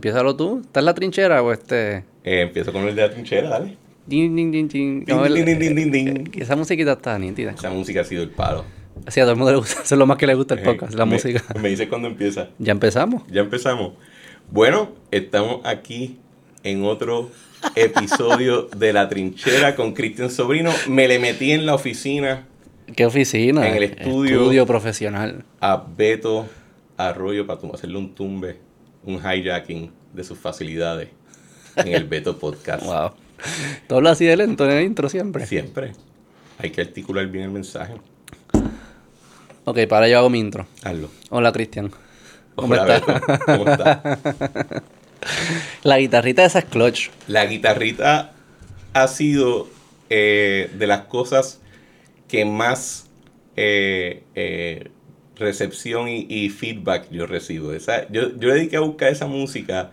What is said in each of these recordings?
Empiézalo tú. ¿Estás en la trinchera o este...? Eh, empiezo con el de la trinchera, dale. Din, din, din, din. Como el- din. Esa musiquita está nítida. Esa música ha sido el palo. Así a todo el mundo le gusta. Eso es lo más que le gusta el Eh, podcast, la me- música. Me dice cuando empieza. Ya empezamos. Ya empezamos. Bueno, estamos aquí en otro episodio de La Trinchera con Cristian Sobrino. Me le metí en la oficina ¿Qué oficina? En el estudio. Estudio profesional. a Beto Arroyo para hacerle un tumbe, un hijacking de sus facilidades en el Beto Podcast. Wow. Todo habla así de lento en el intro siempre. Siempre hay que articular bien el mensaje. Ok, para yo hago mi intro. Hazlo. Hola, Cristian. ¿Cómo Hola, estás? Beto. ¿Cómo estás? La guitarrita de esa es clutch. La guitarrita ha sido eh, de las cosas que más eh, eh, recepción y, y feedback yo recibo. Esa, yo, yo dediqué a buscar esa música.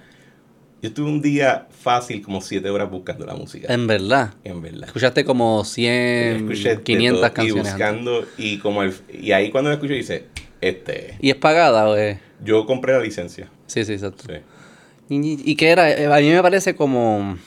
Yo tuve un día fácil, como siete horas buscando la música. En verdad. en verdad. Escuchaste como 100, Escuché de 500 todo, canciones. Y antes. buscando, y, como el- y ahí cuando lo escuché dice, este es. ¿Y es pagada o es...? Yo compré la licencia. Sí, sí, exacto. Sí. ¿Y, y qué era? Eh, A mí me parece como...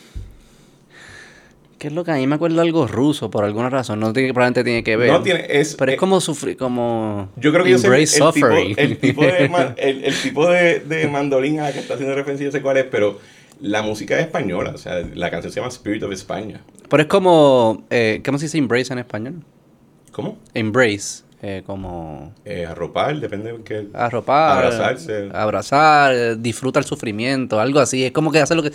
¿Qué es lo que a mí me acuerdo algo ruso por alguna razón? No tiene, probablemente tiene que ver. No tiene, es, Pero es eh, como sufrir, como... Yo creo que yo sé el, embrace el tipo, suffering. el tipo de, el tipo de, de mandolín a la que está haciendo referencia, yo sé cuál es, pero la música es española, o sea, la canción se llama Spirit of España. Pero es como... Eh, ¿Cómo se dice embrace en español? ¿Cómo? Embrace. Eh, como... Eh, arropar, depende de qué. Arropar. Abrazarse. Abrazar, disfruta el sufrimiento, algo así. Es como que hace lo que...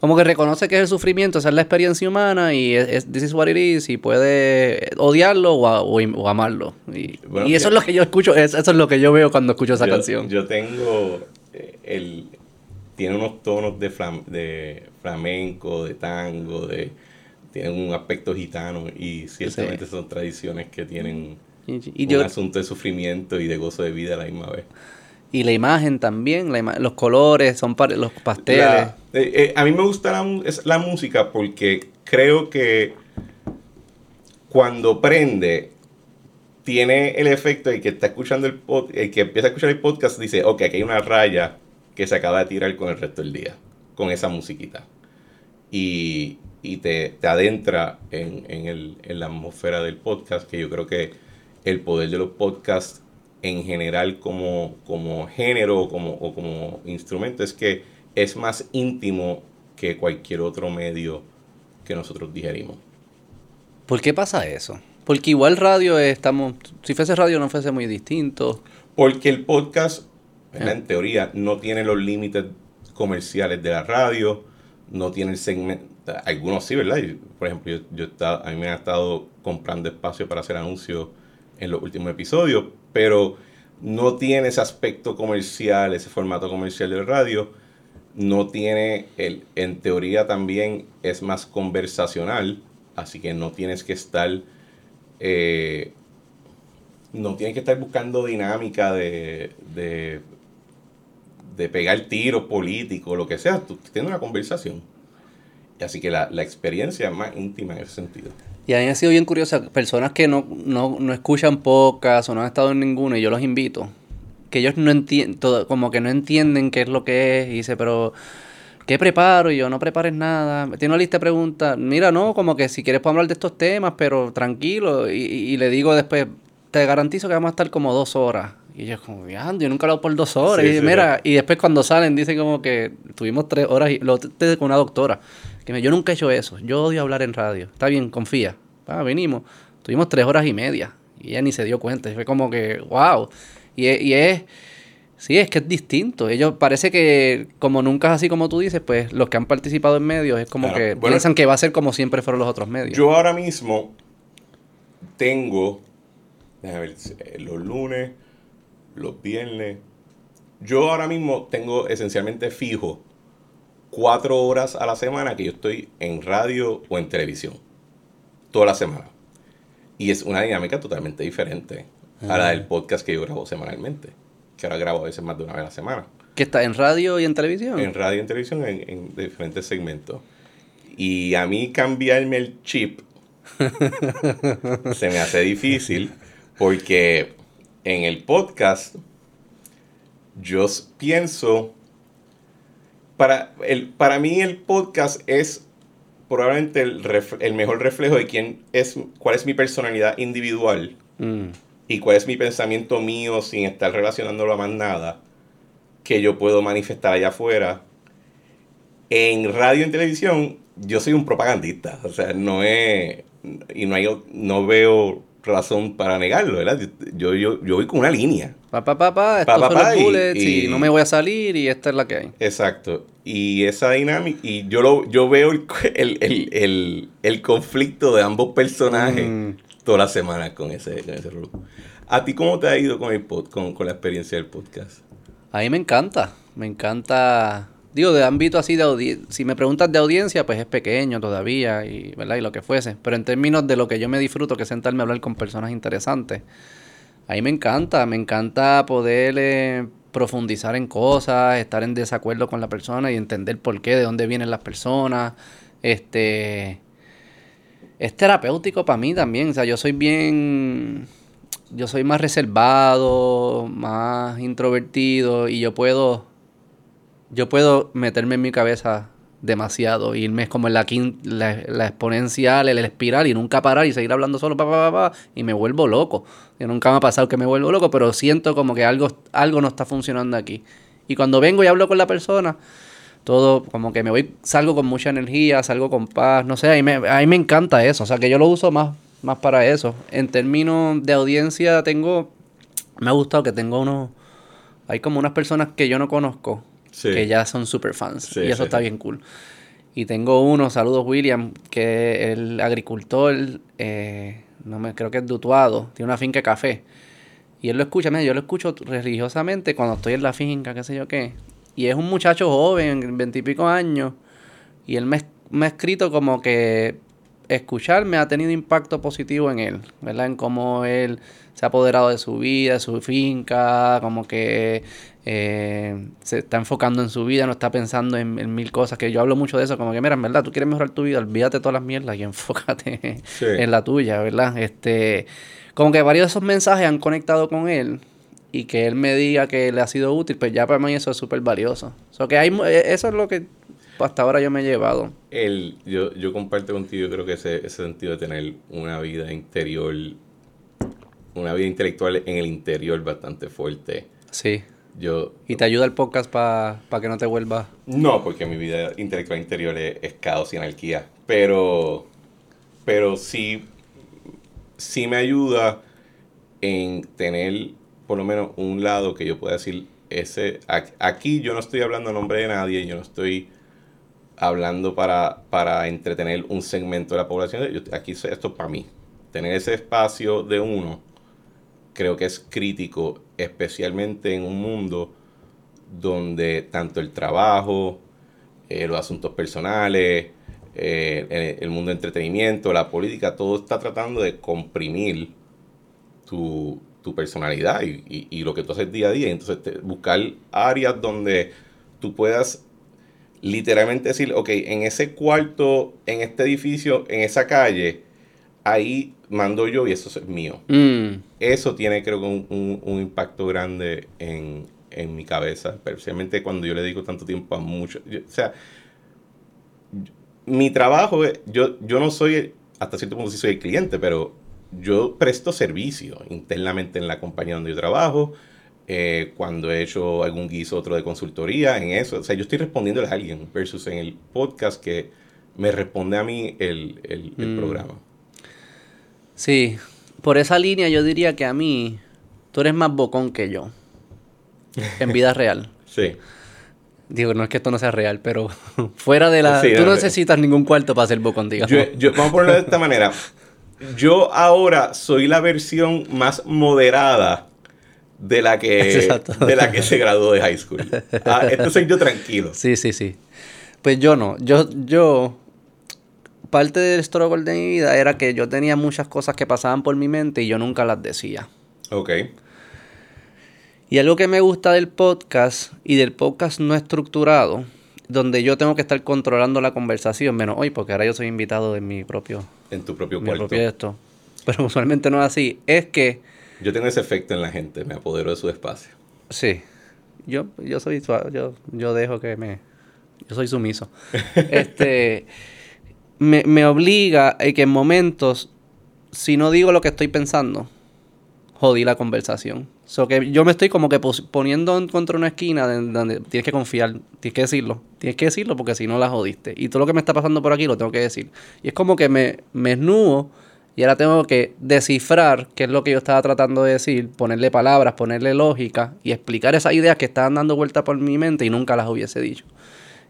Como que reconoce que es el sufrimiento, esa es la experiencia humana y es, es- this is what it is y puede odiarlo o, a- o o amarlo. Y, Bueno, y eso yo- es lo que yo escucho, es- eso es lo que yo veo cuando escucho esa yo, canción. Yo tengo eh, el. Tiene unos tonos de, flam- de flamenco, de tango, de. Tiene un aspecto gitano y ciertamente son tradiciones que tienen y, y un yo, asunto de sufrimiento y de gozo de vida a la misma vez. y la imagen también, la ima- los colores, son los pasteles. La- eh, eh, a mí me gusta la, la música porque creo que cuando prende tiene el efecto de que está escuchando el pod, el que empieza a escuchar el podcast dice, ok, aquí hay una raya que se acaba de tirar con el resto del día, con esa musiquita. Y, y te, te adentra en, en el- en la atmósfera del podcast, que yo creo que el poder de los podcasts en general como, como género o como, o como instrumento es que es más íntimo que cualquier otro medio que nosotros digerimos. ¿Por qué pasa eso? Porque igual radio es- estamos, si fuese radio no fuese muy distinto. Porque el podcast. Ah. en teoría, no tiene los límites comerciales de la radio, no tiene el segmento, algunos sí, ¿verdad? Por ejemplo, yo, yo está- a mí me han estado comprando espacio para hacer anuncios en los últimos episodios, pero no tiene ese aspecto comercial, ese formato comercial del radio, no tiene, el, en teoría también es más conversacional, así que no tienes que estar... eh, no tienes que estar buscando dinámica de, de, de pegar tiros políticos, lo que sea. Tú tienes una conversación. Así que la, la experiencia es más íntima en ese sentido. Y a mí me ha sido bien curiosa, personas que no, no, no escuchan podcast o no han estado en ninguno y yo los invito, que ellos no entienden, como que no entienden qué es lo que es y dice, pero ¿qué preparo? Y yo, no prepares nada. Tiene una lista de preguntas. Mira, no, como que si quieres podemos hablar de estos temas, pero tranquilo. Y, y- le digo después, te garantizo que vamos a estar como dos horas. Y ellos como, "Viando, yo nunca he hablado por dos horas. Sí, y sí, mira, y después cuando salen dicen como que tuvimos tres horas y lo con una doctora. Que me, yo nunca he hecho eso. Yo odio hablar en radio. Está bien, confía. Ah, venimos. Tuvimos tres horas y media. Y ella ni se dio cuenta. Fue como que, wow. Y, es- y es, sí, es que es distinto. Ellos parece que, como nunca es así como tú dices, pues los que han participado en medios es como Claro. que Bueno, piensan que va a ser como siempre fueron los otros medios. Yo ahora mismo tengo, déjame ver, los lunes, los viernes. Yo ahora mismo tengo esencialmente fijo cuatro horas a la semana que yo estoy en radio o en televisión. Toda la semana. Y es una dinámica totalmente diferente a la del podcast que yo grabo semanalmente. Que ahora grabo a veces más de una vez a la semana. que está en radio y en televisión. En radio y en televisión en, en diferentes segmentos. Y a mí cambiarme el chip se me hace difícil porque en el podcast yo pienso para, el, para mí el podcast es probablemente el, el mejor reflejo de quién es, cuál es mi personalidad individual mm. y cuál es mi pensamiento mío sin estar relacionándolo a más nada que yo puedo manifestar allá afuera. En radio y en televisión, yo soy un propagandista. O sea, no es. Y no, hay, no veo razón para negarlo, ¿verdad? Yo, yo, yo voy con una línea. Pa, pa, pa, pa, estos son los bullets y, no me voy a salir y esta es la que hay. Exacto. Y esa dinámica, y yo lo yo veo el, el, el, el conflicto de ambos personajes mm. toda la semana con ese, con ese ¿A ti cómo te ha ido con, el pod, con, con la experiencia del podcast? A mí me encanta, me encanta digo, de ámbito así de audiencia, si me preguntas de audiencia, pues es pequeño todavía y, ¿verdad? y lo que fuese. Pero en términos de lo que yo me disfruto, que es sentarme a hablar con personas interesantes, ahí me encanta, me encanta poder eh, profundizar en cosas, estar en desacuerdo con la persona y entender por qué, de dónde vienen las personas. Este es terapéutico para mí también, o sea, yo soy bien yo soy más reservado, más introvertido y yo puedo yo puedo meterme en mi cabeza demasiado, irme como en la, la, exponencial, el, espiral y nunca parar y seguir hablando solo, pa, pa, pa, y me vuelvo loco. Yo nunca me ha pasado que me vuelvo loco, pero siento como que algo, algo no está funcionando aquí. Y cuando vengo y hablo con la persona, todo como que me voy, salgo con mucha energía, salgo con paz, no sé, a mí me, me encanta eso, o sea que yo lo uso más, más para eso. En términos de audiencia tengo, me ha gustado que tengo unos, hay como unas personas que yo no conozco, que ya son super fans. y eso está bien cool. Y tengo uno, saludos William, que es el agricultor, eh, no me creo que es dutuado, tiene una finca de café. Y él lo escucha, mira, yo lo escucho religiosamente cuando estoy en la finca, qué sé yo qué. Y es un muchacho joven, veintipico años. Y él me, me ha escrito como que escucharme ha tenido impacto positivo en él, ¿verdad? En cómo él se ha apoderado de su vida, de su finca, como que eh, se está enfocando en su vida, no está pensando en, mil cosas, que yo hablo mucho de eso, como que mira, en verdad, tú quieres mejorar tu vida, olvídate de todas las mierdas y enfócate en la tuya, ¿verdad? Este, como que varios de esos mensajes han conectado con él y que él me diga que le ha sido útil, pues ya para mí eso es súper valioso. que hay, eh, eso es lo que hasta ahora yo me he llevado. El, yo, yo comparto contigo, creo que ese, ese sentido de tener una vida interior, una vida intelectual en el interior bastante fuerte. Sí. Yo, ¿Y te ayuda el podcast para que no te vuelvas? No, porque mi vida intelectual interior es, caos y anarquía. Pero, pero sí, sí me ayuda en tener por lo menos un lado que yo pueda decir, ese, aquí yo no estoy hablando a nombre de nadie, yo no estoy hablando para, para entretener un segmento de la población. aquí esto es para mí. Tener ese espacio de uno creo que es crítico, especialmente en un mundo donde tanto el trabajo, eh, los asuntos personales, eh, el mundo de entretenimiento, la política, todo está tratando de comprimir tu, personalidad y, lo que tú haces día a día. Entonces, buscar áreas donde tú puedas literalmente decir, ok, en ese cuarto, en este edificio, en esa calle, ahí mando yo y eso es mío. Mm. Eso tiene creo que un, impacto grande en, mi cabeza, especialmente cuando yo le dedico tanto tiempo a mucho. o sea, mi trabajo, yo, yo no soy, hasta cierto punto sí soy el cliente, pero yo presto servicio internamente en la compañía donde yo trabajo eh, cuando he hecho algún guiso otro de consultoría, en eso. O sea, yo estoy respondiéndole a alguien versus en el podcast que me responde a mí el, mm. programa. Sí, por esa línea yo diría que a mí tú eres más bocón que yo. En vida real. sí. Digo, no es que esto no sea real, pero fuera de la... tú no necesitas ningún cuarto para ser bocón, digamos. Yo, vamos a ponerlo de esta manera. Yo ahora soy la versión más moderada de la que, de la que se graduó de high school. Ah, esto soy yo tranquilo. Sí, sí, sí. Pues yo no. Yo, yo, parte del struggle de mi vida era que yo tenía muchas cosas que pasaban por mi mente y yo nunca las decía. Ok. Y algo que me gusta del podcast y del podcast no estructurado, donde yo tengo que estar controlando la conversación, menos hoy, porque ahora yo soy invitado en mi propio... En tu propio mi Propio esto. Pero usualmente no es así. Es que yo tengo ese efecto en la gente, me apodero de su espacio. Sí. Yo, yo soy yo, yo dejo que me, yo soy sumiso. este, me, me obliga a que en momentos, si no digo lo que estoy pensando, jodí la conversación. So que yo me estoy como que poniendo en contra una esquina donde tienes que confiar, tienes que decirlo, tienes que decirlo porque si no la jodiste. Y todo lo que me está pasando por aquí lo tengo que decir. Y es como que me, me y ahora tengo que descifrar qué es lo que yo estaba tratando de decir, ponerle palabras, ponerle lógica y explicar esas ideas que estaban dando vuelta por mi mente y nunca las hubiese dicho.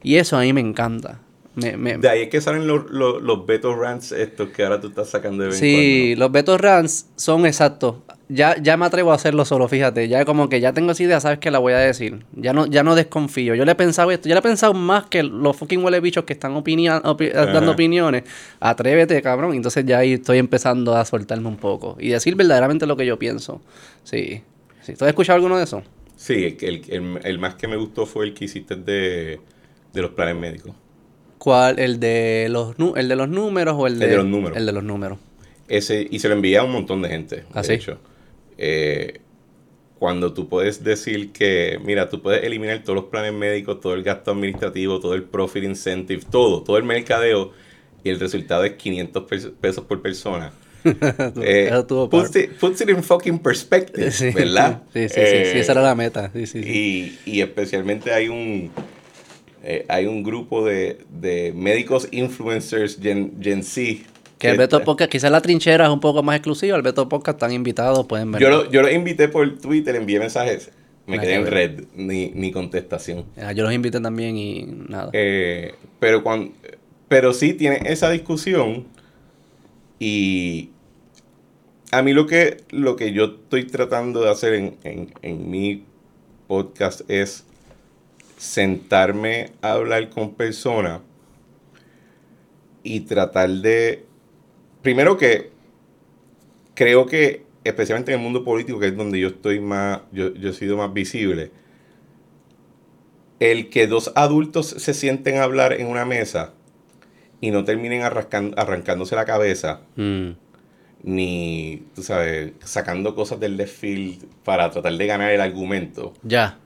Y eso a mí me encanta. De ahí es que salen los, los, los Beto Rants estos que ahora tú estás sacando de vez Sí, los Beto Rants son exactos ya, ya me atrevo a hacerlo solo, fíjate. Ya como que ya tengo esa idea, sabes que la voy a decir. Ya no, ya no desconfío. Yo le he pensado esto, yo le he pensado más que los fucking huele bichos que están dando opiniones. Atrévete, cabrón. Entonces ya ahí estoy empezando a soltarme un poco. Y decir verdaderamente lo que yo pienso. Sí. sí. ¿Tú has escuchado alguno de eso? Sí, el, el, más que me gustó fue el que hiciste de, de los planes médicos. ¿Cuál? ¿El de los, el de los números o el de, el de los números? El de los números. Ese, y se lo envía a un montón de gente. ¿Ah, de hecho. Eh, cuando tú puedes decir que, mira, tú puedes eliminar todos los planes médicos, todo el gasto administrativo, todo el profit incentive, todo, todo el mercadeo, y el resultado es 500 pesos por persona. eh, puts, it, puts, it, in fucking perspective, ¿verdad? Sí, sí, sí, sí, esa era la meta. Y, y, especialmente hay un, eh, hay un grupo de, de médicos influencers Gen, Gen Z que el Beto Podcast, quizás la trinchera es un poco más exclusiva. El Beto Podcast están invitados, pueden ver. Yo lo, yo invité por Twitter, envié mensajes. Me quedé en red, ni, ni contestación. yo los invité también y nada. Eh, pero, cuando, pero sí tiene esa discusión y a mí lo que, lo que yo estoy tratando de hacer en, en, en mi podcast es sentarme a hablar con personas y tratar de primero que creo que, especialmente en el mundo político, que es donde yo estoy más, yo, he sido más visible, el que dos adultos se sienten a hablar en una mesa y no terminen arrancándose la cabeza, mm. ni, tú sabes, sacando cosas del desfile para tratar de ganar el argumento. Ya.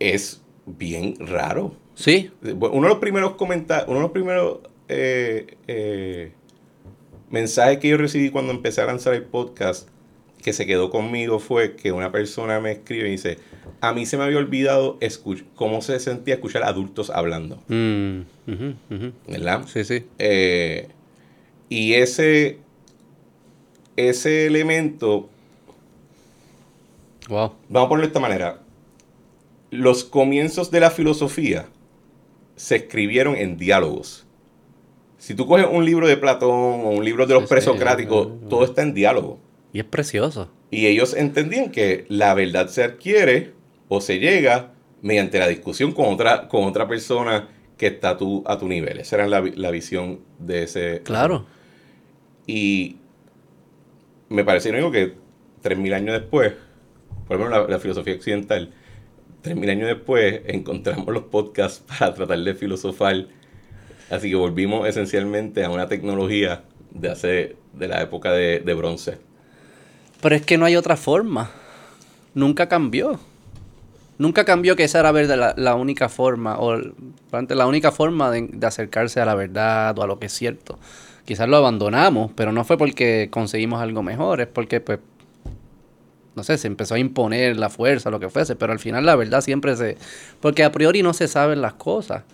Es bien raro. Sí. Uno de los primeros comentarios, uno de los primeros eh, eh, mensaje que yo recibí cuando empecé a lanzar el podcast que se quedó conmigo fue que una persona me escribe y dice, a mí se me había olvidado cómo se sentía escuchar adultos hablando. Mm, ¿Verdad? Sí, sí. Eh, y ese, ese elemento... Wow. Vamos a ponerlo de esta manera. Los comienzos de la filosofía se escribieron en diálogos. Si tú coges un libro de Platón o un libro de los presocráticos, todo está en diálogo. Y es precioso. Y ellos entendían que la verdad se adquiere o se llega mediante la discusión con otra, con otra persona que está a tu, a tu nivel. Esa era la, visión de ese... Claro. Y me parece único que 3.000 años después, por lo menos la, la filosofía occidental, 3.000 años después encontramos los podcasts para tratar de filosofar Así que volvimos esencialmente a una tecnología de hace, de la época de, bronce. Pero es que no hay otra forma. Nunca cambió. Nunca cambió que esa era la, la única forma, o la única forma de, acercarse a la verdad o a lo que es cierto. Quizás lo abandonamos, pero no fue porque conseguimos algo mejor, es porque, pues, no sé, se empezó a imponer la fuerza, lo que fuese, pero al final la verdad siempre se... Porque a priori no se saben las cosas.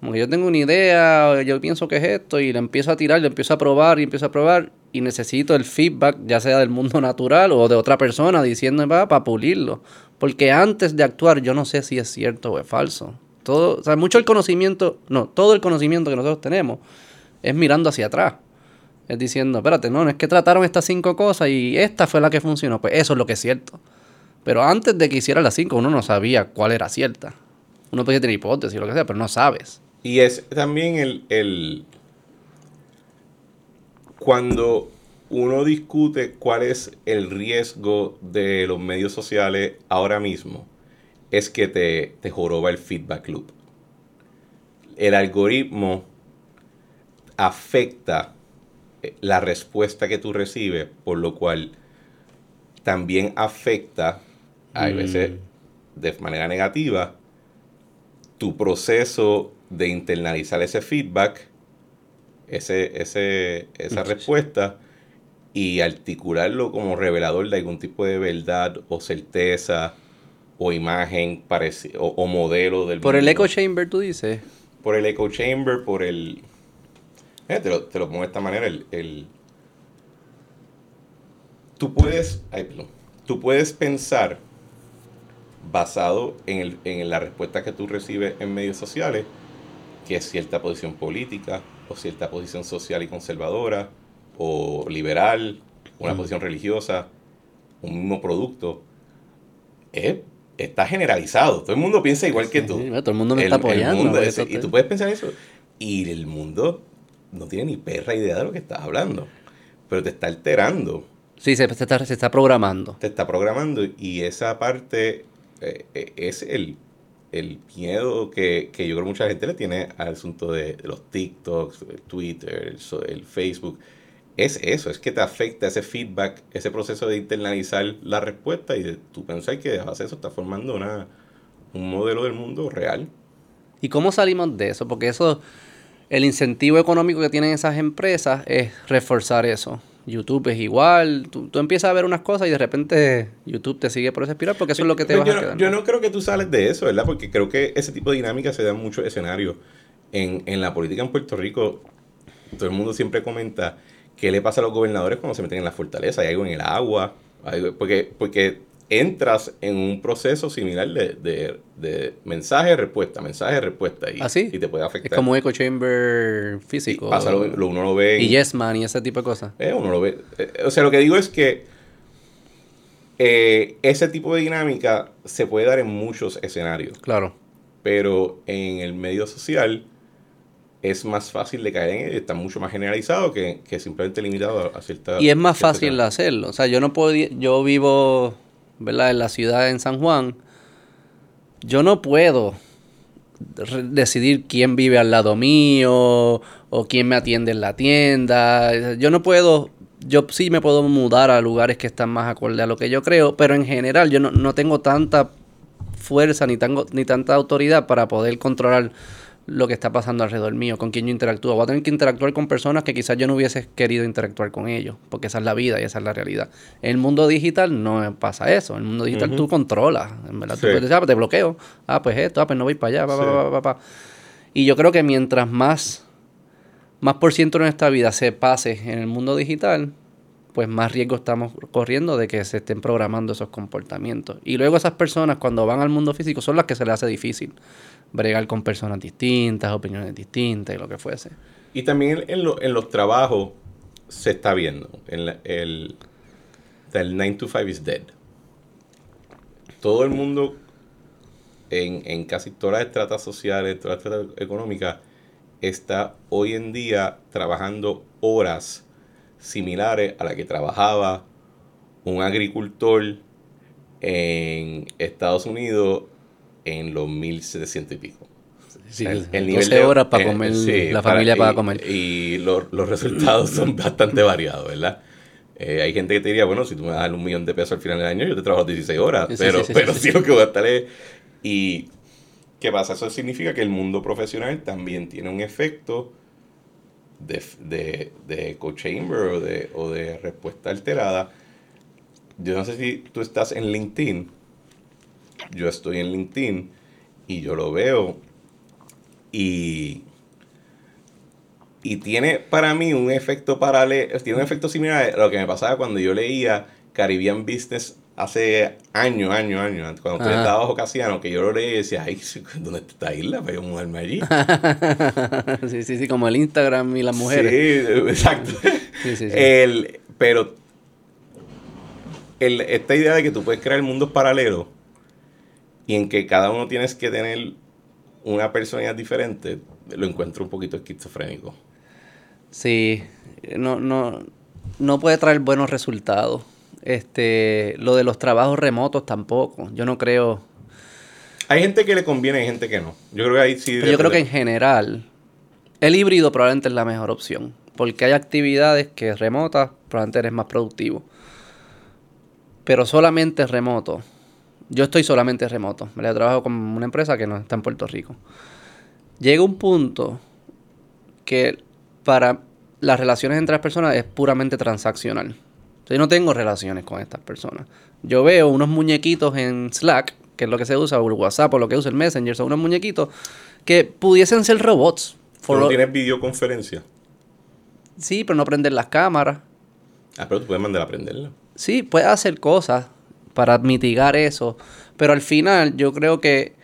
Como que yo tengo una idea, yo pienso que es esto y le empiezo a tirar, le empiezo a probar y empiezo a probar y necesito el feedback, ya sea del mundo natural o de otra persona diciendo para pulirlo. Porque antes de actuar yo no sé si es cierto o es falso. Todo, o sea, mucho el conocimiento, no, todo el conocimiento que nosotros tenemos es mirando hacia atrás. Es diciendo, espérate, no, no es que trataron estas cinco cosas y esta fue la que funcionó. Pues eso es lo que es cierto. Pero antes de que hiciera las cinco, uno no sabía cuál era cierta. Uno podía tener hipótesis lo que sea, pero no sabes. Y es también el, el, cuando uno discute cuál es el riesgo de los medios sociales ahora mismo, es que te, te joroba el feedback loop. El algoritmo afecta la respuesta que tú recibes, por lo cual también afecta, a veces mm. de manera negativa, tu proceso de internalizar ese feedback, ese, ese, esa respuesta, y articularlo como revelador de algún tipo de verdad o certeza o imagen o, o, modelo del Por el echo chamber, tú dices. Por el echo chamber, por el... Eh, te, lo, te, lo, pongo de esta manera, el... el tú puedes... Ay, tú puedes pensar basado en, el, en la respuesta que tú recibes en medios sociales, que es cierta posición política o cierta posición social y conservadora o liberal, una mm. posición religiosa, un mismo producto, está generalizado. Todo el mundo piensa igual que tú. todo el mundo me está apoyando. y tú puedes pensar eso. Y el mundo no tiene ni perra idea de lo que estás hablando. Pero te está alterando. Sí, se, está, se está programando. Te está programando y esa parte eh, eh, es el, miedo que, yo creo mucha gente le tiene al asunto de, los TikToks, el Twitter, el, Facebook. Es eso, es que te afecta ese feedback, ese proceso de internalizar la respuesta y de tú pensar que de eso está formando una, un modelo del mundo real. ¿Y cómo salimos de eso? Porque eso, el incentivo económico que tienen esas empresas es reforzar eso. YouTube es igual. Tú, empiezas a ver unas cosas y de repente YouTube te sigue por esa espiral porque eso es lo que te va a quedar. Yo no creo que tú sales de eso, ¿verdad? Porque creo que ese tipo de dinámica se da en muchos escenarios. En, en la política en Puerto Rico, todo el mundo siempre comenta qué le pasa a los gobernadores cuando se meten en la fortaleza. Hay algo en el agua. porque, porque entras en un proceso similar de, de, mensaje, respuesta, mensaje, respuesta. Y, ¿Ah, y te puede afectar. Es como eco chamber físico. pasa lo, uno lo ve. y Yes Man y ese tipo de cosas. Eh, uno lo ve. Eh, o sea, lo que digo es que eh, ese tipo de dinámica se puede dar en muchos escenarios. Claro. Pero en el medio social es más fácil de caer en él, está mucho más generalizado que, simplemente limitado a, cierta... Y es más fácil hacerlo. O sea, yo no puedo... Yo vivo ¿verdad? En la ciudad en San Juan, yo no puedo decidir quién vive al lado mío o quién me atiende en la tienda. Yo no puedo, yo sí me puedo mudar a lugares que están más acorde a lo que yo creo, pero en general yo no, no tengo tanta fuerza ni, ni tanta autoridad para poder controlar lo que está pasando alrededor mío, con quién yo interactúo. Voy a tener que interactuar con personas que quizás yo no hubiese querido interactuar con ellos, porque esa es la vida y esa es la realidad. En el mundo digital no pasa eso. En el mundo digital tú controlas. En verdad, tú puedes decir, ah, pues te bloqueo. Ah, pues esto, ah, pues no voy para allá. Pa, pa, y yo creo que mientras más, más por ciento de nuestra vida se pase en el mundo digital, pues más riesgo estamos corriendo de que se estén programando esos comportamientos. Y luego esas personas cuando van al mundo físico son las que se les hace difícil bregar con personas distintas, opiniones distintas y lo que fuese. Y también en, los trabajos se está viendo. En el, el 9 to 5 is dead. Todo el mundo en, en casi todas las estratas sociales, todas las estratas económicas, está hoy en día trabajando horas similares a las que trabajaba un agricultor en Estados Unidos en los 1700 y pico. Sí, el, nivel 12 horas para comer, la familia para, comer. Y los, resultados son bastante variados, ¿verdad? Eh, hay gente que te diría, bueno, si tú me das un millón de pesos al final del año, yo te trabajo 16 horas, pero, pero sí, lo que voy a estar es... Y, ¿qué pasa? Eso significa que el mundo profesional también tiene un efecto de, de, de echo chamber o de, o de respuesta alterada. Yo no sé si tú estás en LinkedIn, yo estoy en LinkedIn y yo lo veo y, y tiene para mí un efecto paralelo, tiene un efecto similar a lo que me pasaba cuando yo leía Caribbean Business hace años, años, años, cuando usted estaba bajo Casiano, que yo lo leí y decía, ay, ¿dónde está esta isla? Para yo mudarme allí. sí, sí, sí, como el Instagram y las mujeres. Sí, exacto. sí, sí, sí. El, pero el, esta idea de que tú puedes crear mundos paralelos y en que cada uno tienes que tener una personalidad diferente, lo encuentro un poquito esquizofrénico. Sí, no, no, no puede traer buenos resultados. Este, lo de los trabajos remotos tampoco. Yo no creo. Hay gente que le conviene, hay gente que no. Yo creo que ahí sí. yo creo que en general, el híbrido probablemente es la mejor opción. Porque hay actividades que remotas, probablemente eres más productivo. Pero solamente remoto yo estoy solamente remoto, Yo trabajo con una empresa que no está en Puerto Rico. llega un punto que para las relaciones entre las personas es puramente transaccional. Yo no tengo relaciones con estas personas. Yo veo unos muñequitos en Slack, que es lo que se usa, o el WhatsApp, o lo que usa el Messenger, son unos muñequitos que pudiesen ser robots. ¿Tú no tienes videoconferencia? Sí, pero no prender las cámaras. Ah, pero tú puedes mandar a prenderla. Sí, puedes hacer cosas para mitigar eso. Pero al final yo creo que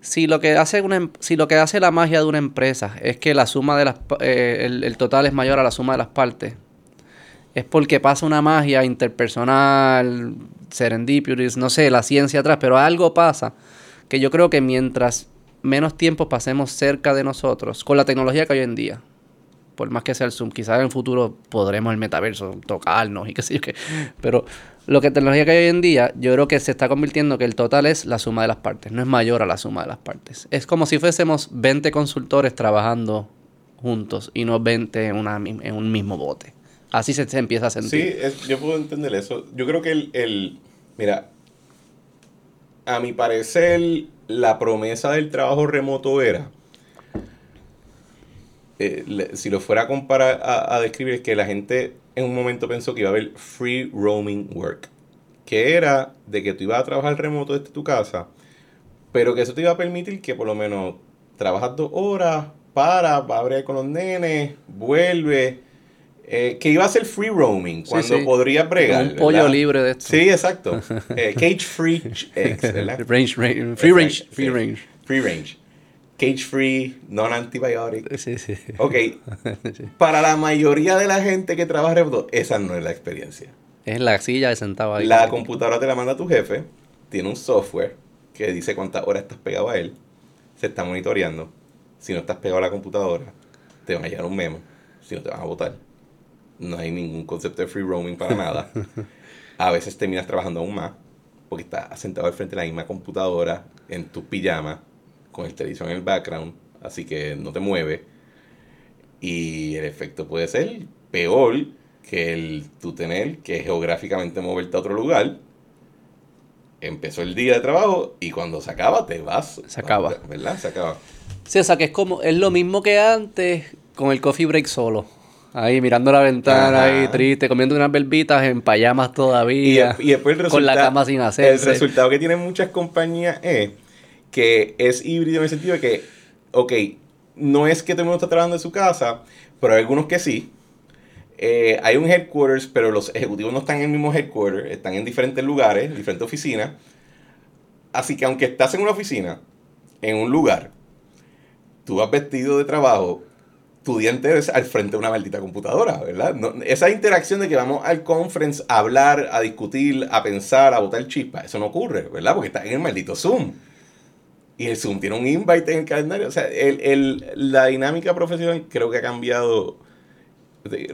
si lo que hace una, em, si lo que hace la magia de una empresa es que la suma de las eh, el, el, total es mayor a la suma de las partes es porque pasa una magia interpersonal serendipity no sé la ciencia atrás pero algo pasa que yo creo que mientras menos tiempo pasemos cerca de nosotros con la tecnología que hay hoy en día por más que sea el Zoom, quizás en el futuro podremos el metaverso tocarnos y qué sé yo qué. Pero lo que tecnología que hay hoy en día, yo creo que se está convirtiendo que el total es la suma de las partes, no es mayor a la suma de las partes. Es como si fuésemos 20 consultores trabajando juntos y no 20 en, en un mismo bote. Así se, se empieza a sentir. Sí, yo puedo entender eso. Yo creo que el, el, mira, a mi parecer, la promesa del trabajo remoto era eh, si lo fuera a comparar, a, a, describir, que la gente en un momento pensó que iba a haber free roaming work, que era de que tú ibas a trabajar remoto desde tu casa, pero que eso te iba a permitir que por lo menos trabajas dos horas, para, va a abrir con los nenes, vuelve, eh, que iba a ser free roaming, cuando sí. podrías bregar. Un pollo libre de esto. Sí, exacto. Eh, cage free eggs, ¿verdad? Range, range, free range, free range. Free range cage free, non antibiotic. Sí, sí. Ok. Para la mayoría de la gente que trabaja remoto, esa no es la experiencia. Es la silla de sentado ahí. La computadora te la manda tu jefe, tiene un software que dice cuántas horas estás pegado a él, se está monitoreando. Si no estás pegado a la computadora, te van a llegar un memo, si no te van a votar. No hay ningún concepto de free roaming para nada. A veces terminas trabajando aún más, porque estás sentado al frente de la misma computadora, en tu pijama, con el televisor en el background, así que no te mueve. Y el efecto puede ser peor que el tú tener que geográficamente moverte a otro lugar. Empezó el día de trabajo y cuando se acaba te vas. Se acaba. ¿Verdad? Se acaba. Sí, o sea que es como, es lo mismo que antes con el coffee break solo. Ahí mirando la ventana, Ajá. ahí triste, comiendo unas verbitas en payamas todavía. Y, y después el con la cama sin hacer. El resultado que tienen muchas compañías es que es híbrido en el sentido de que, ok, no es que todo el mundo está trabajando en su casa, pero hay algunos que sí. Eh, hay un headquarters, pero los ejecutivos no están en el mismo headquarters, están en diferentes lugares, en diferentes oficinas. Así que aunque estás en una oficina, en un lugar, tú vas vestido de trabajo, tu día entero es al frente de una maldita computadora, ¿verdad? Esa interacción de que vamos al conference a hablar, a discutir, a pensar, a botar chispas, eso no ocurre, ¿verdad? Porque estás en el maldito Zoom. Y el Zoom tiene un invite en el calendario. O sea, el, el, la dinámica profesional creo que ha cambiado.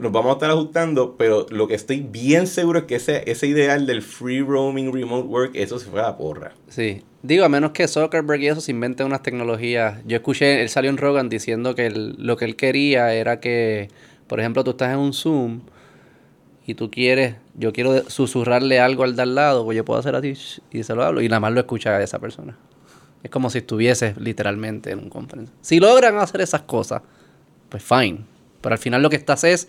Nos vamos a estar ajustando, pero lo que estoy bien seguro es que ese, ese ideal del free roaming remote work, eso se fue a la porra. Sí. Digo, a menos que Zuckerberg y eso se inventen unas tecnologías. Yo escuché, él salió en Rogan diciendo que lo que él quería era que, por ejemplo, tú estás en un Zoom y tú quieres, yo quiero susurrarle algo al de al lado, pues yo puedo hacer así y se lo hablo y nada más lo escucha a esa persona. Es como si estuvieses literalmente en un conferencia. Si logran hacer esas cosas, pues fine. Pero al final lo que estás es,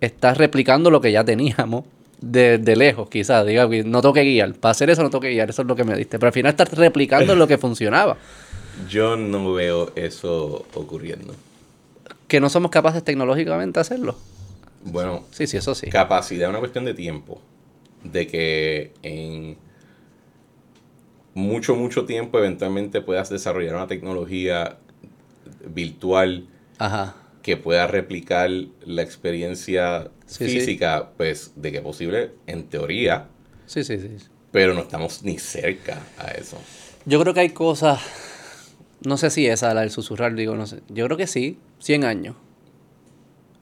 estás replicando lo que ya teníamos de, de lejos, quizás. Diga, no toque guiar. Para hacer eso no toque guiar, eso es lo que me diste. Pero al final estás replicando lo que funcionaba. Yo no veo eso ocurriendo. Que no somos capaces tecnológicamente de hacerlo. Bueno, sí, sí, eso sí. Capacidad es una cuestión de tiempo. De que en mucho, mucho tiempo eventualmente puedas desarrollar una tecnología virtual Ajá. Que pueda replicar la experiencia Sí, física, pues de que es posible, en teoría, Sí, sí, sí. pero no estamos ni cerca a eso. Yo creo que hay cosas. No sé si esa, la del susurrar, digo, no sé. Yo creo que sí. 100 años.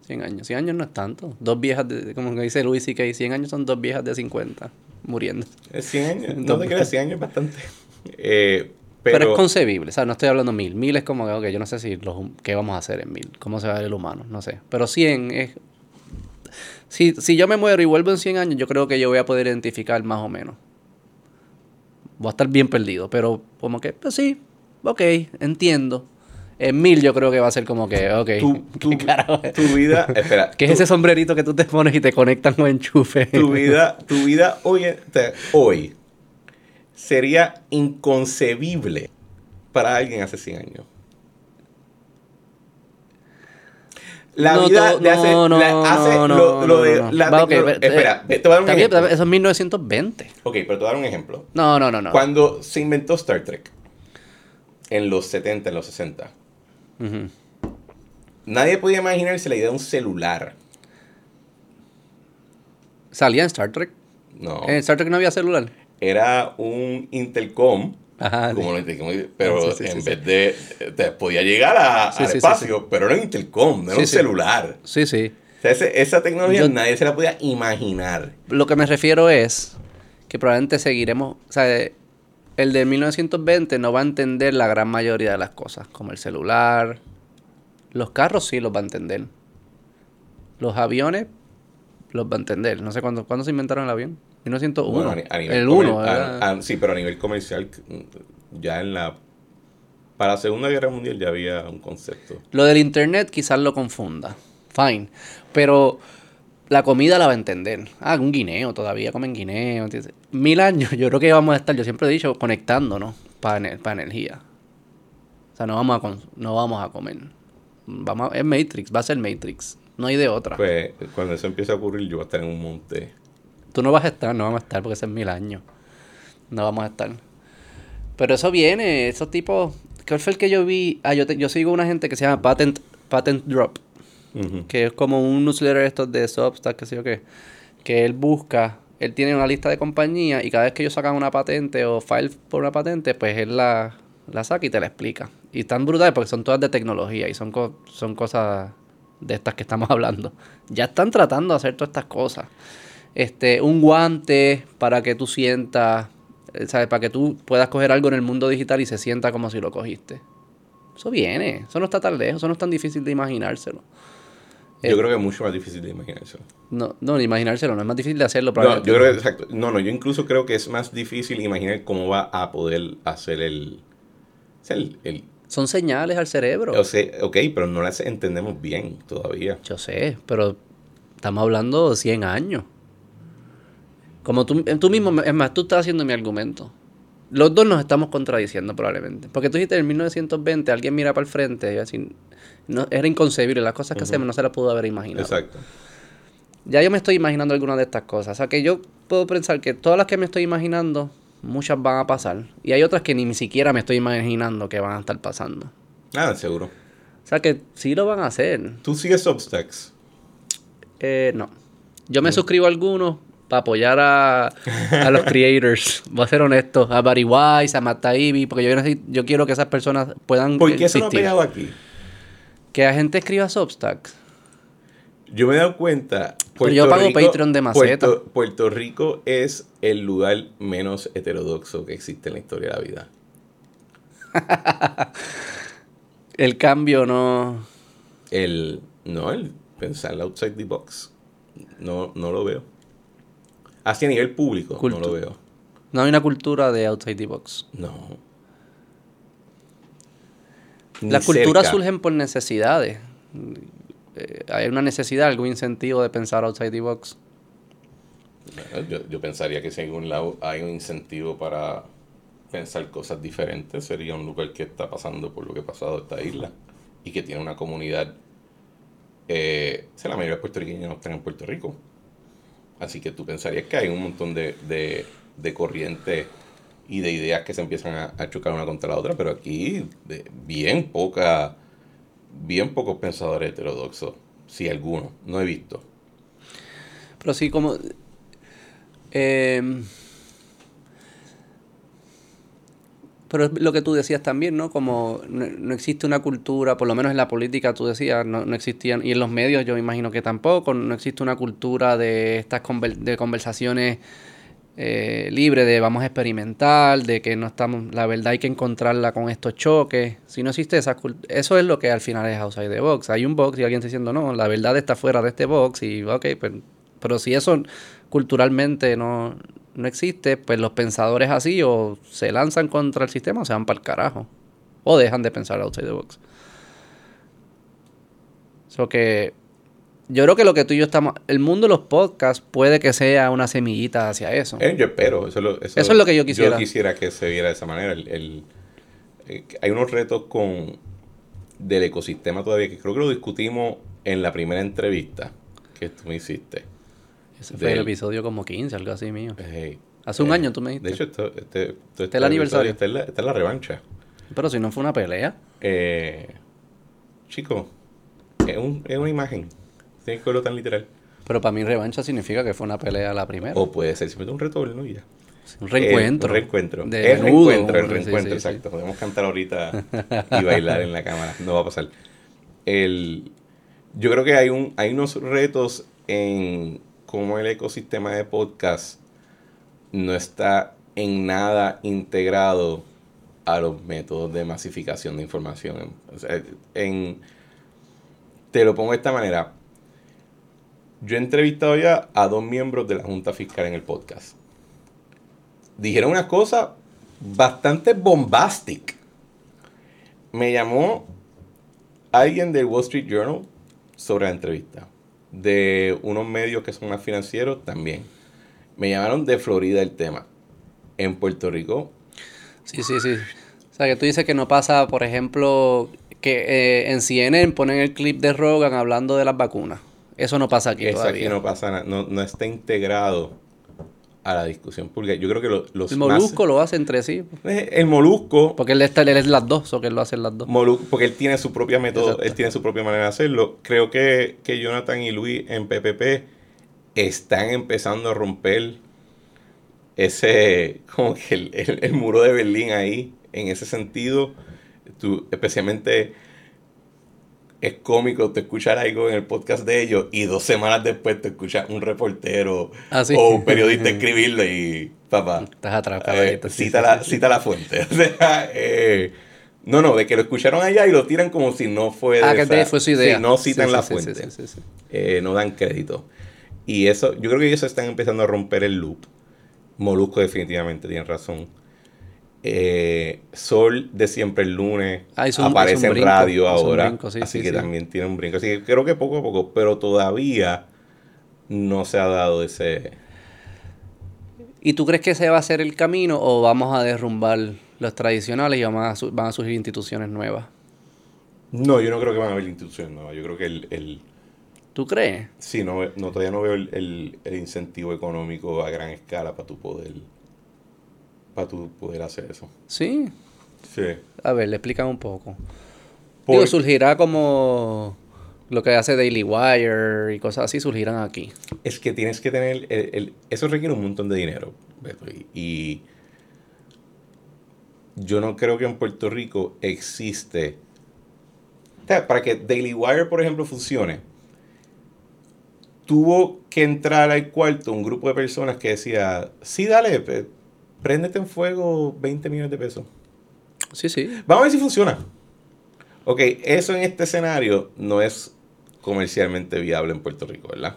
100 años. 100 años no es tanto. Dos viejas, de, como dice Luis y que 100 años son dos viejas de 50 muriendo. Es 100 años. No te creas, 100 años es bastante. Eh, pero, pero, es concebible, o sea, no estoy hablando mil. Mil es como que, ok, yo no sé si los, qué vamos a hacer en mil, cómo se va a ver el humano, no sé. Pero 100 es... Si, si yo me muero y vuelvo en 100 años, yo creo que yo voy a poder identificar más o menos. Voy a estar bien perdido, pero como que, pues sí, ok, entiendo. En mil yo creo que va a ser como que, ok. Tu, vida, espera, ¿Qué es ese sombrerito que tú te pones y te conectan con enchufe? tu vida, tu vida hoy, te- hoy sería inconcebible para alguien hace 100 años. La No, vida de hace, no, no, la- hace no, lo, no, lo de la Va, ok, tecno- ve- espera, eh, te voy a dar un bien, ejemplo. eso es 1920. Ok, pero te voy a dar un ejemplo. No, no, no, no. Cuando se inventó Star Trek, en los 70, en los 60, Ujú. nadie podía imaginarse la idea de un celular. ¿Salía en Star Trek? No. En Star Trek no había celular. Era un intercom Ajá. como intercom, pero Sí, sí, sí, en vez de te podía llegar a, al espacio, pero era un intercom, no era un celular. Sí, sí. O sea, ese- esa tecnología Yo- nadie se la podía imaginar. Lo que me refiero es que probablemente seguiremos, o sea, el de 1920 no va a entender la gran mayoría de las cosas, como el celular. Los carros sí los va a entender. Los aviones los va a entender. No sé cuándo, ¿cuándo se inventaron el avión. 1901. Bueno, a ni- a nivel el comer- 1. a- a- sí, pero a nivel comercial, ya en la. Para la Segunda Guerra Mundial ya había un concepto. Lo del internet quizás lo confunda. Fine. Pero la comida la va a entender. Ah, un guineo, todavía comen guineo. ¿entiendes? Mil años, yo creo que vamos a estar, yo siempre he dicho, conectándonos para energía. O sea, no vamos a, no vamos a comer. Vamos a- es Matrix, va a ser Matrix. No hay de otra. Pues cuando eso empiece a ocurrir, yo voy a estar en un monte. Tú no vas a estar, no vamos a estar porque ese es mil años. No vamos a estar. Pero eso viene, esos tipos. ¿Cuál fue el que yo vi? Ah, yo, te- yo sigo una gente que se llama Patent, Patent Drop. Que es como un newsletter estos de Substack, que sé yo qué, que él busca, él tiene una lista de compañías y cada vez que ellos sacan una patente o file por una patente, pues él la, la saca y te la explica. Y están brutales porque son todas de tecnología y son, co- son cosas de estas que estamos hablando. Ya están tratando de hacer todas estas cosas. Este, un guante para que tú sientas, eh, ¿sabes? Para que tú puedas coger algo en el mundo digital y se sienta como si lo cogiste. Eso viene, eso no está tan lejos, eso no es tan difícil de imaginárselo. Yo Eh, creo que es mucho más difícil de imaginarse. No, no, ni imaginárselo, no es más difícil de hacerlo. No, yo creo exacto. No, no, yo incluso creo que es más difícil imaginar cómo va a poder hacer el- Son señales al cerebro. o sea, ok, pero no las entendemos bien todavía. Yo sé, pero estamos hablando de 100 años. Como tú, tú mismo, es más, tú estás haciendo mi argumento. Los dos nos estamos contradiciendo probablemente. Porque tú dijiste en 1920, alguien mira para el frente y así, no, era inconcebible. Las cosas que hacemos no se las pudo haber imaginado. Exacto. Ya yo me estoy imaginando algunas de estas cosas. O sea que yo puedo pensar que todas las que me estoy imaginando, muchas van a pasar. Y hay otras que ni siquiera me estoy imaginando que van a estar pasando. Ah, seguro. O sea que sí lo van a hacer. ¿Tú sigues Substacks? Eh, no. Yo me suscribo a algunos para apoyar a, a los creators. Voy a ser honesto. A Barry Wise, a Matt Taibbi, porque yo, yo quiero que esas personas puedan ¿Por qué eso no ha existir. pegado aquí? Que la gente escriba Substacks. Yo me he dado cuenta. Pero yo pago Patreon de maceta. Puerto, Puerto Rico es el lugar menos heterodoxo que existe en la historia de la vida. El cambio no... El. No, el pensar en outside the box. No, no lo veo. Así a nivel público, Cultu- no lo veo. No hay una cultura de outside the box. No. Ni Las culturas surgen por necesidades. Eh, hay una necesidad, algún incentivo de pensar outside the box. Yo, yo pensaría que si en algún lado hay un incentivo para pensar cosas diferentes, sería un lugar que está pasando por lo que ha pasado esta isla y que tiene una comunidad. Eh, o sea, la mayoría de puertorriqueños no están en Puerto Rico. Así que tú pensarías que hay un montón de, de, de corrientes y de ideas que se empiezan a, a chocar una contra la otra, pero aquí de- bien poca, bien pocos pensadores heterodoxos, si alguno, no he visto. Pero sí, como. eh, pero es lo que tú decías también, ¿no? Como no, no existe una cultura, por lo menos en la política tú decías, no, no existían, y en los medios yo imagino que tampoco, no existe una cultura de estas de conversaciones eh, libres, de vamos a experimentar, de que no estamos, la verdad hay que encontrarla con estos choques. Si no existe esa cul- eso es lo que al final es outside the box. Hay un box y alguien está diciendo, no, la verdad está fuera de este box, y ok, pues, pero si eso culturalmente no, no existe, pues los pensadores así o se lanzan contra el sistema o se van para el carajo. O dejan de pensar outside the box. So que yo creo que lo que tú y yo estamos, el mundo de los podcasts puede que sea una semillita hacia eso. Eh, yo espero, eso, es lo- Eso es lo que yo quisiera. Yo quisiera que se viera de esa manera. El, el- eh, hay unos retos con del ecosistema todavía que creo que lo discutimos en la primera entrevista que tú me hiciste. Ese fue el episodio como 15, algo así mío. Hace un eh, año tú me dijiste. De hecho, esto, este, esto- Este es el aniversario. Esta es la, esta es la revancha. Pero si no fue una pelea. Eh, chico, es, un- es una imagen. Tienes que verlo tan literal. Pero para mí revancha significa que fue una pelea la primera. O puede ser simplemente un retorno y ya. un reencuentro. Eh, un reencuentro. De el reencuentro, el reencuentro, sí, sí. exacto. Podemos cantar ahorita y bailar en la cámara. No va a pasar. El, yo creo que hay, un, hay unos retos en cómo el ecosistema de podcast no está en nada integrado a los métodos de masificación de información. En, te lo pongo de esta manera. Yo he entrevistado ya a dos miembros de la Junta Fiscal en el podcast. Dijeron una cosa bastante bombastic. Me llamó alguien del Wall Street Journal sobre la entrevista. De unos medios que son más financieros también. Me llamaron de Florida el tema. En Puerto Rico Sí, sí, sí. O sea, que tú dices que no pasa, por ejemplo, que eh, en CNN ponen el clip de Rogan hablando de las vacunas. Eso no pasa aquí Eso todavía. aquí no pasa nada, no, no está integrado a la discusión pública. Yo creo que lo- los el más- molusco lo hace entre sí. Eh, el molusco, Porque él, está, él es las dos, o que él lo hace en las dos. Molu- porque él tiene su propia método, Exacto. él tiene su propia manera de hacerlo. Creo que, que Jonathan y Luis en PPP están empezando a romper ese, como que el, el- el muro de Berlín ahí, en ese sentido. Tú, especialmente es cómico te escuchar algo en el podcast de ellos y dos semanas después te escuchas un reportero Ah, sí. o un periodista escribirlo y papá. Estás atrás, Eh, cita, sí, la, sí. cita la fuente. O sea, eh, no, no, de que lo escucharon allá y lo tiran como si no fue Ah, de que esa- fue su idea. Sí, no citan la fuente. Eh, no dan crédito. Y eso, yo creo que ellos están empezando a romper el loop. Molusco definitivamente tiene razón. Eh, Sol de siempre el lunes Ah, un- aparece en brinco, radio ahora. brinco, sí, así sí, que sí. también tiene un brinco. Así que creo que poco a poco, pero todavía no se ha dado ese... ¿Y tú crees que ese va a ser el camino o vamos a derrumbar los tradicionales y vamos a van a surgir instituciones nuevas? No, yo no creo que van a haber instituciones nuevas. Yo creo que el, el, ¿Tú crees? Sí, no, no, todavía no veo el, el- el incentivo económico a gran escala para tu poder para tu poder hacer eso. Sí. Sí. A ver, le explican un poco. Por- Digo, surgirá como lo que hace Daily Wire y cosas así surgirán aquí. es que tienes que tener el, el- eso requiere un montón de dinero Beto, y, y yo no creo que en Puerto Rico existe o sea, para que Daily Wire por ejemplo funcione tuvo que entrar al cuarto un grupo de personas que decía sí dale pe- préndete en fuego 20 millones de pesos Sí, sí. Vamos a ver si funciona. Ok, eso en este escenario no es comercialmente viable en Puerto Rico, ¿verdad?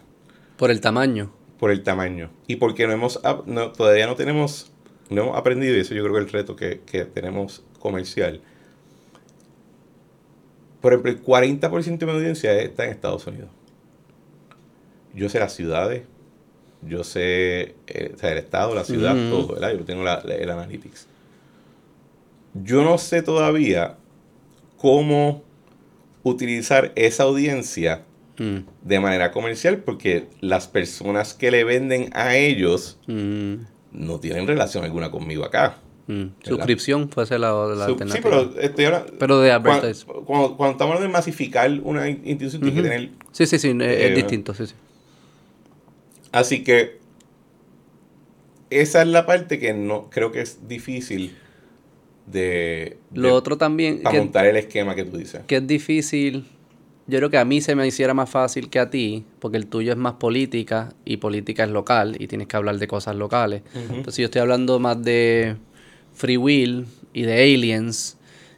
Por el tamaño. Por el tamaño. Y porque no hemos, no, todavía no tenemos, no hemos aprendido, y eso yo creo que es el reto que, que tenemos comercial. Por ejemplo, el 40% de mi audiencia está en Estados Unidos. Yo sé las ciudades, yo sé eh, o sea, el estado, la ciudad, todo, ¿verdad? Yo tengo la- la- el analytics. Yo no sé todavía cómo utilizar esa audiencia Mm, de manera comercial porque las personas que le venden a ellos mm, no tienen relación alguna conmigo acá. mm. Suscripción fuese la, la Su- sí, alternativa. pero estoy hablando- Pero de cuando, advertise. cuando, cuando estamos hablando de masificar una in- institución, tiene que tener. Sí, sí, sí, es, es Eh, distinto, sí, sí. Así que esa es la parte que no creo que es difícil de, Lo de- otro también, para que, montar el esquema que tú dices. que es difícil, yo creo que a mí se me hiciera más fácil que a ti, porque el tuyo es más política y política es local y tienes que hablar de cosas locales. Ujú. Entonces yo estoy hablando más de free will y de aliens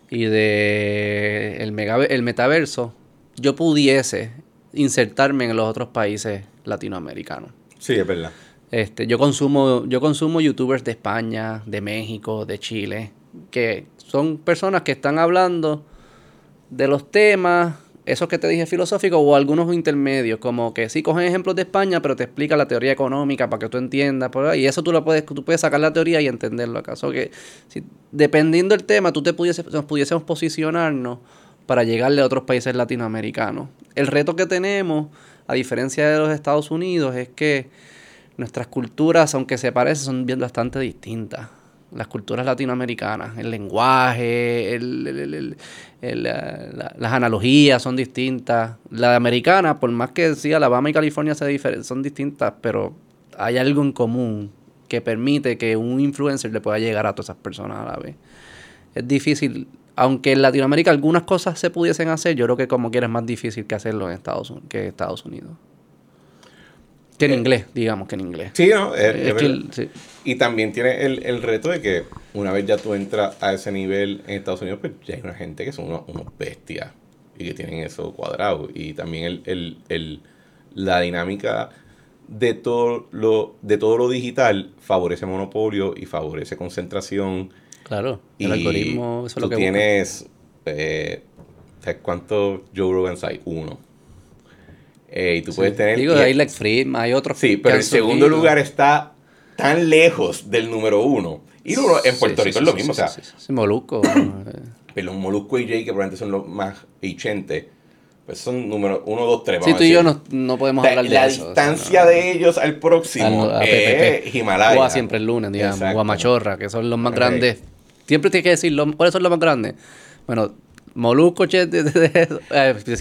y de el, mega- el metaverso. Yo pudiese insertarme en los otros países latinoamericanos. Sí, es verdad. Este, yo consumo, yo consumo youtubers de España, de México, de Chile, que son personas que están hablando de los temas esos que te dije filosóficos o algunos intermedios, como que sí cogen ejemplos de España, pero te explica la teoría económica para que tú entiendas, y eso tú lo puedes, tú puedes sacar la teoría y entenderlo acaso que si, dependiendo del tema, tú te pudiese, nos pudiésemos posicionarnos para llegarle a otros países latinoamericanos. El reto que tenemos, a diferencia de los Estados Unidos, es que nuestras culturas, aunque se parecen, son bien bastante distintas las culturas latinoamericanas, el lenguaje, el, las analogías son distintas. La americana, por más que sí, Alabama y California son distintas, pero hay algo en común que permite que un influencer le pueda llegar a todas esas personas a la vez. Es difícil, aunque en Latinoamérica algunas cosas se pudiesen hacer, yo creo que como quiera es más difícil que hacerlo en Estados, que en Estados Unidos. Que en eh, inglés, digamos que en inglés. Sí, no, Y también tiene el, reto de que una vez ya tú entras a ese nivel en Estados Unidos, pues ya hay una gente que son unos, bestias y que tienen eso cuadrado. Y también el, la dinámica de todo lo de todo lo digital favorece monopolio y favorece concentración. Claro, el algoritmo, eso es lo que tienes, eh, ¿cuántos Joe Rogans hay? Uno eh, y tú puedes tener. Digo, hay Lex Fried, hay otros. Sí, pero el segundo lugar está tan lejos del número uno. Y en Puerto Rico es lo mismo, o sea. Sí, Molusco. pero Molusco y Jay, que probablemente son los más hichentes, pues son número uno, dos, tres. Sí, tú y yo no, no podemos hablar de eso. La distancia de ellos al próximo es Himalaya. O a siempre el lunes, digamos. O a Machorra, que son los más grandes. Siempre tienes que decir, ¿cuáles son los más grandes? Bueno, Molusco, eh,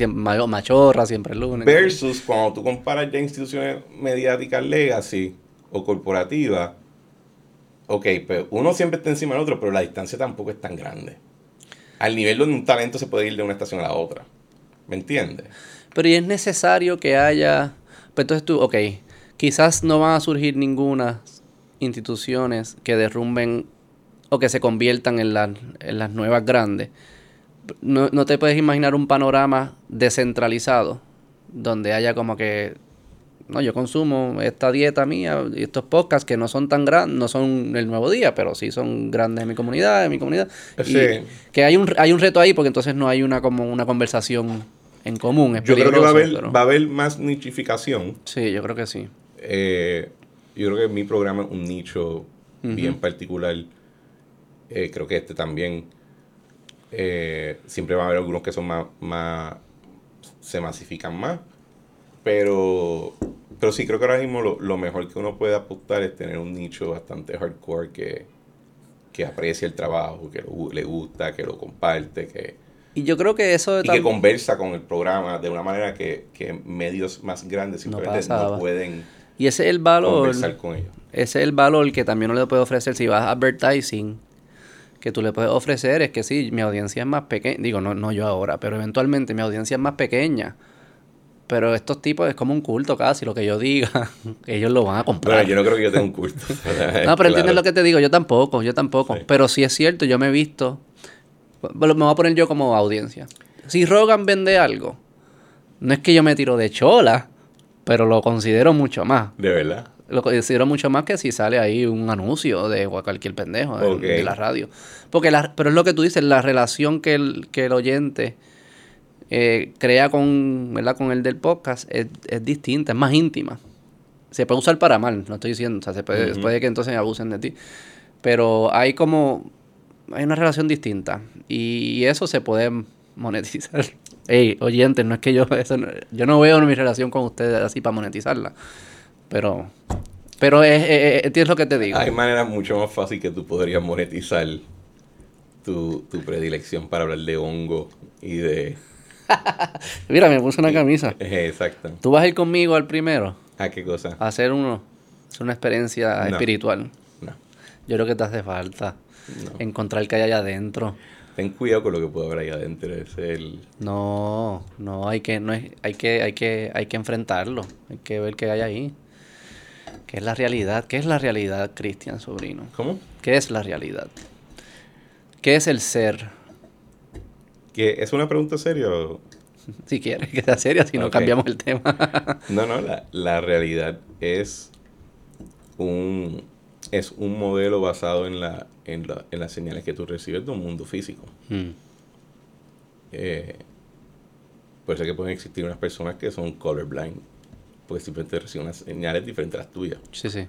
machorra, siempre el lunes. Versus cuando tú comparas ya instituciones mediáticas legacy o corporativas, ok, pero uno siempre está encima del otro, pero la distancia tampoco es tan grande. Al nivel donde un talento se puede ir de una estación a la otra. ¿Me entiendes? Pero y es necesario que haya. Pues entonces tú, ok, quizás no van a surgir ninguna instituciones que derrumben o que se conviertan en, en las nuevas grandes no, no te puedes imaginar un panorama descentralizado donde haya como que no, yo consumo esta dieta mía y estos podcasts que no son tan grandes, no son el nuevo día, pero sí son grandes en mi comunidad, en mi comunidad. que hay un, hay un reto ahí porque entonces no hay una como una conversación en común. yo creo que va a, haber, va a haber más nichificación. Sí, yo creo que sí. Eh, yo creo que mi programa es un nicho bien particular. Eh, creo que este también eh, siempre va a haber algunos que son más, más se masifican más. Pero, pero sí, creo que ahora mismo lo, mejor que uno puede apuntar es tener un nicho bastante hardcore que, que aprecia el trabajo, que le gusta, que lo comparte, que... Y yo creo que eso... Y que conversa con el programa de una manera que, medios más grandes simplemente no, pueden... Y ese es el valor... Conversar con ellos. Ese es el valor que también uno le puede ofrecer si vas a advertising que tú le puedes ofrecer es que sí, mi audiencia es más pequeña, digo, no, no yo ahora, pero eventualmente mi audiencia es más pequeña. Pero estos tipos es como un culto casi, lo que yo diga, ellos lo van a comprar. Bueno, yo no creo que yo tenga un culto. no, pero entiendes lo que te digo, yo tampoco, yo tampoco. Pero sí es cierto, yo me he visto, me voy a poner yo como audiencia. Si Rogan vende algo, no es que yo me tiro de chola, pero lo considero mucho más. De verdad. Lo considero mucho más que si sale ahí un anuncio de cualquier pendejo de, la radio. Porque la, pero es lo que tú dices, la relación que el, que el oyente eh, crea con, ¿verdad? con el del podcast es, distinta, es más íntima. Se puede usar para mal, no estoy diciendo. O sea, se puede, puede que entonces abusen de ti. Pero hay como. Hay una relación distinta. Y eso se puede monetizar. Ey, oyentes, no es que yo. Eso yo no veo mi relación con ustedes así para monetizarla. Pero, pero es, es, es, lo que te digo. Hay maneras mucho más fácil que tú podrías monetizar tu, tu predilección para hablar de hongo y de... Mira, me puse una camisa. Exacto. ¿Tú vas a ir conmigo al primero? ¿A qué cosa? A hacer uno. Es una experiencia espiritual. No. Yo creo que te hace falta encontrar qué hay allá adentro. Ten cuidado con lo que puede haber ahí adentro. Es el... No, no, hay que, no es, hay que, hay que, hay que enfrentarlo. Hay que ver qué hay ahí. ¿Qué es la realidad? ¿Qué es la realidad, Cristian Sobrino? ¿Cómo? ¿Qué es la realidad? ¿Qué es el ser? ¿Que ¿Es una pregunta seria? Si quieres que sea seria, si no cambiamos el tema. no, no, la, realidad es un, es un modelo basado en, la, en, las señales que tú recibes de un mundo físico. Hmm. Eh, eso es que pueden existir unas personas que son colorblind, porque simplemente reciben unas señales diferentes a las tuyas. Sí, sí.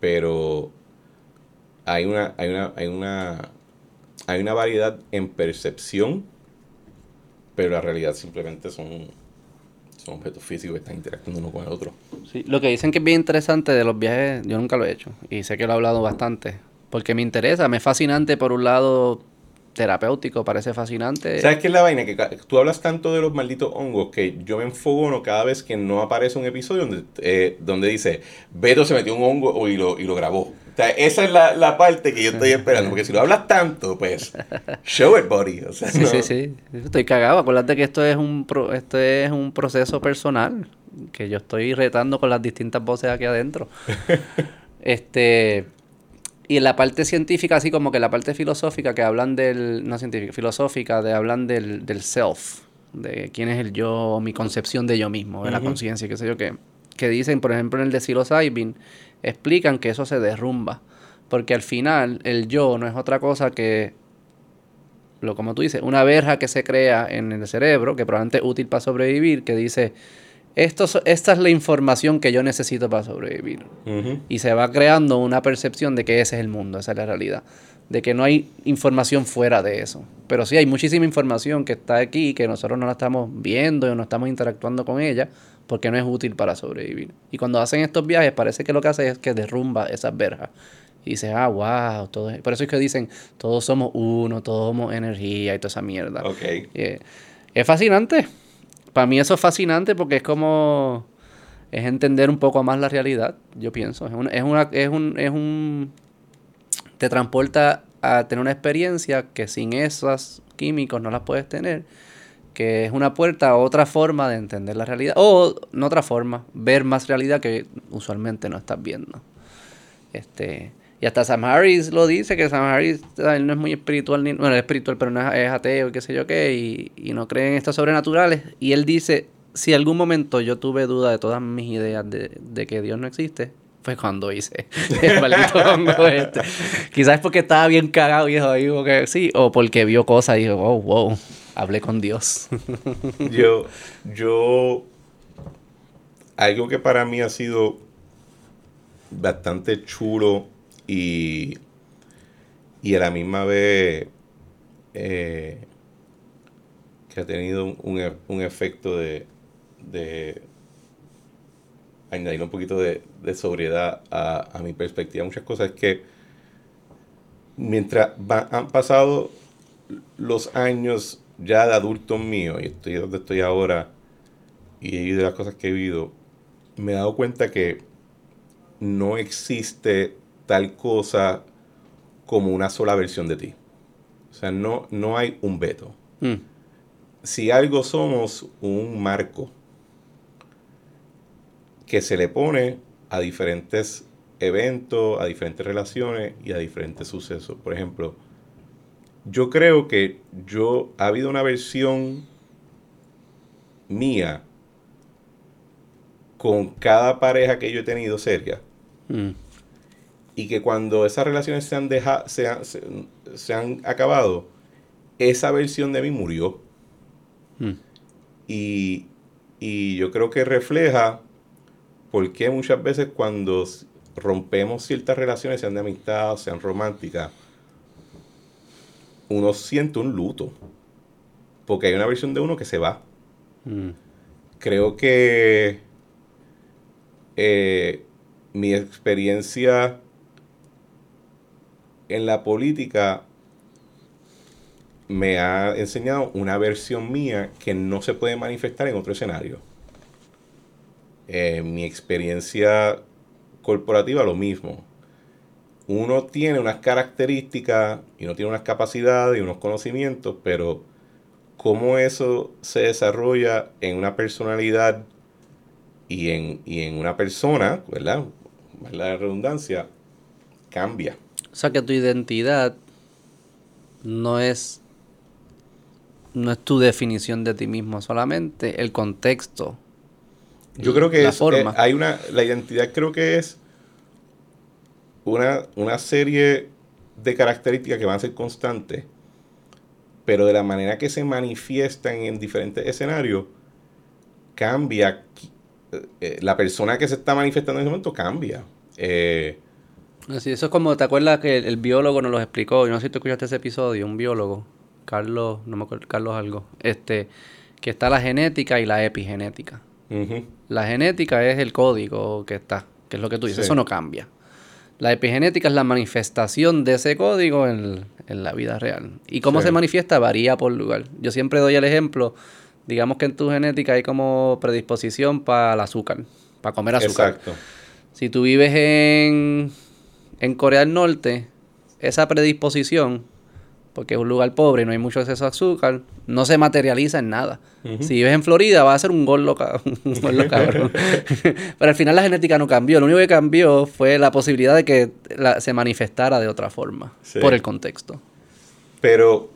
Pero hay una, hay una, hay una, hay una variedad en percepción, pero la realidad simplemente son, son objetos físicos que están interactuando uno con el otro. Sí, lo que dicen que es bien interesante de los viajes, yo nunca lo he hecho y sé que lo he hablado bastante, porque me interesa, me es fascinante por un lado terapéutico, parece fascinante. ¿Sabes qué es la vaina? Que tú hablas tanto de los malditos hongos que yo me enfogono cada vez que no aparece un episodio donde, eh, donde dice Beto se metió un hongo y lo, y lo grabó. O sea, esa es la, la parte que yo estoy esperando. Porque si lo hablas tanto, pues, show it, buddy. O sea, Sí, no- sí, sí, estoy cagado, acuérdate que esto es un pro- esto es un proceso personal que yo estoy retando con las distintas voces aquí adentro. este y en la parte científica, así como que la parte filosófica que hablan del, no científica, filosófica, de hablan del, del self, de quién es el yo, mi concepción de yo mismo, de la conciencia, qué sé yo qué. Que dicen, por ejemplo, en el de psilocybin, explican que eso se derrumba. Porque al final, el yo no es otra cosa que, lo como tú dices, una verja que se crea en el cerebro, que probablemente es útil para sobrevivir, que dice, Esto, esta es la información que yo necesito para sobrevivir. Y se va creando una percepción de que ese es el mundo, esa es la realidad. De que no hay información fuera de eso. Pero sí hay muchísima información que está aquí, que nosotros no la estamos viendo y no estamos interactuando con ella, porque no es útil para sobrevivir. Y cuando hacen estos viajes, parece que lo que hace es que derrumba esas verjas. Y dices, ah, wow, todo es-". por eso es que dicen, todos somos uno, todos somos energía y toda esa mierda. Ok. Eh, es fascinante. Para mí eso es fascinante porque es como es entender un poco más la realidad, yo pienso. Es, una, es, una, es, un, es un... Te transporta a tener una experiencia que sin esos químicos no las puedes tener, que es una puerta a otra forma de entender la realidad, o no otra forma, ver más realidad que usualmente no estás viendo. Este, y hasta Sam Harris lo dice, que Sam Harris él no es muy espiritual, ni, bueno, es espiritual, pero no es, ateo y qué sé yo qué, y, y no cree en estos sobrenaturales. Y él dice, si algún momento yo tuve duda de todas mis ideas de, de que Dios no existe, fue cuando hice el maldito este. Quizás es porque estaba bien cagado y dijo, que sí, o porque vio cosas y dijo, wow, wow, hablé con Dios. Yo, yo, algo que para mí ha sido bastante chulo y, y a la misma vez eh, que ha tenido un, un e- efecto de, de añadir un poquito de, de sobriedad a, a mi perspectiva. Muchas cosas que mientras han pasado los años ya de adulto mío y estoy donde estoy ahora y vivido las cosas que he vivido, me he dado cuenta que no existe tal cosa como una sola versión de ti. O sea, no, no hay un veto. Mm, Si algo somos un marco que se le pone a diferentes eventos, a diferentes relaciones y a diferentes sucesos. Por ejemplo, yo creo que yo ha habido una versión mía con cada pareja que yo he tenido seria mm, y que cuando esas relaciones se han, se han- se- se han acabado, esa versión de mí murió. mm. Y, y yo creo que refleja por qué muchas veces cuando rompemos ciertas relaciones, sean de amistad, sean románticas, uno siente un luto. Porque hay una versión de uno que se va. Mm, Creo que eh, mi experiencia en la política me ha enseñado una versión mía que no se puede manifestar en otro escenario. Eh, mi experiencia corporativa lo mismo. Uno tiene unas características y uno tiene unas capacidades y unos conocimientos, pero cómo eso se desarrolla en una personalidad y en, y en una persona, ¿verdad? La redundancia cambia. O sea que tu identidad no es no es tu definición de ti mismo solamente, el contexto. Yo creo que la es, forma. eh, hay una, la identidad creo que es una, una serie de características que van a ser constantes, pero de la manera que se manifiestan en diferentes escenarios cambia. eh, eh, la persona que se está manifestando en ese momento cambia. Eh, Así, eso es como, ¿te acuerdas que el, el biólogo nos lo explicó? Yo no sé si tú escuchaste ese episodio, un biólogo, Carlos, no me acuerdo, Carlos algo, este, que está la genética y la epigenética. La genética es el código que está, que es lo que tú dices, Sí. eso no cambia. La epigenética es la manifestación de ese código en, en la vida real. Y cómo Sí. se manifiesta varía por lugar. Yo siempre doy el ejemplo, digamos que en tu genética hay como predisposición para el azúcar, para comer azúcar. Exacto. Si tú vives en, en Corea del Norte, esa predisposición, porque es un lugar pobre y no hay mucho acceso a azúcar, no se materializa en nada. Si vives en Florida, va a ser un gordo, ca- un cabrón. Pero al final la genética no cambió. Lo único que cambió fue la posibilidad de que la- se manifestara de otra forma, Sí. por el contexto. Pero,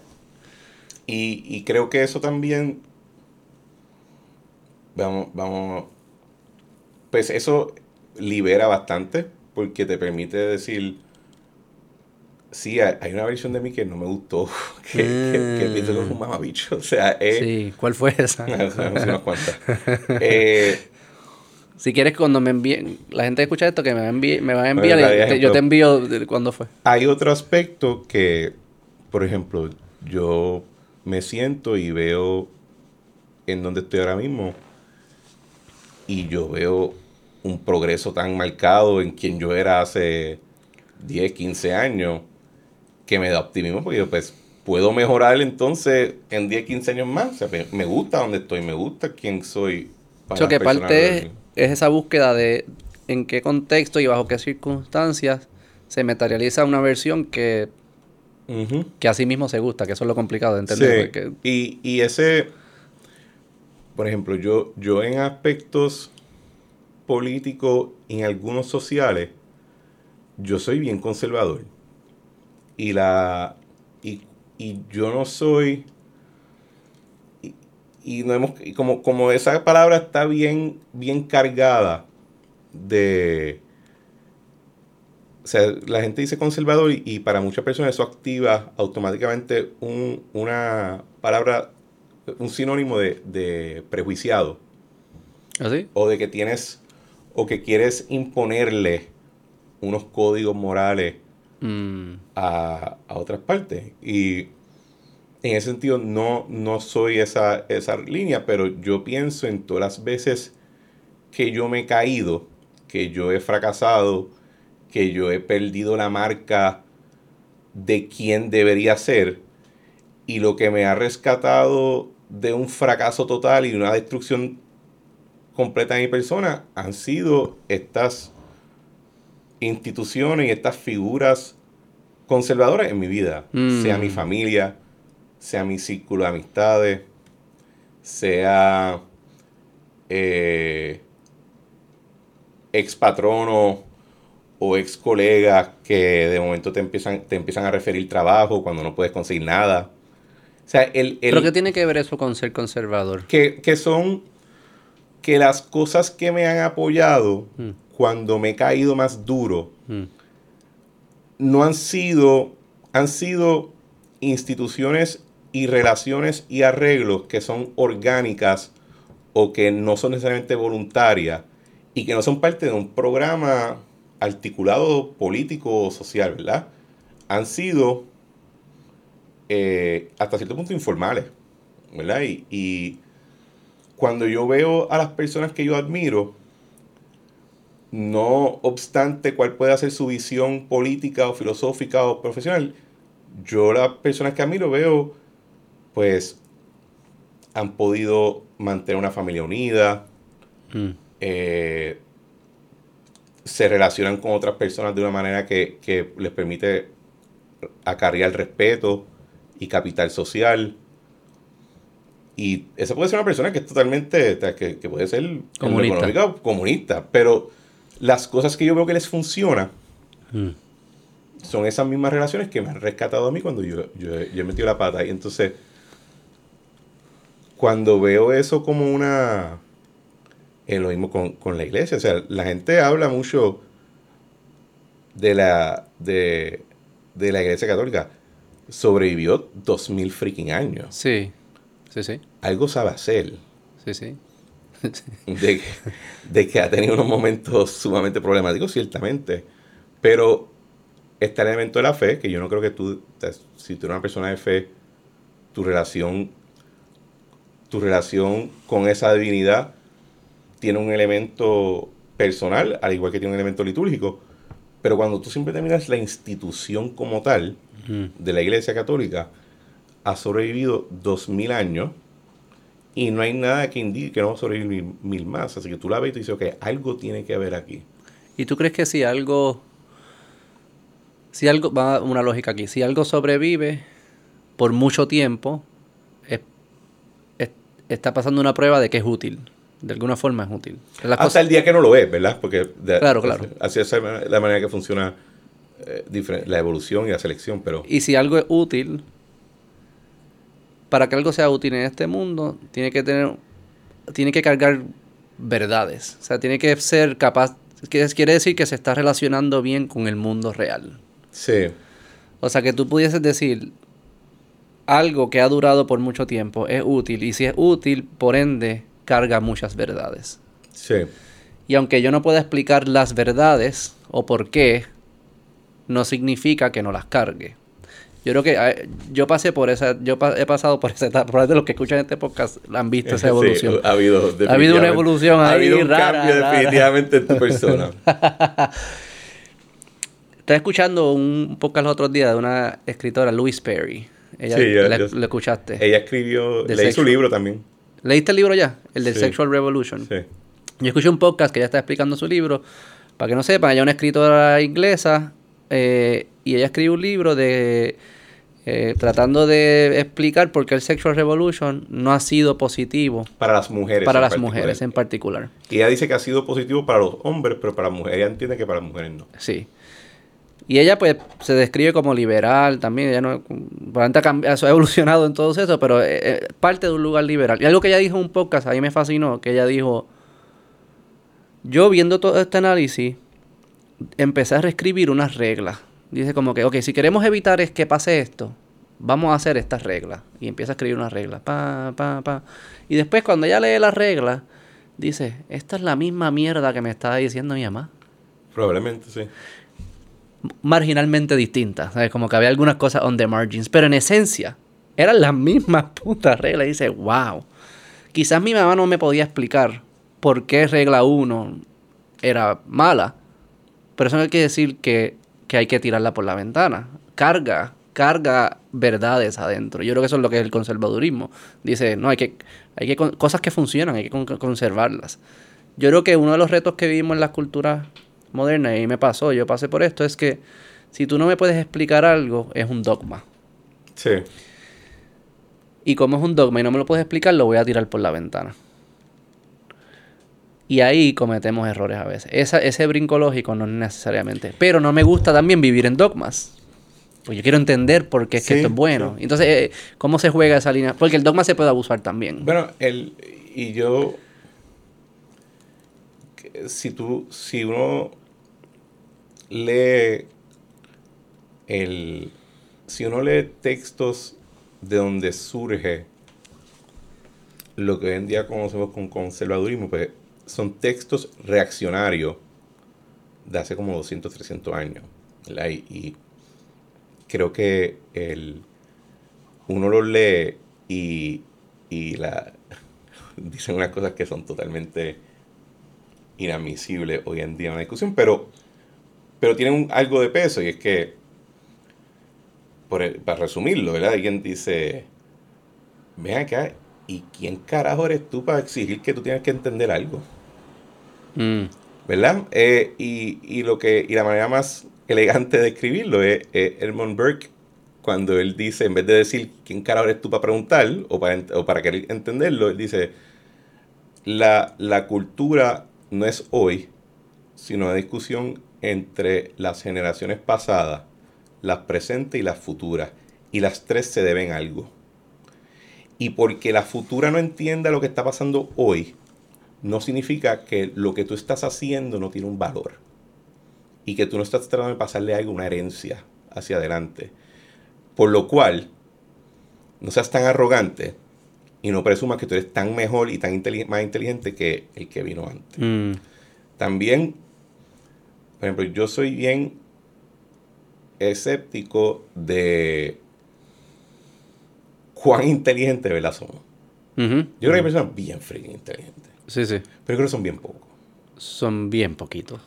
y, y creo que eso también, vamos, vamos, pues eso libera bastante porque te permite decir, sí, hay, una versión de mí que no me gustó, que, que, que pienso que es un mamabicho, o sea, es... Sí, ¿cuál fue esa? Sabemos unas cuantas. Eh, si quieres, cuando me envíen, la gente escucha esto, que me, envíe, me va a enviar, la te- yo ejemplo. te envío cuándo fue. Hay otro aspecto que, por ejemplo, yo me siento y veo en donde estoy ahora mismo y yo veo un progreso tan marcado en quien yo era hace 10, 15 años que me da optimismo porque yo pues puedo mejorar entonces en 10, 15 años más. O sea, me, gusta donde estoy, me gusta quién soy. Las que parte es, es esa búsqueda de en qué contexto y bajo qué circunstancias se materializa una versión que. Ujú. que a sí mismo se gusta, que eso es lo complicado de entender. Sí, porque- y, y ese, por ejemplo, yo, yo en aspectos políticos y en algunos sociales, yo soy bien conservador. Y la y, y yo no soy y, y no hemos y como, como esa palabra está bien, bien cargada de o sea, la gente dice conservador y, y para muchas personas eso activa automáticamente un- una palabra, un sinónimo de, de prejuiciado ¿Así? o de que tienes o que quieres imponerle unos códigos morales Mm, a, a otras partes. Y en ese sentido no, no soy esa, esa línea, pero yo pienso en todas las veces que yo me he caído, que yo he fracasado, que yo he perdido la marca de quién debería ser y lo que me ha rescatado de un fracaso total y una destrucción completa de mi persona han sido estas instituciones y estas figuras conservadoras en mi vida, Mm. sea mi familia, sea mi círculo de amistades, sea eh, ex patrono o ex colegas que de momento te empiezan, te empiezan a referir trabajo cuando no puedes conseguir nada. O sea, el, el- ¿Pero qué tiene que ver eso con ser conservador? que, que son que las cosas que me han apoyado Mm, cuando me he caído más duro mm, no han sido han sido instituciones y relaciones y arreglos que son orgánicas o que no son necesariamente voluntarias y que no son parte de un programa articulado político o social, ¿verdad? Han sido eh, hasta cierto punto informales, ¿verdad? Y, y cuando yo veo a las personas que yo admiro, no obstante cuál pueda ser su visión política o filosófica o profesional, yo las personas que admiro veo, pues, han podido mantener una familia unida, mm. eh, se relacionan con otras personas de una manera que, que les permite acarrear respeto y capital social. Y esa puede ser una persona que es totalmente, que, que puede ser Comunista. comunista, pero las cosas que yo veo que les funcionan Mm. son esas mismas relaciones que me han rescatado a mí cuando yo, yo, yo he metido la pata. Y entonces, cuando veo eso como una... Es lo mismo con, con la iglesia. O sea, la gente habla mucho de la, de, de la iglesia católica. Sobrevivió dos mil freaking años. Sí, sí, sí, Algo sabe hacer. sí, sí. de, de que ha tenido unos momentos sumamente problemáticos, ciertamente. Pero está el elemento de la fe, que yo no creo que tú, si tú eres una persona de fe, tu relación, tu relación con esa divinidad tiene un elemento personal, al igual que tiene un elemento litúrgico. Pero cuando tú siempre miras la institución como tal de la Iglesia Católica, ha sobrevivido dos mil años y no hay nada que indique que no va a sobrevivir mil, más. Así que tú la ves y dices, ok, algo tiene que haber aquí. ¿Y tú crees que si algo, si algo, va una lógica aquí, si algo sobrevive por mucho tiempo, está pasando una prueba de que es útil? De alguna forma es útil. Hasta el día que no lo es, ¿verdad? Porque claro, claro. Así es la manera que funciona eh, la evolución y la selección, pero... Y si algo es útil, para que algo sea útil en este mundo, tiene que tener, tiene que cargar verdades. O sea, tiene que ser capaz, quiere decir que se está relacionando bien con el mundo real. Sí. O sea, que tú pudieses decir, algo que ha durado por mucho tiempo es útil, y si es útil, por ende, carga muchas verdades. Sí. Y aunque yo no pueda explicar las verdades o por qué, no significa que no las cargue. Yo creo que yo pasé por esa, yo he pasado por esa etapa. Probablemente los que escuchan este podcast han visto esa evolución. ha habido, ha habido una evolución ahí Ha habido un cambio definitivamente en tu persona. Estaba escuchando un podcast los otros días de una escritora, Louise Perry. Ella, sí, le, escuchaste. Ella escribió, leí su libro también. ¿Leíste el libro ya? El de Sexual Revolution. Sí. Yo escuché un podcast que ella está explicando su libro. Para que no sepan, ella es una escritora inglesa eh, y ella escribe un libro de eh, tratando de explicar por qué el Sexual Revolution no ha sido positivo. Para las mujeres. Para las mujeres en particular. Y ella dice que ha sido positivo para los hombres, pero para las mujeres. Ella entiende que para las mujeres no. Sí. Y ella pues se describe como liberal también, ella no ha, ha evolucionado en todo eso, pero eh, eh, parte de un lugar liberal. Y algo que ella dijo en un podcast, a mí me fascinó, que ella dijo, yo viendo todo este análisis, empecé a reescribir unas reglas dice como que, ok, si queremos evitar es que pase esto, vamos a hacer estas reglas. Y empieza a escribir unas reglas, pa, pa, pa. Y después cuando ella lee las reglas, dice, esta es la misma mierda que me estaba diciendo mi mamá. Probablemente, sí. Marginalmente distintas, ¿sabes? Como que había algunas cosas on the margins, pero en esencia eran las mismas putas reglas. Y dice, wow. Quizás mi mamá no me podía explicar por qué regla 1 era mala, pero eso no quiere decir que que hay que tirarla por la ventana. Carga, carga verdades adentro. Yo creo que eso es lo que es el conservadurismo. Dice, no, hay que, hay que cosas que funcionan, hay que conservarlas. Yo creo que uno de los retos que vivimos en las culturas modernas, y me pasó, yo pasé por esto, es que si tú no me puedes explicar algo, es un dogma. Sí. Y como es un dogma y no me lo puedes explicar, lo voy a tirar por la ventana. Y ahí cometemos errores a veces. ese brinco lógico no necesariamente. Pero no me gusta también vivir en dogmas. Pues yo quiero entender por qué es que esto es bueno. Entonces, eh, ¿cómo se juega esa línea? Porque el dogma se puede abusar también. Bueno, el, y yo, si tú, si uno lee el, si uno lee textos de donde surge lo que hoy en día conocemos con conservadurismo, pues son textos reaccionarios de hace como 200, 300 años. Y, creo que el, uno los lee y, y la, dicen unas cosas que son totalmente inadmisibles hoy en día en la discusión, pero, pero tienen algo de peso y es que, por para resumirlo, ¿verdad? Alguien dice, ven acá, ¿y quién carajo eres tú para exigir que tú tienes que entender algo? Mm. ¿Verdad? Eh, y, lo que, y la manera más elegante de escribirlo es Edmund Burke, cuando él dice, en vez de decir quién carajo eres tú para preguntar o para, o para querer entenderlo, él dice, la, la cultura no es hoy, sino una discusión entre las generaciones pasadas, las presentes y las futuras. Y las tres se deben algo. Y porque la futura no entienda lo que está pasando hoy, no significa que lo que tú estás haciendo no tiene un valor. Y que tú no estás tratando de pasarle algo, una herencia hacia adelante. Por lo cual, no seas tan arrogante y no presumas que tú eres tan mejor y tan más inteligente que el que vino antes. Mm. También, por ejemplo, yo soy bien escéptico de cuán inteligente ¿verdad? somos. Yo creo que hay personas bien freaking inteligentes. Sí, sí. Pero creo que son bien pocos. Son bien poquitos.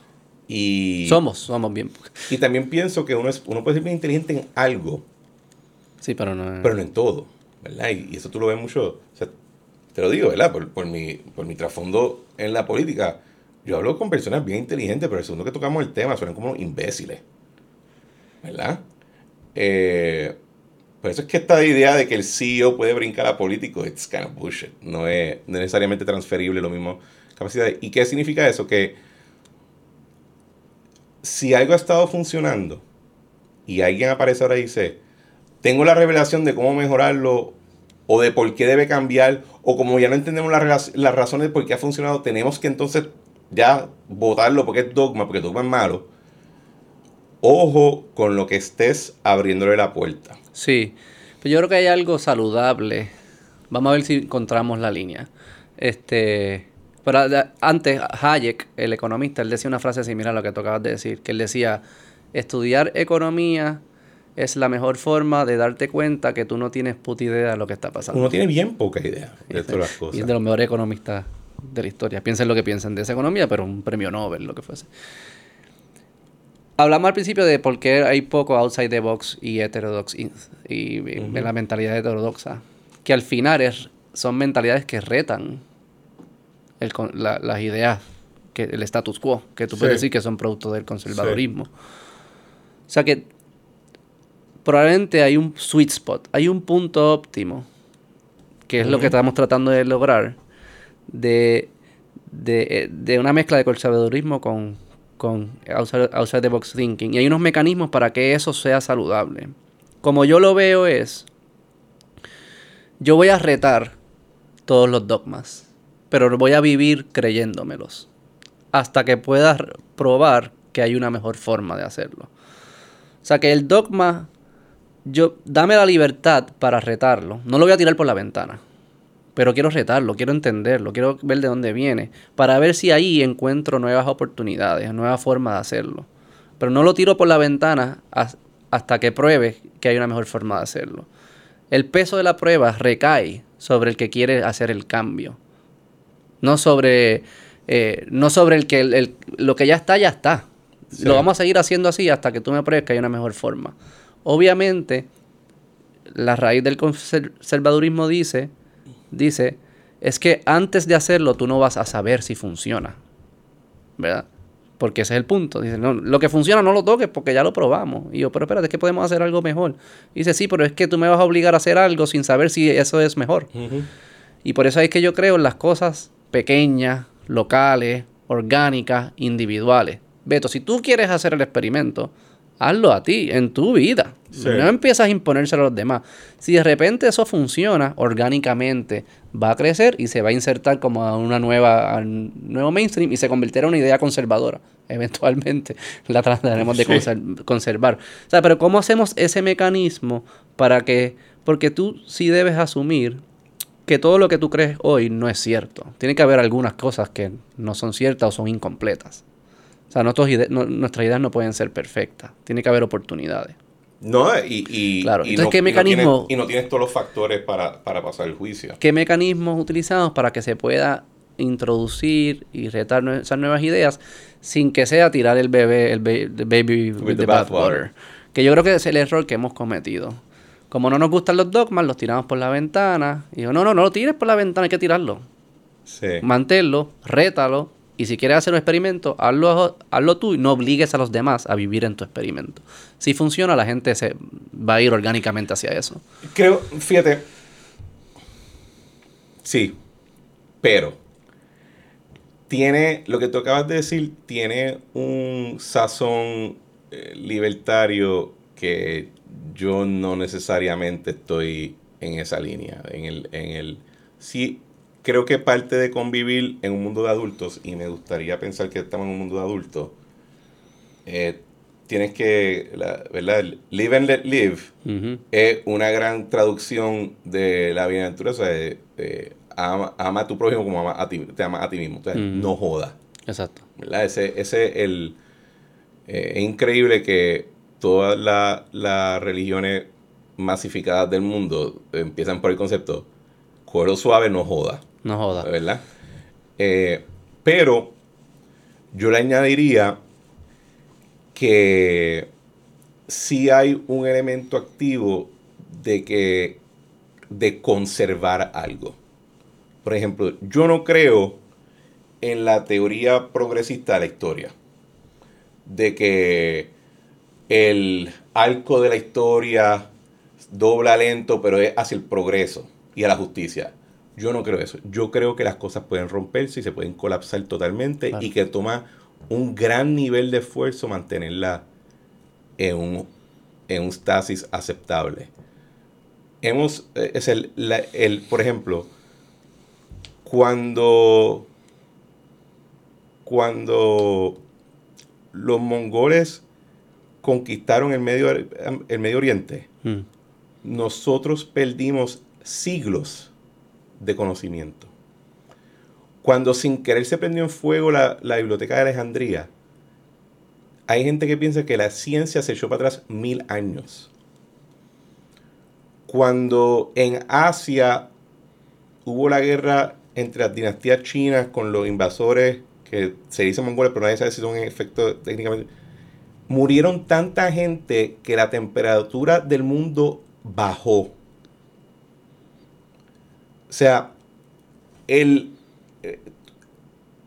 Y, somos, somos bien pocos. Y también pienso que uno, es, uno puede ser bien inteligente en algo. Sí, pero no. Pero no en todo. ¿verdad? Y, eso tú lo ves mucho. O sea, te lo digo, ¿verdad? Por, por, mi, por mi trasfondo en la política. Yo hablo con personas bien inteligentes, pero el segundo que tocamos el tema suenan como imbéciles. ¿Verdad? Eh, por eso es que esta idea de que el CEO puede brincar a político, it's kind of bullshit. No es, necesariamente transferible lo mismo capacidad. ¿Y qué significa eso? Que si algo ha estado funcionando y alguien aparece ahora y dice, tengo la revelación de cómo mejorarlo o de por qué debe cambiar, o como ya no entendemos las, las razones de por qué ha funcionado, tenemos que entonces ya votarlo porque es dogma, porque dogma es malo. Ojo con lo que estés abriéndole la puerta. Sí, pero yo creo que hay algo saludable. Vamos a ver si encontramos la línea. Este, pero antes Hayek, el economista, él decía una frase similar a lo que tú acabas de decir, que él decía, estudiar economía es la mejor forma de darte cuenta que tú no tienes puta idea de lo que está pasando. Uno tiene bien poca idea de todas las cosas. Y es de los mejores economistas de la historia. Piensen lo que piensen de esa economía, pero un premio Nobel, lo que fuese. Hablamos al principio de por qué hay poco outside the box y heterodox y, la mentalidad heterodoxa. Que al final es, son mentalidades que retan las ideas, que el status quo, que tú puedes decir que son producto del conservadurismo. O sea que probablemente hay un sweet spot, hay un punto óptimo, que es lo que estamos tratando de lograr, de, de, de una mezcla de conservadurismo con con outside, the box thinking. Y hay unos mecanismos para que eso sea saludable. Como yo lo veo es, yo voy a retar todos los dogmas, pero voy a vivir creyéndomelos. Hasta que pueda probar que hay una mejor forma de hacerlo. O sea que el dogma, yo, dame la libertad para retarlo. No lo voy a tirar por la ventana pero quiero retarlo, quiero entenderlo, quiero ver de dónde viene, para ver si ahí encuentro nuevas oportunidades, nuevas formas de hacerlo. Pero no lo tiro por la ventana hasta que pruebe que hay una mejor forma de hacerlo. El peso de la prueba recae sobre el que quiere hacer el cambio, no sobre, eh, no sobre el que lo que ya está, ya está. Lo vamos a seguir haciendo así hasta que tú me pruebes que hay una mejor forma. Obviamente, la raíz del conservadurismo dice dice, es que antes de hacerlo tú no vas a saber si funciona. ¿Verdad? Porque ese es el punto. Dice, no, lo que funciona no lo toques porque ya lo probamos. Y yo, pero espérate, es que podemos hacer algo mejor. dice, sí, pero es que tú me vas a obligar a hacer algo sin saber si eso es mejor. Y por eso es que yo creo en las cosas pequeñas, locales, orgánicas, individuales. Beto, si tú quieres hacer el experimento, hazlo a ti, en tu vida. No empiezas a imponérselo a los demás. Si de repente eso funciona orgánicamente, va a crecer y se va a insertar como a una nueva, nuevo mainstream y se convertirá en una idea conservadora. Eventualmente la trataremos de conservar. O sea, pero ¿cómo hacemos ese mecanismo para que... Porque tú sí debes asumir que todo lo que tú crees hoy no es cierto. Tiene que haber algunas cosas que no son ciertas o son incompletas. O sea, nuestras ideas no pueden ser perfectas. Tiene que haber oportunidades. No, y, y, claro. y ¿qué mecanismo? Y no, tienes, todos los factores para, pasar el juicio. ¿Qué mecanismos utilizamos para que se pueda introducir y retar esas nuevas ideas sin que sea tirar el bebé, el, baby with, the, bathwater? Que yo creo que es el error que hemos cometido. Como no nos gustan los dogmas, los tiramos por la ventana. Y yo, no, no, no lo tires por la ventana, hay que tirarlo. Sí. Manténlo, rétalo, y si quieres hacer un experimento, hazlo, hazlo tú y no obligues a los demás a vivir en tu experimento. Si funciona, la gente se va a ir orgánicamente hacia eso. Creo, fíjate. Sí, pero tiene, lo que tú acabas de decir, tiene un sazón eh, libertario que yo no necesariamente estoy en esa línea. En el, en el, sí, creo que parte de convivir en un mundo de adultos, y me gustaría pensar que estamos en un mundo de adultos, eh, tienes que, la, ¿verdad? Live and let live es una gran traducción de la bienaventura, o sea, ama, a tu prójimo como ama a ti, te ama a ti mismo, o sea, no joda. Exacto. ¿verdad? Ese, ese el, eh, es increíble que todas las religiones masificadas del mundo empiezan por el concepto, cuero suave no joda. No joda. ¿Verdad? Eh, pero yo le añadiría que sí hay un elemento activo de que de conservar algo. Por ejemplo, yo no creo en la teoría progresista de la historia. De que el arco de la historia dobla lento, pero es hacia el progreso y a la justicia. Yo no creo eso. Yo creo que las cosas pueden romperse y se pueden colapsar totalmente y que toma un gran nivel de esfuerzo mantenerla en un, en un stasis aceptable. Hemos, eh, es el, el, por ejemplo, cuando, cuando los mongoles conquistaron el Medio, el Medio Oriente, mm. nosotros perdimos siglos de conocimiento. Cuando sin querer se prendió en fuego la, biblioteca de Alejandría, hay gente que piensa que la ciencia se echó para atrás mil años. Cuando en Asia hubo la guerra entre las dinastías chinas con los invasores, que se dicen mongoles, pero nadie sabe si son en efecto técnicamente, murieron tanta gente que la temperatura del mundo bajó. O sea, el, eh,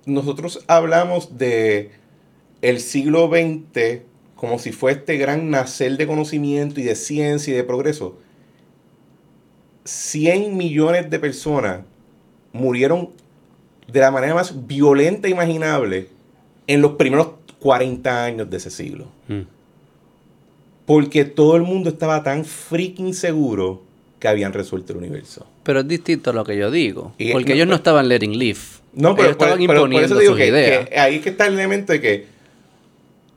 nosotros hablamos de el siglo XX como si fue este gran nacer de conocimiento y de ciencia y de progreso. 100 millones de personas murieron de la manera más violenta e imaginable en los primeros 40 años de ese siglo. Mm. Porque todo el mundo estaba tan freaking seguro que habían resuelto el universo. Pero es distinto a lo que yo digo. porque ellos no estaban letting live. No, pero, estaban imponiendo sus ideas. ahí es que está el elemento de que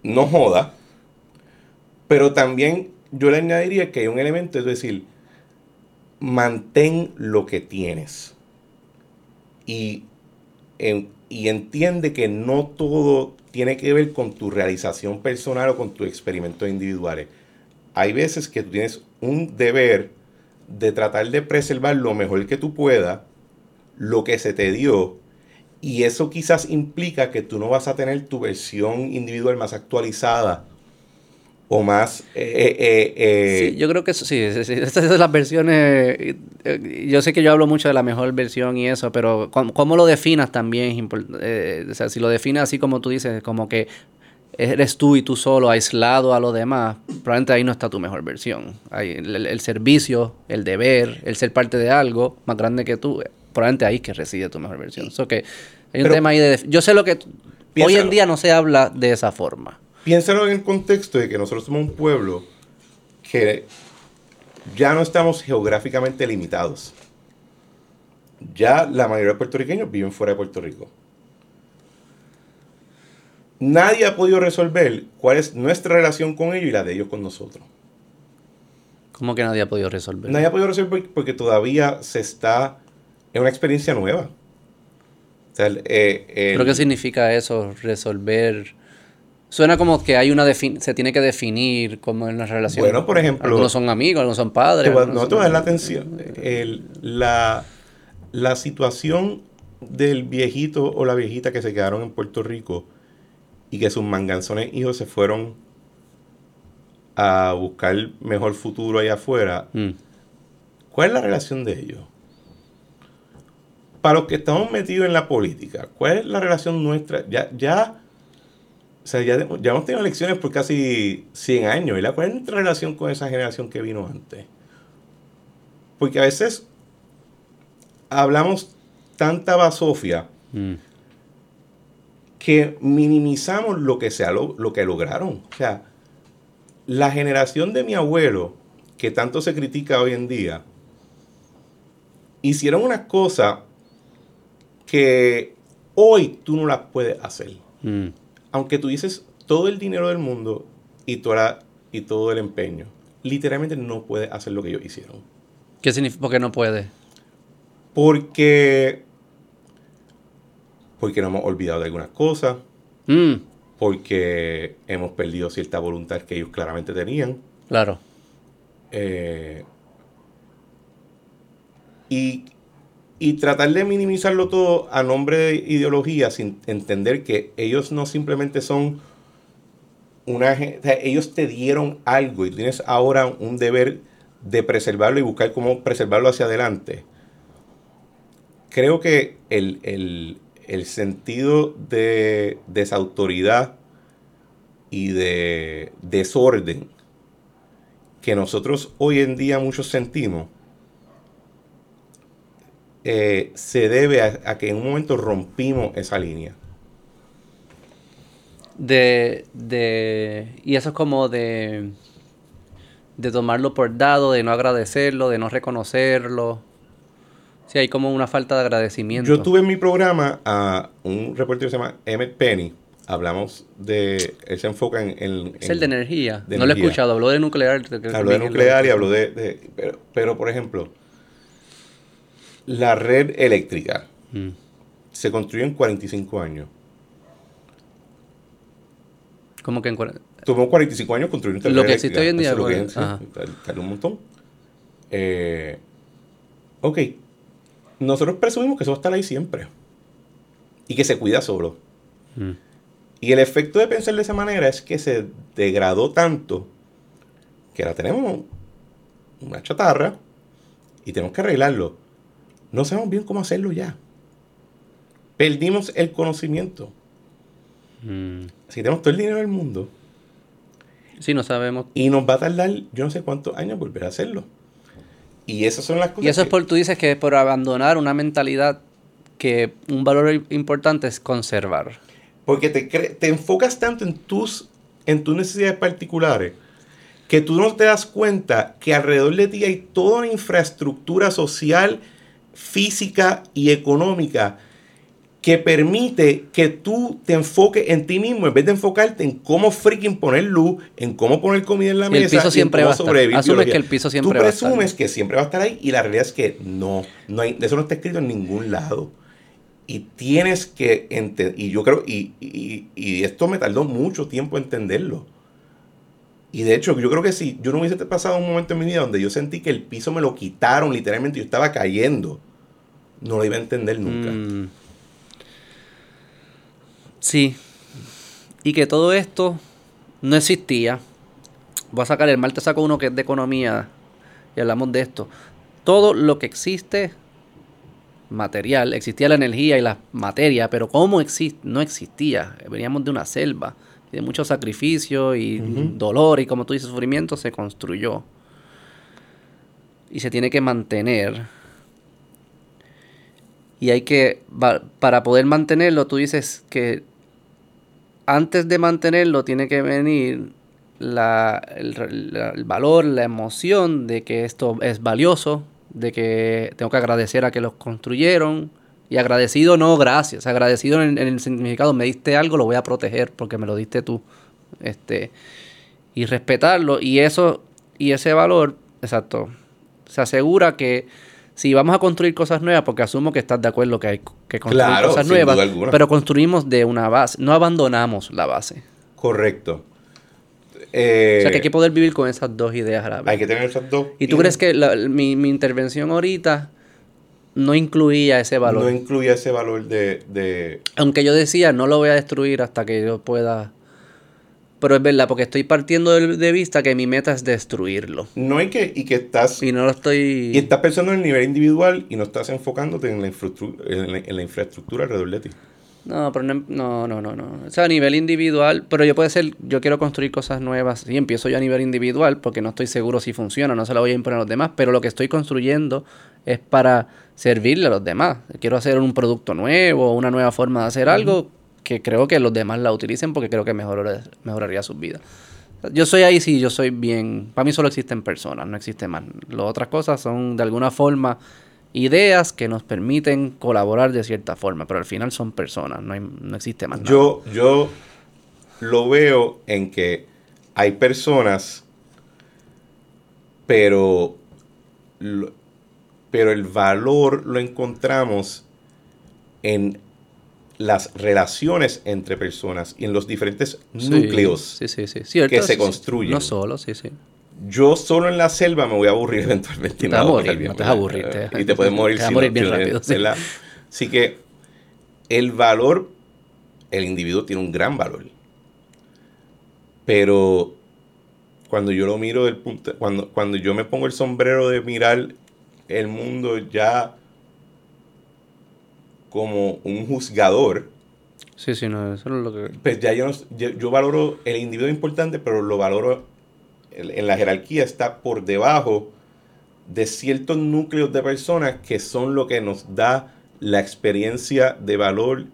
no joda. Pero también yo le añadiría que hay un elemento, es decir, mantén lo que tienes. Y, y entiende que no todo tiene que ver con tu realización personal o con tus experimentos individuales. Hay veces que tú tienes un deber de tratar de preservar lo mejor que tú puedas, lo que se te dio, y eso quizás implica que tú no vas a tener tu versión individual más actualizada o más... Eh, eh, eh, sí, yo creo que eso, sí, estas son las versiones... Yo sé que yo hablo mucho de la mejor versión y eso, pero cómo, lo definas también o sea, si lo defines así como tú dices, como que eres tú y tú solo, aislado a lo demás, probablemente ahí no está tu mejor versión. el, servicio, el deber, el ser parte de algo más grande que tú, probablemente ahí que reside tu mejor versión. So que hay un tema ahí de... Yo sé lo que... Hoy en día no se habla de esa forma. Piénsalo en el contexto de que nosotros somos un pueblo que ya no estamos geográficamente limitados. Ya la mayoría de puertorriqueños viven fuera de Puerto Rico nadie ha podido resolver cuál es nuestra relación con ellos y la de ellos con nosotros. ¿Cómo que nadie ha podido resolver? Nadie ha podido resolver porque todavía se está en una experiencia nueva. Eh, ¿Pero qué significa eso? Resolver. Suena como que hay una se tiene que definir como en la relación. Bueno, por ejemplo. Algunos son amigos, algunos son padres. no te voy a dar la atención. la, la situación del viejito o la viejita que se quedaron en Puerto Rico y que sus manganzones hijos se fueron a buscar mejor futuro allá afuera, mm. ¿cuál es la relación de ellos? Para los que estamos metidos en la política, ¿cuál es la relación nuestra? Ya, ya, o sea, ya, ya hemos tenido elecciones por casi 100 años, ¿verdad? ¿Cuál es nuestra relación con esa generación que vino antes? Porque a veces hablamos tanta basofia mm que minimizamos lo que, sea lo, que lograron. O sea, la generación de mi abuelo, que tanto se critica hoy en día, hicieron unas cosas que hoy tú no las puedes hacer. Mm. Aunque tú dices todo el dinero del mundo y, toda, y todo el empeño, literalmente no puede hacer lo que ellos hicieron. ¿Qué significa? Porque no puede. Porque, porque nos hemos olvidado de algunas cosas. Mm, Porque hemos perdido cierta voluntad que ellos claramente tenían. claro. Eh, y, y tratar de minimizarlo todo a nombre de ideología sin entender que ellos no simplemente son una gen- o sea, ellos te dieron algo y tienes ahora un deber de preservarlo y buscar cómo preservarlo hacia adelante. Creo que el, el- el sentido de desautoridad y de desorden que nosotros hoy en día muchos sentimos eh, se debe a, a que en un momento rompimos esa línea. De, de, y eso es como de, de tomarlo por dado, de no agradecerlo, de no reconocerlo. Sí, hay como una falta de agradecimiento. Yo tuve en mi programa a un reportero que se llama Emmett Penny. Hablamos de. Él se enfoca en. en- Es el de energía. de no lo he escuchado, habló de nuclear. Habló de nuclear y habló de. de- pero, pero, por ejemplo, la red eléctrica Mm. se construyó en 45 años. Como que en cuar- Tomó 45 años construir una red Lo que existe eléctrica. hoy en día, Eso lo que es, un montón. Eh, ok. Nosotros presumimos que eso va a estar ahí siempre. Y que se cuida solo. Mm. Y el efecto de pensar de esa manera es que se degradó tanto que ahora tenemos una chatarra y tenemos que arreglarlo. No sabemos bien cómo hacerlo ya. Perdimos el conocimiento. Mm. Así que tenemos todo el dinero del mundo Sí, no sabemos. y nos va a tardar yo no sé cuántos años volver a hacerlo. Y esas son las cosas. Y eso es por, tú dices que es por abandonar una mentalidad que un valor importante es conservar. Porque te, te enfocas tanto en tus, en tus necesidades particulares que tú no te das cuenta que alrededor de ti hay toda una infraestructura social, física y económica que permite que tú te enfoques en ti mismo en vez de enfocarte en cómo freaking poner luz, en cómo poner comida en la El mesa. piso y en siempre cómo va a estar. sobrevivir Asumes biología. que el piso siempre Tú va a estar. presumes que siempre va a estar ahí y la realidad es que no, no hay, eso no está escrito en ningún lado. Y tienes que entender, y yo creo, y, y- y esto me tardó mucho tiempo entenderlo. Y de hecho, yo creo que si yo no hubiese pasado un momento en mi vida donde yo sentí que el piso me lo quitaron, literalmente yo estaba cayendo, no lo iba a entender nunca. Mm. Sí. Y que todo esto no existía. Voy a sacar el martes saco uno que es de economía y hablamos de esto. Todo lo que existe material, existía la energía y la materia, pero cómo existe, no existía. Veníamos de una selva, y de mucho sacrificio y dolor y como tú dices, sufrimiento se construyó. Y se tiene que mantener. Y hay que, para poder mantenerlo, tú dices que antes de mantenerlo tiene que venir la- el, el valor, la emoción de que esto es valioso, de que tengo que agradecer a que los construyeron. Y agradecido no, gracias. Agradecido en, en el significado, me diste algo, lo voy a proteger porque me lo diste tú. Este, y respetarlo. Y eso, y ese valor, exacto, se asegura que si vamos a construir cosas nuevas, porque asumo que estás de acuerdo que hay que construir Claro, cosas nuevas, pero construimos de una base, no abandonamos la base. Correcto. Eh, o sea que hay que poder vivir con esas dos ideas a la vez. hay que tener esas dos. ¿Y tú crees que la- mi, mi intervención ahorita no incluía ese valor? No incluye ese valor de, de- Aunque yo decía, no lo voy a destruir hasta que yo pueda... Pero es verdad, porque estoy partiendo de, de vista que mi meta es destruirlo. No hay que... Y que estás... Y no lo estoy... Y estás pensando en el nivel individual y no estás enfocándote en la, infraestructura, en la, en la infraestructura alrededor de ti. No, pero no, no, no, no, no. O sea, a nivel individual, pero yo puede ser, yo quiero construir cosas nuevas y empiezo yo a nivel individual porque no estoy seguro si funciona, no se la voy a imponer a los demás, pero lo que estoy construyendo es para servirle a los demás. Quiero hacer un producto nuevo, una nueva forma de hacer algo que creo que los demás la utilicen porque creo que mejor- mejoraría sus vidas. Yo soy ahí, sí, yo soy bien. Para mí solo existen personas, no existe más. Las otras cosas son de alguna forma ideas que nos permiten colaborar de cierta forma, pero al final son personas, no, hay- no existe más nada. Yo, yo lo veo en que hay personas, pero, pero el valor lo encontramos en las relaciones entre personas y en los diferentes núcleos que se construyen. No solo, sí, sí. Yo solo en la selva me voy a aburrir eventualmente. Te vas a morir, no te vas a aburrir. y te puedes morir, te morir bien rápido. Así que el valor, el individuo tiene un gran valor. Pero cuando yo lo miro del punto, cuando, cuando yo me pongo el sombrero de mirar el mundo ya como un juzgador. Sí, sí, no, eso no es lo que... Pues ya yo, yo, valoro el individuo importante, pero lo valoro en la jerarquía, está por debajo de ciertos núcleos de personas que son lo que nos da la experiencia de valor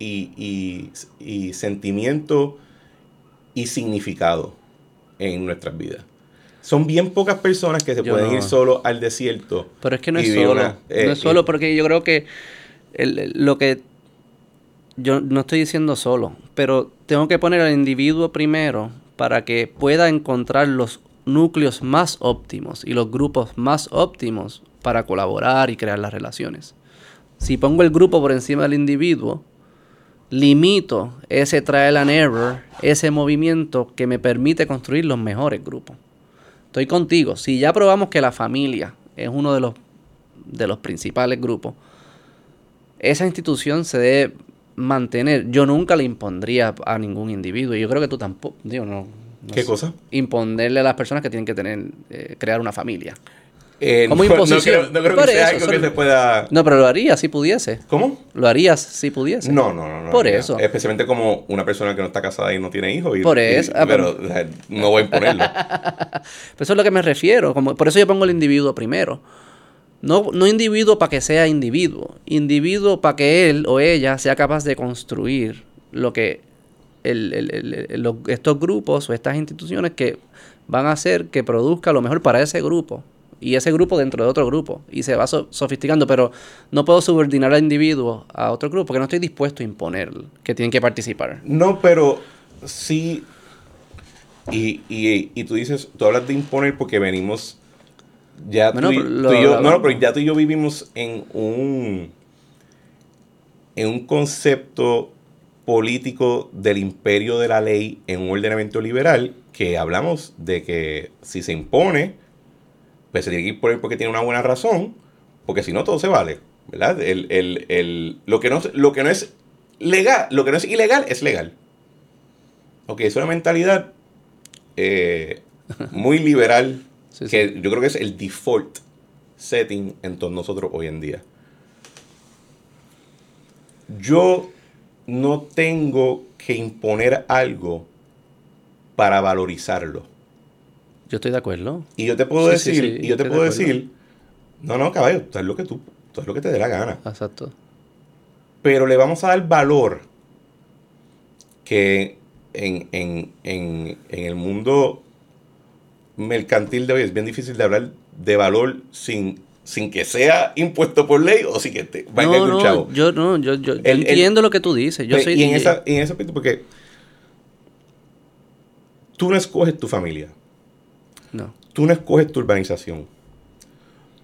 y, y, sentimiento y significado en nuestras vidas. Son bien pocas personas que se pueden ir solo al desierto. Pero es que no es solo. no es eh, solo porque yo creo que lo que yo no estoy diciendo solo, pero tengo que poner al individuo primero para que pueda encontrar los núcleos más óptimos y los grupos más óptimos para colaborar y crear las relaciones. Si pongo el grupo por encima del individuo, limito ese trial and error, ese movimiento que me permite construir los mejores grupos. Estoy contigo. Si ya probamos que la familia es uno de los, de los principales grupos, esa institución se debe mantener. Yo nunca le impondría a ningún individuo. Yo creo que tú tampoco. Digo, no, ¿Qué cosa? Imponerle a las personas que tienen que tener, eh, crear una familia. Eh, Como imposición. No creo, que sea algo que se pueda. No, pero lo harías si pudiese. ¿Cómo? Lo harías si pudiese. No, no, no. Por eso. Especialmente como una persona que no está casada y no tiene hijos. por eso. Ah, pero no voy a imponerlo. eso es lo que me refiero. Como, por eso yo pongo el individuo primero. No, no individuo para que sea individuo, individuo para que él o ella sea capaz de construir lo que estos grupos o estas instituciones que van a hacer que produzca lo mejor para ese grupo y ese grupo dentro de otro grupo y se va sofisticando, pero no puedo subordinar al individuo a otro grupo porque no estoy dispuesto a imponer que tienen que participar. No, pero sí, y, y, y tú dices, tú hablas de imponer porque venimos ya tú, y, yo, no, pero ya tú y yo vivimos en un, en un concepto político del imperio de la ley en un ordenamiento liberal que hablamos de que si se impone, pues se tiene que imponer porque tiene una buena razón, porque si no todo se vale, ¿verdad? lo, que no, lo que no es legal, lo que no es ilegal es legal. Ok, es una mentalidad eh, muy liberal que yo creo que es el default setting en todos nosotros hoy en día. Yo no tengo que imponer algo para valorizarlo. Yo estoy de acuerdo. Y yo te puedo decir, y yo te puedo decir, no, no, caballo, tú es lo que tú, tú es lo que te dé la gana. Exacto. Pero le vamos a dar valor que en, en, en, en el mundo mercantil de hoy es bien difícil de hablar de valor sin, sin que sea impuesto por ley o sin que te vaya no, no, Yo no, yo, yo, entiendo lo que tú dices. Yo soy y en, esa, en ese aspecto, porque tú no escoges tu familia. No. Tú no escoges tu urbanización.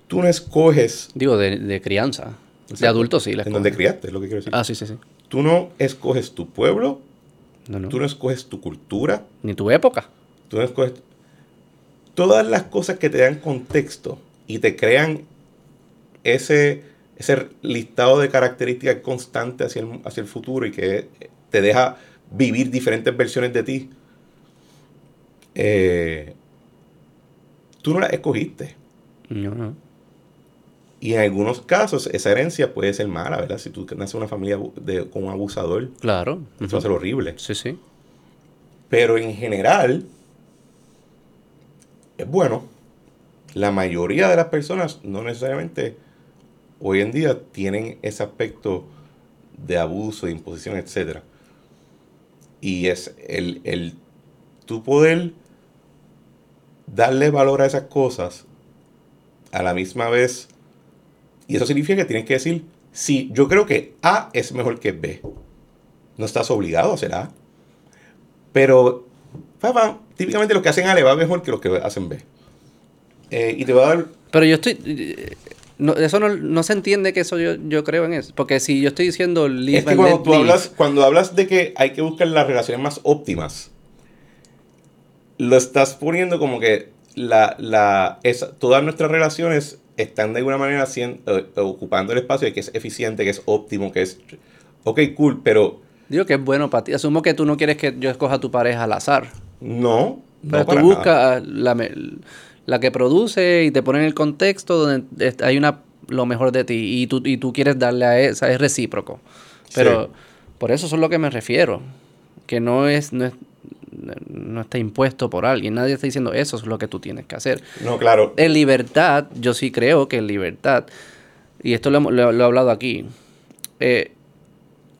Tú no escoges. Digo, de, de crianza. De adultos sí. en donde criaste, es lo que quiero decir. Ah, sí, sí, sí. Tú no escoges tu pueblo. No, no. Tú no escoges tu cultura. Ni tu época. Tú no escoges todas las cosas que te dan contexto y te crean ese, ese listado de características constante hacia el, hacia el futuro y que te deja vivir diferentes versiones de ti, eh, tú no las escogiste. No, no. Y en algunos casos esa herencia puede ser mala, ¿verdad? Si tú naces en una familia de, con un abusador. Claro. Eso va a ser horrible. Sí, sí. Pero en general, es bueno. La mayoría de las personas no necesariamente hoy en día tienen ese aspecto de abuso, de imposición, etc. Y es el, el tu poder darle valor a esas cosas a la misma vez. Y eso significa que tienes que decir, sí, yo creo que A es mejor que B. No estás obligado a hacer A. Pero fa. típicamente los que hacen A le va mejor que los que hacen B. Eh, y te va a dar Pero yo estoy... eh, no, eso no, no se entiende que eso yo, yo creo en eso. Porque si yo estoy diciendo live Es que and cuando tú live, hablas, cuando hablas de que hay que buscar las relaciones más óptimas, lo estás poniendo como que la, la, esa- todas nuestras relaciones están de alguna manera eh, ocupando el espacio de que es eficiente, que es óptimo, que es... Ok, cool, pero Digo que es bueno para ti. Asumo que tú no quieres que yo escoja a tu pareja al azar. No. Pero no tú buscas la, la que produce y te pone en el contexto donde hay una lo mejor de ti y tú, y tú quieres darle a esa, es recíproco. Pero Sí. por eso es a lo que me refiero. Que no es, no es, no está impuesto por alguien. Nadie está diciendo eso es lo que tú tienes que hacer. No, claro. En libertad, yo sí creo que en libertad, y esto lo, hemos- lo- lo he hablado aquí, eh,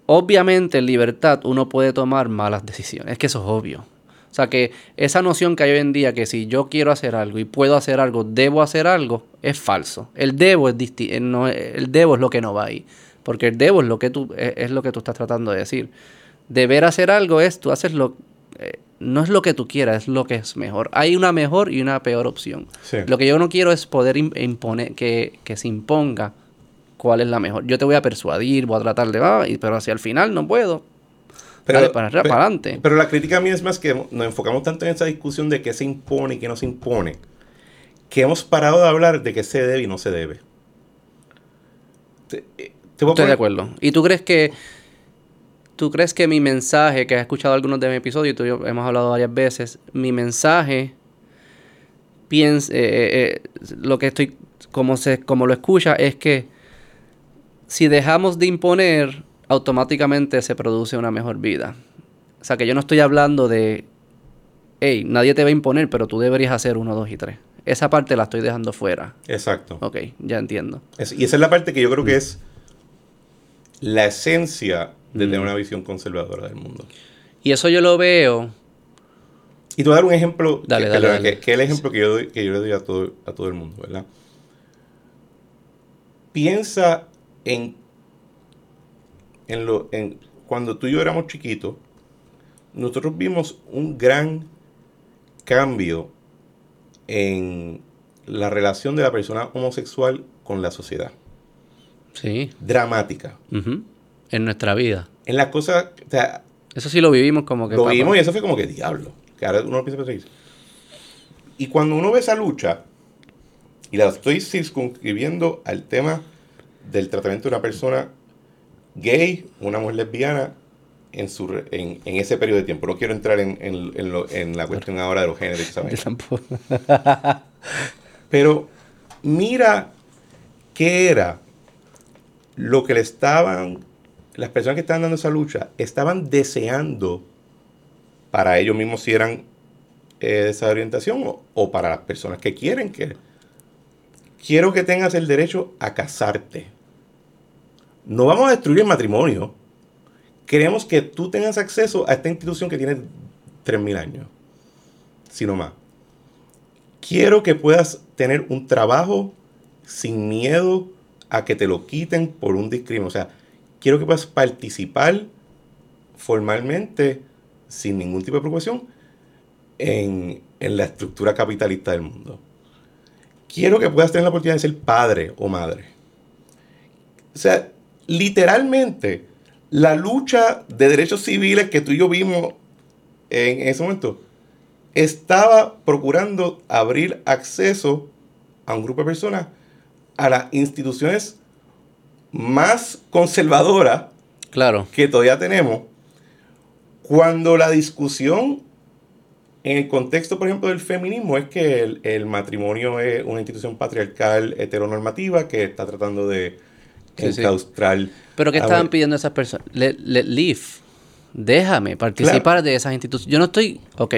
obviamente en libertad uno puede tomar malas decisiones, es que eso es obvio. O sea que esa noción que hay hoy en día que si yo quiero hacer algo y puedo hacer algo, debo hacer algo, es falso. El debo es disti- eh, no, el debo es lo que no va ahí. Porque el debo es lo que tú, es, es lo que tú estás tratando de decir. Deber hacer algo es, tú haces lo, eh, no es lo que tú quieras, es lo que es mejor. Hay una mejor y una peor opción. Sí. Lo que yo no quiero es poder im- imponer, que, que se imponga cuál es la mejor. Yo te voy a persuadir, voy a tratar de, ah, y- pero hacia el final no puedo. Dale, para arriba, pe- para adelante. Pero la crítica mía es más que nos enfocamos tanto en esa discusión de qué se impone y qué no se impone, que hemos parado de hablar de qué se debe y no se debe. Te, eh, te a Estoy poner- de acuerdo. ¿Y tú crees que tú crees que mi mensaje, que has escuchado algunos de mis episodios, y tú y yo hemos hablado varias veces, mi mensaje piensa, eh, eh, lo que estoy, como se, como lo escucha, es que si dejamos de imponer, automáticamente se produce una mejor vida. O sea que yo no estoy hablando de, hey, nadie te va a imponer, pero tú deberías hacer uno, dos y tres. Esa parte la estoy dejando fuera. Exacto. Ok, ya entiendo. Es- y esa es la parte que yo creo que Mm. es la esencia de tener una visión conservadora del mundo. Y eso yo lo veo. Y te voy a dar un ejemplo, Dale, que, dale, perdona, dale. que- que es el ejemplo que yo, doy- que yo le doy a todo, a todo el mundo, ¿verdad? Piensa en, en, lo, en cuando tú y yo éramos chiquitos, nosotros vimos un gran cambio en la relación de la persona homosexual con la sociedad. Sí. Dramática. En nuestra vida. En las cosas, o sea, Eso sí lo vivimos como que... lo papá. vimos y eso fue como que diablo. Que ahora uno empieza a pensar. Y cuando uno ve esa lucha, y la estoy circunscribiendo al tema del tratamiento de una persona gay, una mujer lesbiana, en, su, en, en ese periodo de tiempo. No quiero entrar en, en, en lo- en la cuestión ahora de los géneros. vaina. Yo tampoco. Pero mira qué era lo que le estaban, las personas que estaban dando esa lucha, estaban deseando para ellos mismos si eran eh, de esa orientación o, o para las personas que quieren que... Quiero que tengas el derecho a casarte. No vamos a destruir el matrimonio. Queremos que tú tengas acceso a esta institución que tiene 3.000 años, sino más quiero que puedas tener un trabajo sin miedo a que te lo quiten por un discrimen. O sea, quiero que puedas participar formalmente, sin ningún tipo de preocupación, en, en la estructura capitalista del mundo. Quiero que puedas tener la oportunidad de ser padre o madre. O sea, literalmente, la lucha de derechos civiles que tú y yo vimos en ese momento estaba procurando abrir acceso a un grupo de personas a las instituciones más conservadoras Claro. que todavía tenemos, cuando la discusión en el contexto, por ejemplo, del feminismo es que el, el matrimonio es una institución patriarcal heteronormativa que está tratando de Sí, sí. encaustrar. Pero ¿qué a- estaban pidiendo esas personas? Let, let live. Déjame participar de esas instituciones. Yo no estoy... Ok.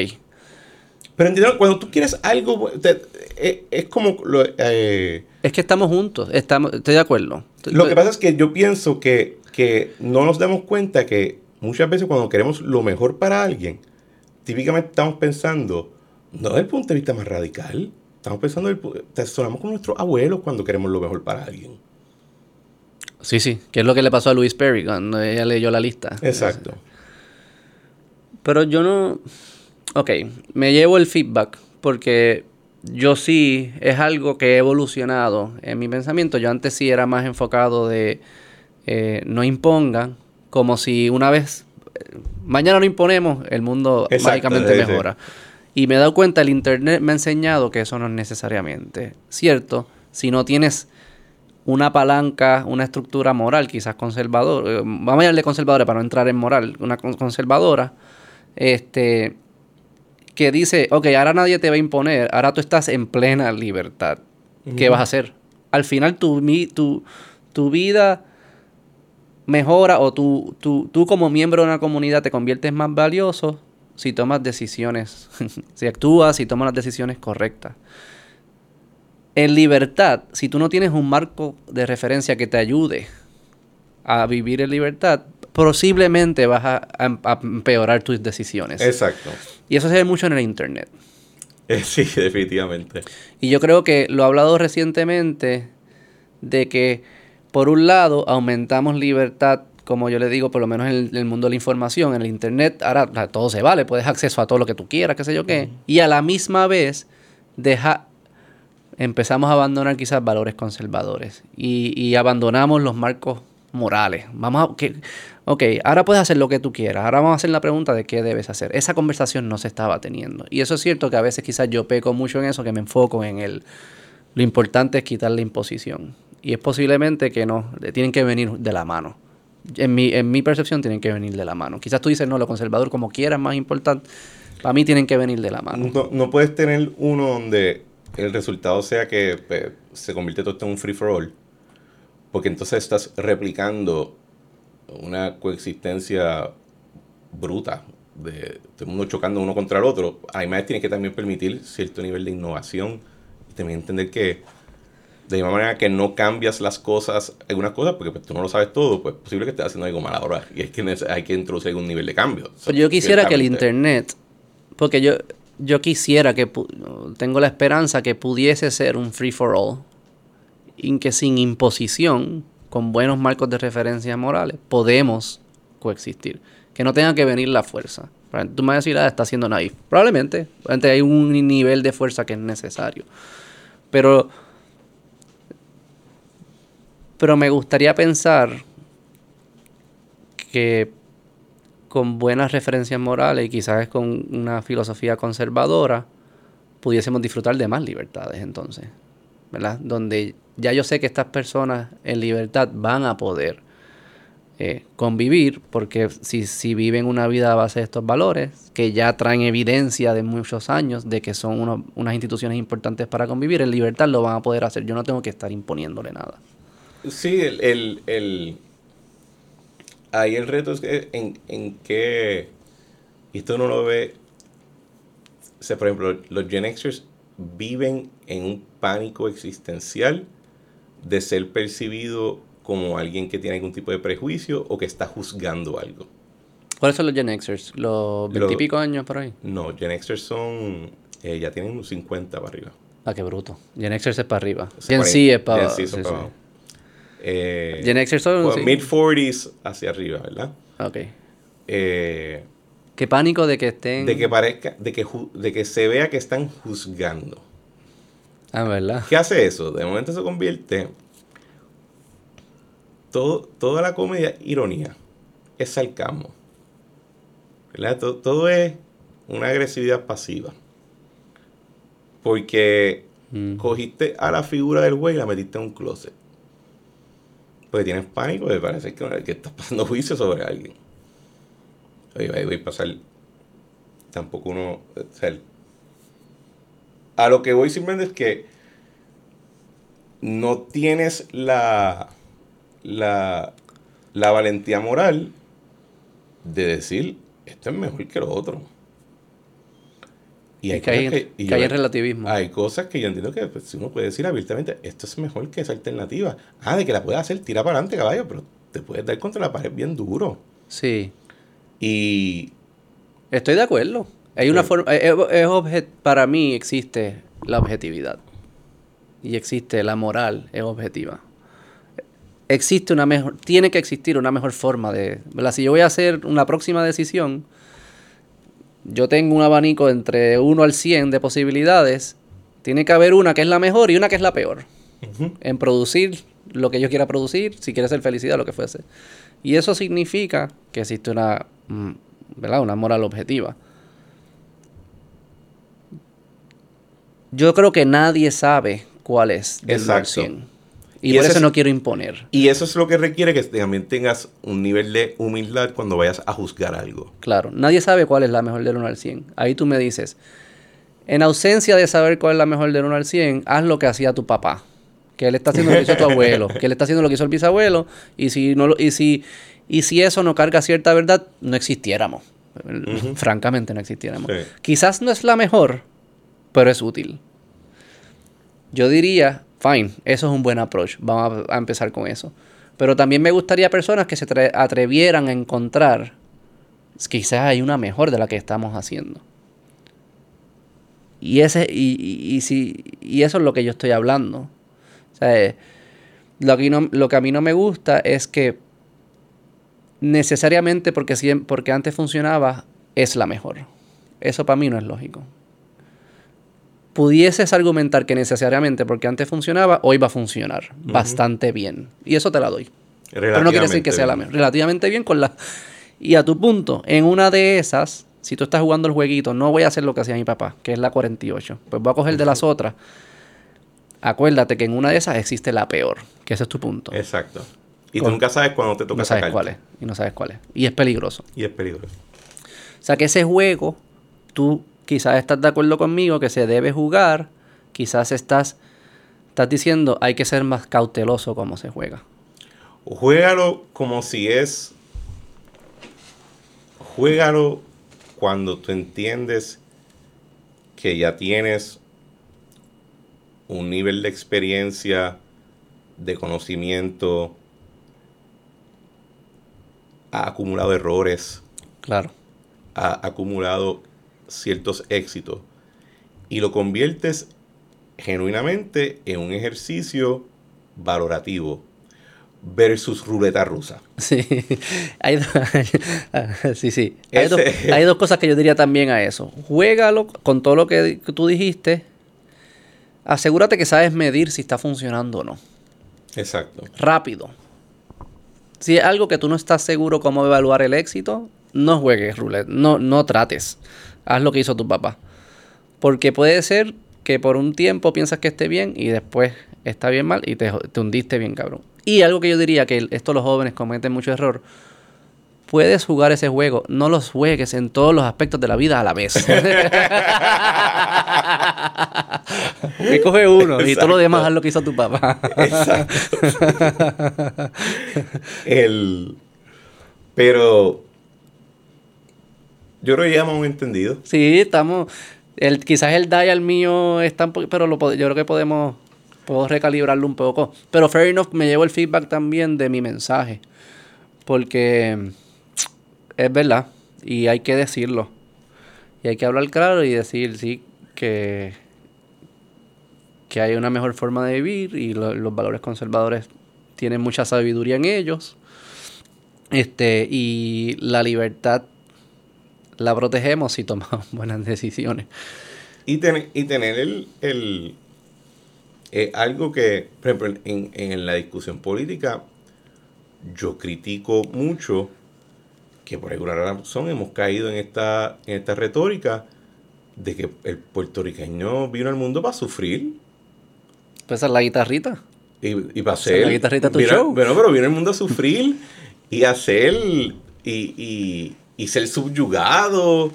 Pero entiendo, cuando tú quieres algo, te- eh, es como... lo- eh, Es que estamos juntos. Estamos, estoy de acuerdo. Lo que pasa es que yo pienso que, que no nos damos cuenta que muchas veces cuando queremos lo mejor para alguien, típicamente estamos pensando, no desde el punto de vista más radical, estamos pensando, te sonamos como nuestros abuelos cuando queremos lo mejor para alguien. Sí, sí. Que es lo que le pasó a Louise Perry cuando ella leyó la lista. Exacto. Pero yo no... Ok, me llevo el feedback porque yo sí es algo que he evolucionado en mi pensamiento. Yo antes sí era más enfocado de eh, no impongan, como si una vez, mañana lo imponemos, el mundo mágicamente mejora. Y me he dado cuenta, el Internet me ha enseñado que eso no es necesariamente cierto. Si no tienes una palanca, una estructura moral, quizás conservadora, eh, vamos a llamarle conservadora para no entrar en moral, una conservadora, este, que dice, ok, ahora nadie te va a imponer, ahora tú estás en plena libertad. ¿Qué vas a hacer? Al final tu, tu, tu vida mejora o tú, tú como miembro de una comunidad te conviertes más valioso si tomas decisiones, si actúas, si tomas las decisiones correctas. En libertad, si tú no tienes un marco de referencia que te ayude a vivir en libertad, posiblemente vas a, empeorar tus decisiones. Exacto. Y eso se ve mucho en el Internet. Eh, sí, definitivamente. Y yo creo que lo he hablado recientemente de que, por un lado, aumentamos libertad, como yo le digo, por lo menos en el, mundo de la información, en el Internet, ahora todo se vale, puedes acceso a todo lo que tú quieras, qué sé yo qué. Y a la misma vez, deja, empezamos a abandonar quizás valores conservadores y, abandonamos los marcos morales. Vamos a, que, ok, ahora puedes hacer lo que tú quieras, ahora vamos a hacer la pregunta de qué debes hacer. Esa conversación no se estaba teniendo. Y eso es cierto que a veces quizás yo peco mucho en eso, que me enfoco en el... Lo importante es quitar la imposición. Y es posiblemente que no, tienen que venir de la mano. En mi, en mi percepción tienen que venir de la mano. Quizás tú dices, no, lo conservador como quieras más importante. Para mí tienen que venir de la mano. No, no puedes tener uno donde el resultado sea que pues, se convierte todo esto en un free for all porque entonces estás replicando una coexistencia bruta de todo el mundo chocando uno contra el otro. Además, tiene que también permitir cierto nivel de innovación y también entender que de la misma manera que no cambias las cosas, algunas cosas, porque pues, tú no lo sabes todo, pues es posible que estés haciendo algo mal ahora. Y es que hay que introducir algún nivel de cambio. Pues yo quisiera que el Internet, porque yo, yo quisiera que, tengo la esperanza que pudiese ser un free for all en que sin imposición, con buenos marcos de referencia morales, podemos coexistir. Que no tenga que venir la fuerza. Tú me vas a decir, ah, está siendo naif. Probablemente. Hay un nivel de fuerza que es necesario. Pero, pero me gustaría pensar que con buenas referencias morales y quizás con una filosofía conservadora, pudiésemos disfrutar de más libertades entonces. ¿Verdad? Donde ya yo sé que estas personas en libertad van a poder eh, convivir, porque si, si, viven una vida a base de estos valores, que ya traen evidencia de muchos años de que son unas instituciones importantes para convivir, en libertad lo van a poder hacer. Yo no tengo que estar imponiéndole nada. Sí, el, el, el ahí el reto es que en, en qué, y esto no lo ve, o por ejemplo, los Gen Xers viven en un pánico existencial de ser percibido como alguien que tiene algún tipo de prejuicio o que está juzgando algo. ¿Cuáles son los Gen Xers? ¿Los veintipico años por ahí? No, Gen Xers son. Eh, ya tienen unos 50 para arriba. Ah, qué bruto. Gen Xers es para arriba. Gen Z es para, Gen Z abajo. Eh, Gen Xers son. Mid 40s hacia arriba, ¿verdad? Ok. Eh, qué pánico de que estén. De que parezca. De que, de que se vea que están juzgando. Ah, ¿verdad? ¿Qué hace eso? De momento se convierte. Todo, toda la comedia, ironía, es sarcasmo. ¿Verdad? Todo, es una agresividad pasiva. Porque mm. cogiste a la figura del güey y la metiste en un closet. Porque tienes pánico de parece que, que estás pasando juicio sobre alguien. Oye, voy a pasar. Tampoco uno. O sea, a lo que voy simplemente es que no tienes la, la, la valentía moral de decir, esto es mejor que lo otro. Y hay, que hay, que, hay relativismo. Hay cosas que yo entiendo que pues, uno puede decir abiertamente, esto es mejor que esa alternativa. Ah, de que la puedes hacer, tira para adelante, caballo, pero te puedes dar contra la pared bien duro. Sí. Y... Estoy de acuerdo. Hay una forma, es, para mí existe la objetividad y existe la moral, es objetiva. Existe una mejor, tiene que existir una mejor forma de, ¿verdad? Si yo voy a hacer una próxima decisión, yo tengo un abanico entre 1 al 100 de posibilidades, tiene que haber una que es la mejor y una que es la peor. En producir lo que yo quiera producir, si quiere ser felicidad, lo que fuese. Y eso significa que existe una, mm, ¿verdad? una moral objetiva. Yo creo que nadie sabe cuál es del Exacto. 100. Y, Y por eso es- no quiero imponer. Y eso es lo que requiere que también tengas un nivel de humildad cuando vayas a juzgar algo. Claro, nadie sabe cuál es la mejor del 1 al 100. Ahí tú me dices, en ausencia de saber cuál es la mejor del 1 al 100, haz lo que hacía tu papá. Que él está haciendo lo que hizo tu abuelo, que él está haciendo lo que hizo el bisabuelo, y si no lo- y si, y si eso no carga cierta verdad, no existiéramos. Francamente no existiéramos. Sí. Quizás no es la mejor, pero es útil. Yo diría, fine, eso es un buen approach. Vamos a, empezar con eso. Pero también me gustaría personas que se atre- atrevieran a encontrar, quizás hay una mejor de la que estamos haciendo. Y, ese, y, y, si, y eso es lo que yo estoy hablando. O sea, eh, lo, que a mí no me gusta es que necesariamente porque, porque antes funcionaba es la mejor. Eso para mí no es lógico. Pudieses argumentar que necesariamente porque antes funcionaba, hoy va a funcionar bastante bien. Y eso te la doy. Pero no quiere decir que sea la mejor. Relativamente bien con la... Y a tu punto, en una de esas, si tú estás jugando el jueguito, no voy a hacer lo que hacía mi papá, que es la 48. Pues voy a coger de las otras. Acuérdate que en una de esas existe la peor, que ese es tu punto. Exacto. Y tú nunca sabes cuándo te toca no sabes cuál es. Y no sabes cuál es. Y es peligroso. Y es peligroso. O sea que ese juego, tú quizás estás de acuerdo conmigo que se debe jugar, quizás estás, estás diciendo hay que ser más cauteloso como se juega. Juégalo como si es. Juégalo cuando tú entiendes que ya tienes un nivel de experiencia, de conocimiento, ha acumulado errores, Claro. ha acumulado ciertos éxitos y lo conviertes genuinamente en un ejercicio valorativo versus ruleta rusa. Sí, hay, sí, sí. Hay, dos, hay dos cosas que yo diría también a eso. Juégalo con todo lo que tú dijiste. Asegúrate que sabes medir si está funcionando o no. Exacto. Rápido. Si es algo que tú no estás seguro cómo evaluar el éxito, no juegues roulette. No, no trates. Haz lo que hizo tu papá. Porque puede ser que por un tiempo piensas que esté bien y después está bien mal y te, te hundiste bien, cabrón. Y algo que yo diría que esto los jóvenes cometen mucho error. Puedes jugar ese juego, no los juegues en todos los aspectos de la vida a la vez. y coge uno y todo lo demás haz lo que hizo tu papá. Exacto. el, pero yo creo que ya hemos entendido. Sí, estamos. El, quizás el dial mío está un po- pero lo, yo creo que podemos, puedo recalibrarlo un poco. Pero fair enough, me llevo el feedback también de mi mensaje. Porque es verdad. Y hay que decirlo. Y hay que hablar claro y decir, sí, que, que hay una mejor forma de vivir y lo- los valores conservadores tienen mucha sabiduría en ellos. Este, y la libertad la protegemos si tomamos buenas decisiones. Y, ten- y tener el, el- eh, algo que, por ejemplo, en, en la discusión política, yo critico mucho que por alguna razón hemos caído en esta, en esta retórica de que el puertorriqueño vino al mundo para sufrir Pues la guitarrita. y, y para hacer... la guitarrita tu vino- show. Bueno, pero vino al mundo a sufrir y hacer... Y, y, y ser subyugado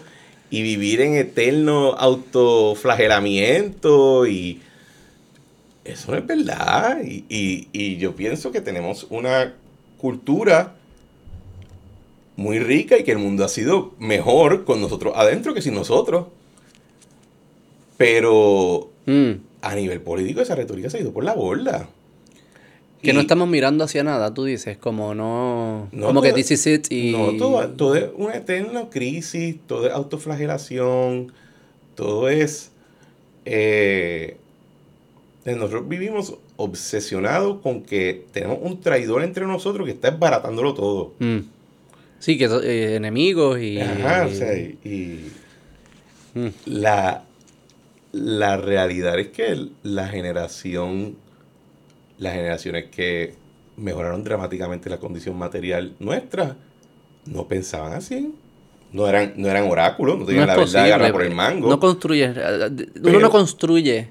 y vivir en eterno autoflagelamiento y eso no es verdad. Y, y- y yo pienso que tenemos una cultura muy rica y que el mundo ha sido mejor con nosotros adentro que sin nosotros. Pero Mm, a nivel político esa retórica se ha ido por la borda Que no estamos mirando hacia nada, tú dices, como no... No, como que this is it y... No, todo, todo es una eterna crisis, todo es autoflagelación, todo es... eh, nosotros vivimos obsesionados con que tenemos un traidor entre nosotros que está desbaratándolo todo. Mm. Sí, que eh, enemigos y... Ajá, o sea, y, y- Mm. La, la realidad es que la generación, las generaciones que mejoraron dramáticamente la condición material nuestra, no pensaban así. No eran, no eran oráculos, no tenían No la verdad posible. agarrada por el mango. No construye. eh, Uno Pero- no construye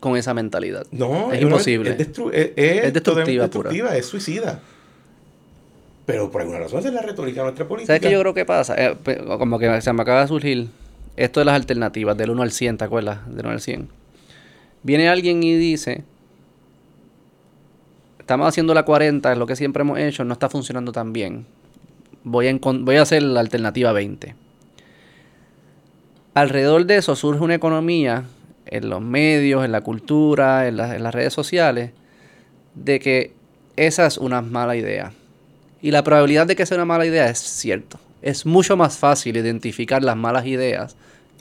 con esa mentalidad. No, es imposible. Es, es, es Es destructiva pura. es suicida. Pero por alguna razón esa es la retórica de nuestra política. ¿Sabes qué yo creo que pasa? Eh, como que se me acaba de surgir esto de las alternativas, del 1 al 100, ¿te acuerdas? Del 1 al 100. Viene alguien y dice, estamos haciendo la 40, es lo que siempre hemos hecho, no está funcionando tan bien. Voy a, hacer la alternativa 20. Alrededor de eso surge una economía en los medios, en la cultura, en, en las redes sociales, de que esa es una mala idea. Y la probabilidad de que sea una mala idea es cierto. Es mucho más fácil identificar las malas ideas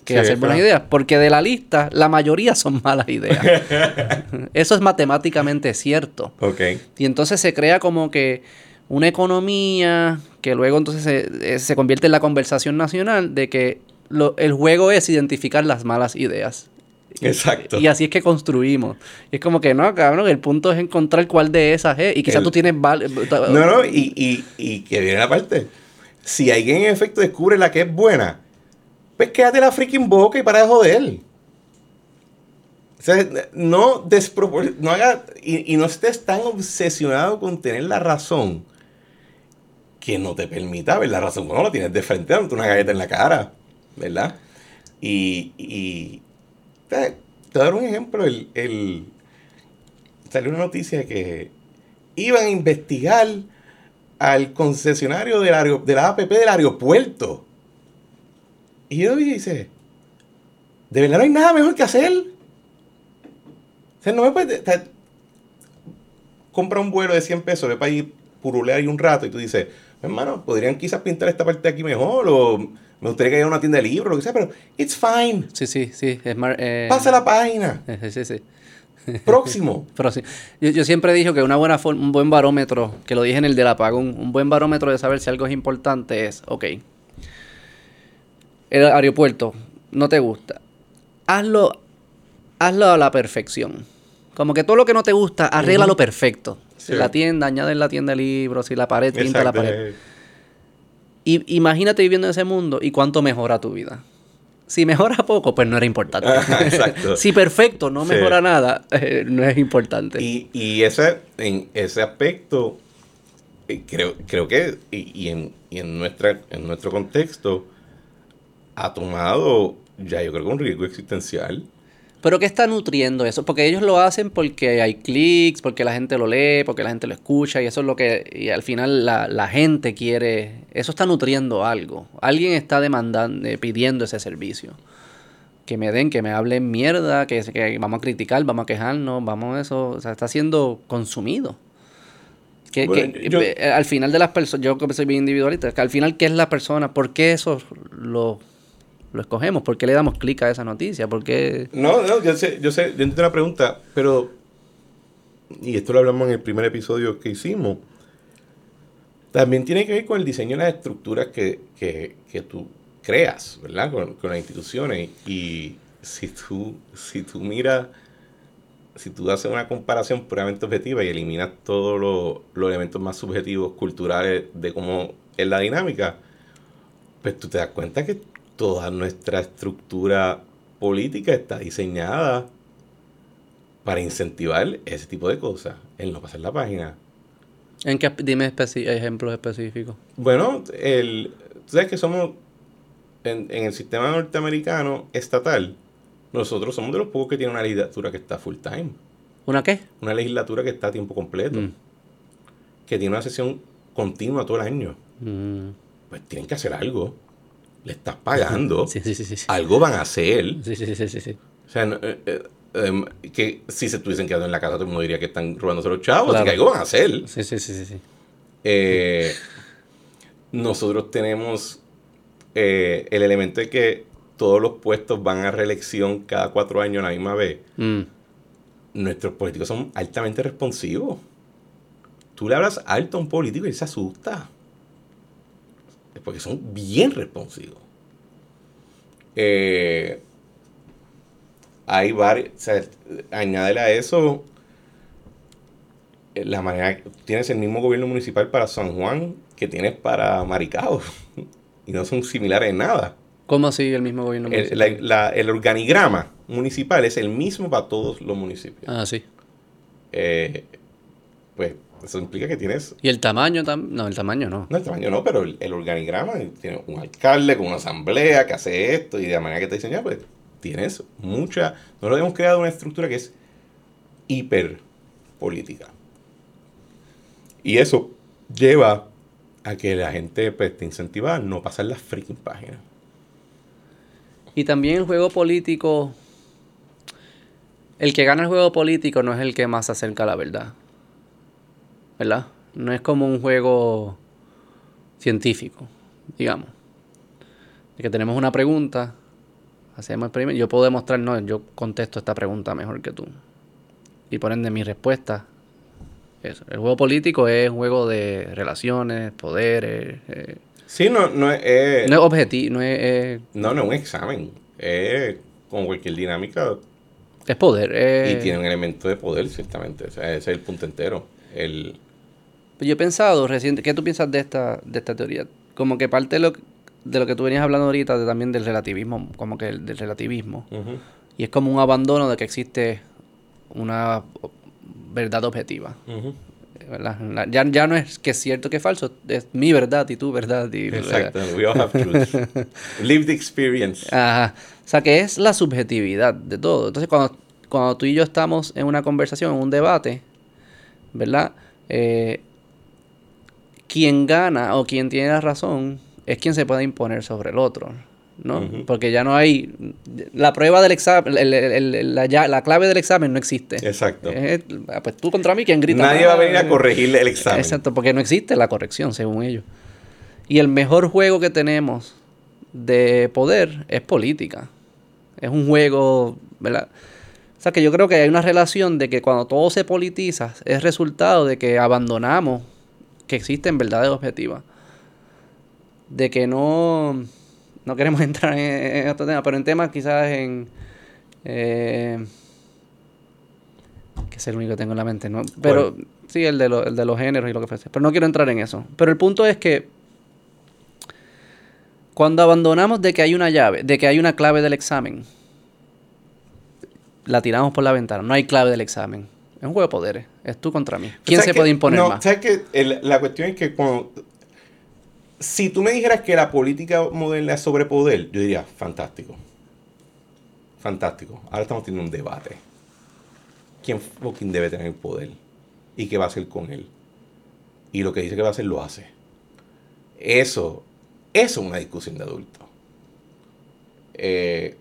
que Sí, hacer buenas claro. ideas, porque de la lista la mayoría son malas ideas. Eso es matemáticamente cierto. Ok. Y entonces se crea como que una economía que luego entonces se, eh, se convierte en la conversación nacional de que lo- el juego es identificar las malas ideas. Y- Exacto. Y así es que construimos. Y es como que no, cabrón, el punto es encontrar cuál de esas es. Y quizás El- tú tienes... val- No, no, y, y, y que viene la parte. Si alguien en efecto descubre la que es buena, pues quédate la freaking boca y para de joder. O sea, no despropor- no haga, y, y no estés tan obsesionado con tener la razón que no te permita ver la razón cuando la tienes de frente dándote una galleta en la cara, ¿verdad? Y, y te, voy a dar un ejemplo, el, el- salió una noticia que iban a investigar al concesionario del de la APP del aeropuerto. Y yo dice, ¿de verdad no hay nada mejor que hacer? O sea, no me puedes... compra un vuelo de 100 pesos, ve para ahí purulear ahí un rato y tú dices, hermano, podrían quizás pintar esta parte de aquí mejor o me gustaría que haya una tienda de libros, lo que sea, pero it's fine. Sí, sí, sí. Es mar- eh, Pasa la página. Sí, sí. Próximo. Sí. Yo, yo siempre he dicho que una buena un buen barómetro, que lo dije en el del apagón, un buen barómetro de saber si algo es importante es, ok, el aeropuerto no te gusta, hazlo, hazlo a la perfección. Como que todo lo que no te gusta, arréglalo perfecto. Sí. La tienda, añade en la tienda de libros, si la pared, pinta la pared. Y imagínate viviendo en ese mundo y cuánto mejora tu vida. Si mejora poco, pues no era importante. Exacto. si perfecto no Sí. mejora nada, eh, no es importante. Y, y ese, en ese aspecto, eh, creo, creo que, y, y en, y en, nuestra, en nuestro contexto, ha tomado ya yo creo que un riesgo existencial. Pero ¿qué está nutriendo eso? Porque ellos lo hacen porque hay clics, porque la gente lo lee, porque la gente lo escucha y eso es lo que y al final la, la gente quiere, eso está nutriendo algo. Alguien está demandando, eh, pidiendo ese servicio. Que me den, que me hablen mierda, que, que vamos a criticar, vamos a quejarnos, vamos a eso, o sea, está siendo consumido. Que, Bueno, que, yo- eh, al final de las personas, yo que soy bien individualista, que al final, ¿qué es la persona? ¿Por qué eso lo, lo escogemos? ¿Por qué le damos clic a esa noticia? ¿Por? No, no, yo sé, yo sé, yo entiendo la pregunta, pero, y esto lo hablamos en el primer episodio que hicimos, también tiene que ver con el diseño de las estructuras que, que, que tú creas, ¿verdad? Con, con las instituciones. Y si tú, si tú miras, si tú haces una comparación puramente objetiva y eliminas todos los, los elementos más subjetivos, culturales de cómo es la dinámica, pues tú te das cuenta que toda nuestra estructura política está diseñada para incentivar ese tipo de cosas, el no pasar la página. ¿En qué dime ejemplos específicos? Bueno, el, tú sabes que somos, en, en el sistema norteamericano estatal, nosotros somos de los pocos que tienen una legislatura que está full time, ¿Una qué? una legislatura que está a tiempo completo, Mm. que tiene una sesión continua todo el año. Mm. Pues tienen que hacer algo. Le estás pagando. Sí, sí, sí. Algo van a hacer. Sí, sí, sí, sí, sí. O sea, no, eh, eh, em, que si se estuviesen quedando en la casa, todo el mundo diría que están robándose los chavos. Así que algo van a hacer. Sí, sí, sí, sí. Eh, nosotros tenemos el elemento de que todos los puestos van a reelección cada cuatro años a la misma vez. Mm. Nuestros políticos son altamente responsivos. Tú le hablas alto a un político y él se asusta. Porque son bien responsivos. Eh, hay varios, o sea, añádele a eso eh, la manera, tienes el mismo gobierno municipal para San Juan que tienes para Maricao y no son similares en nada. ¿Cómo así el mismo gobierno El, municipal? la- la- el organigrama municipal es el mismo para todos los municipios. Ah, sí. Eh, pues eso implica que tienes, ¿Y el tamaño también? No, el tamaño no. no el tamaño no, pero el, el organigrama tiene un alcalde con una asamblea que hace esto y de la manera que te diseña, pues tienes mucha, nosotros hemos creado una estructura que es hiper política. Y eso lleva a que la gente pues, te incentiva a no pasar las freaking páginas. Y también el juego político. El que gana el juego político no es el que más se acerca a la verdad. ¿Verdad? No es como un juego científico, digamos. De que tenemos una pregunta, hacemos experimentos. Yo puedo demostrar, no, yo contesto esta pregunta mejor que tú. Y por ende, mi respuesta. Eso. El juego político es un juego de relaciones, poderes. eh, Sí, no, no es... eh, no es objetivo, no es, es- No, no es un examen. Es como cualquier dinámica es poder. y tiene un elemento de poder, ciertamente. O sea, ese es el punto entero. El, Yo he pensado reciente, ¿qué tú piensas de esta, de esta teoría? Como que parte de lo, de lo que tú venías hablando ahorita, de, también del relativismo, como que el- del relativismo. Y es como un abandono de que existe una verdad objetiva. ¿verdad? Ya, ya no es que es cierto que es falso, es mi verdad y tu verdad. Y, Exacto. We all have truths. Lived experience. Ajá. O sea, que es la subjetividad de todo. Entonces, cuando, cuando tú y yo estamos en una conversación, en un debate, ¿verdad? Eh, quien gana o quien tiene la razón es quien se puede imponer sobre el otro, ¿no? Porque ya no hay... La prueba del examen, el- el- el- la, clave del examen no existe. Exacto. Es, ah, pues tú contra mí, quien grita. Nadie va a venir a corregirle el examen. Exacto, porque no existe la corrección, según ellos. Y el mejor juego que tenemos de poder es política. Es un juego, ¿verdad? O sea, que yo creo que hay una relación de que cuando todo se politiza es resultado de que abandonamos que existen verdades objetivas. De que no, no queremos entrar en, en otro tema, pero en temas quizás en... eh, que es el único que tengo en la mente, ¿no? Pero sí, el de, lo- el de los géneros y lo que fuese. Pero no quiero entrar en eso. Pero el punto es que cuando abandonamos de que hay una llave, de que hay una clave del examen, la tiramos por la ventana. No hay clave del examen. Es un juego de poderes. Es tú contra mí. ¿Quién ¿Sabes se puede imponer no, más? ¿Sabes qué? El- la cuestión es que cuando... Si tú me dijeras que la política moderna es sobre poder, yo diría, fantástico. Fantástico. Ahora estamos teniendo un debate. ¿Quién fucking debe tener el poder? ¿Y qué va a hacer con él? Y lo que dice que va a hacer, lo hace. Eso, eso es una discusión de adultos. Eh,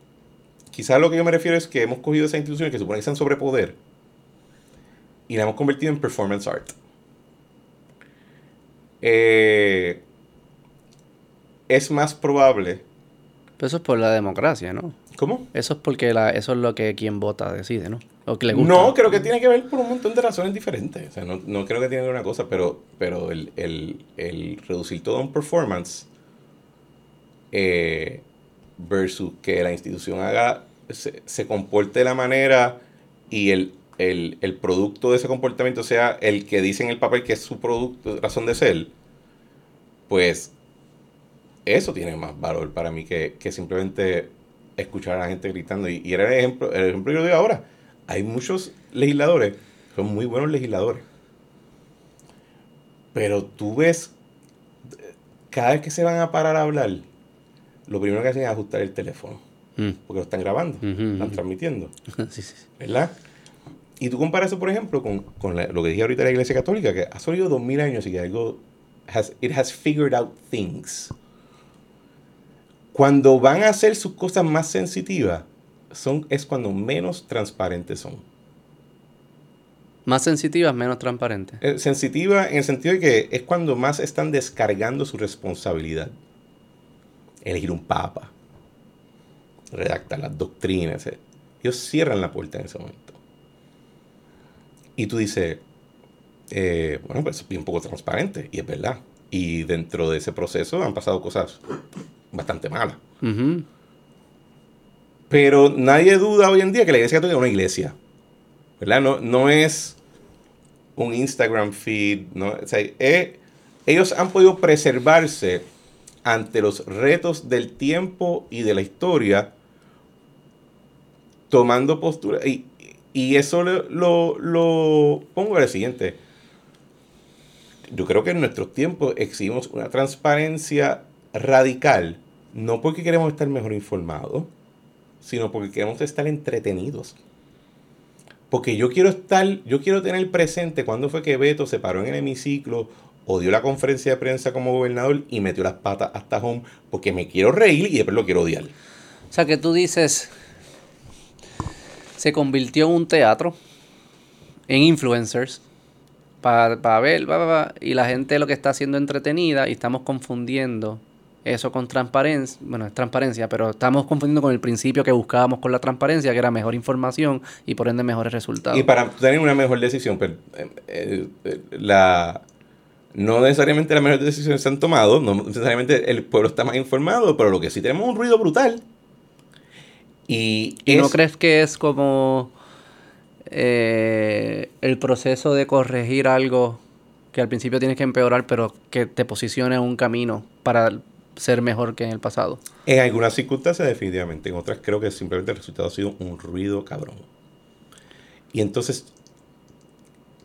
quizás lo que yo me refiero es que hemos cogido esas instituciones que suponen que están sobre poder y la hemos convertido en performance art. Eh, es más probable. Pero eso es por la democracia, ¿no? ¿Cómo? Eso es porque la, eso es lo que quien vota decide, ¿no? O que le gusta. No, creo que tiene que ver por un montón de razones diferentes. O sea, no, no creo que tiene que ver una cosa, pero, pero el, el- el reducir todo a un performance eh, versus que la institución haga, se, se comporte de la manera y el, el, el producto de ese comportamiento sea el que dice en el papel que es su producto, razón de ser, pues eso tiene más valor para mí que, que simplemente escuchar a la gente gritando. Y, y era el ejemplo, el ejemplo que yo doy ahora. Hay muchos legisladores, son muy buenos legisladores. Pero tú ves, cada vez que se van a parar a hablar, lo primero que hacen es ajustar el teléfono. Mm. Porque lo están grabando, están transmitiendo. sí, sí, sí. ¿verdad? Y tú comparas eso, por ejemplo, con, con la- lo que dije ahorita de la Iglesia Católica, que ha salido dos mil años y que algo has, it has figured out things. Cuando van a hacer sus cosas más sensitivas, son, es cuando menos transparentes son. Más sensitivas, menos transparentes. Eh, sensitiva en el sentido de que es cuando más están descargando su responsabilidad. Elegir un papa, redactar las doctrinas. eh. Ellos cierran la puerta en ese momento. Y tú dices, eh, bueno, pues es bien poco transparente, y es verdad. Y dentro de ese proceso han pasado cosas bastante malas. Pero nadie duda hoy en día que la iglesia católica es una iglesia. ¿Verdad? No, no es un Instagram feed. ¿no? O sea, eh, ellos han podido preservarse ante los retos del tiempo y de la historia, tomando postura. Y, y eso lo, lo, lo pongo al siguiente. Yo creo que en nuestros tiempos exigimos una transparencia radical, no porque queremos estar mejor informados, sino porque queremos estar entretenidos. Porque yo quiero estar, yo quiero tener presente cuando fue que Beto se paró en el hemiciclo o dio la conferencia de prensa como gobernador y metió las patas hasta home porque me quiero reír y después lo quiero odiar. O sea que tú dices, se convirtió en un teatro, en influencers, para ver, y la gente lo que está haciendo entretenida y estamos confundiendo eso con transparencia, bueno, es transparencia, pero estamos confundiendo con el principio que buscábamos con la transparencia, que era mejor información y por ende mejores resultados. Y para tener una mejor decisión, pero, pues, eh, eh, la, no necesariamente las mejores decisiones se han tomado, no necesariamente el pueblo está más informado, pero lo que sí tenemos es un ruido brutal. Y, no crees que es como eh, el proceso de corregir algo que al principio tienes que empeorar, pero que te posicione en un camino para ser mejor que en el pasado. En algunas circunstancias definitivamente, en otras creo que simplemente el resultado ha sido un ruido cabrón. Y entonces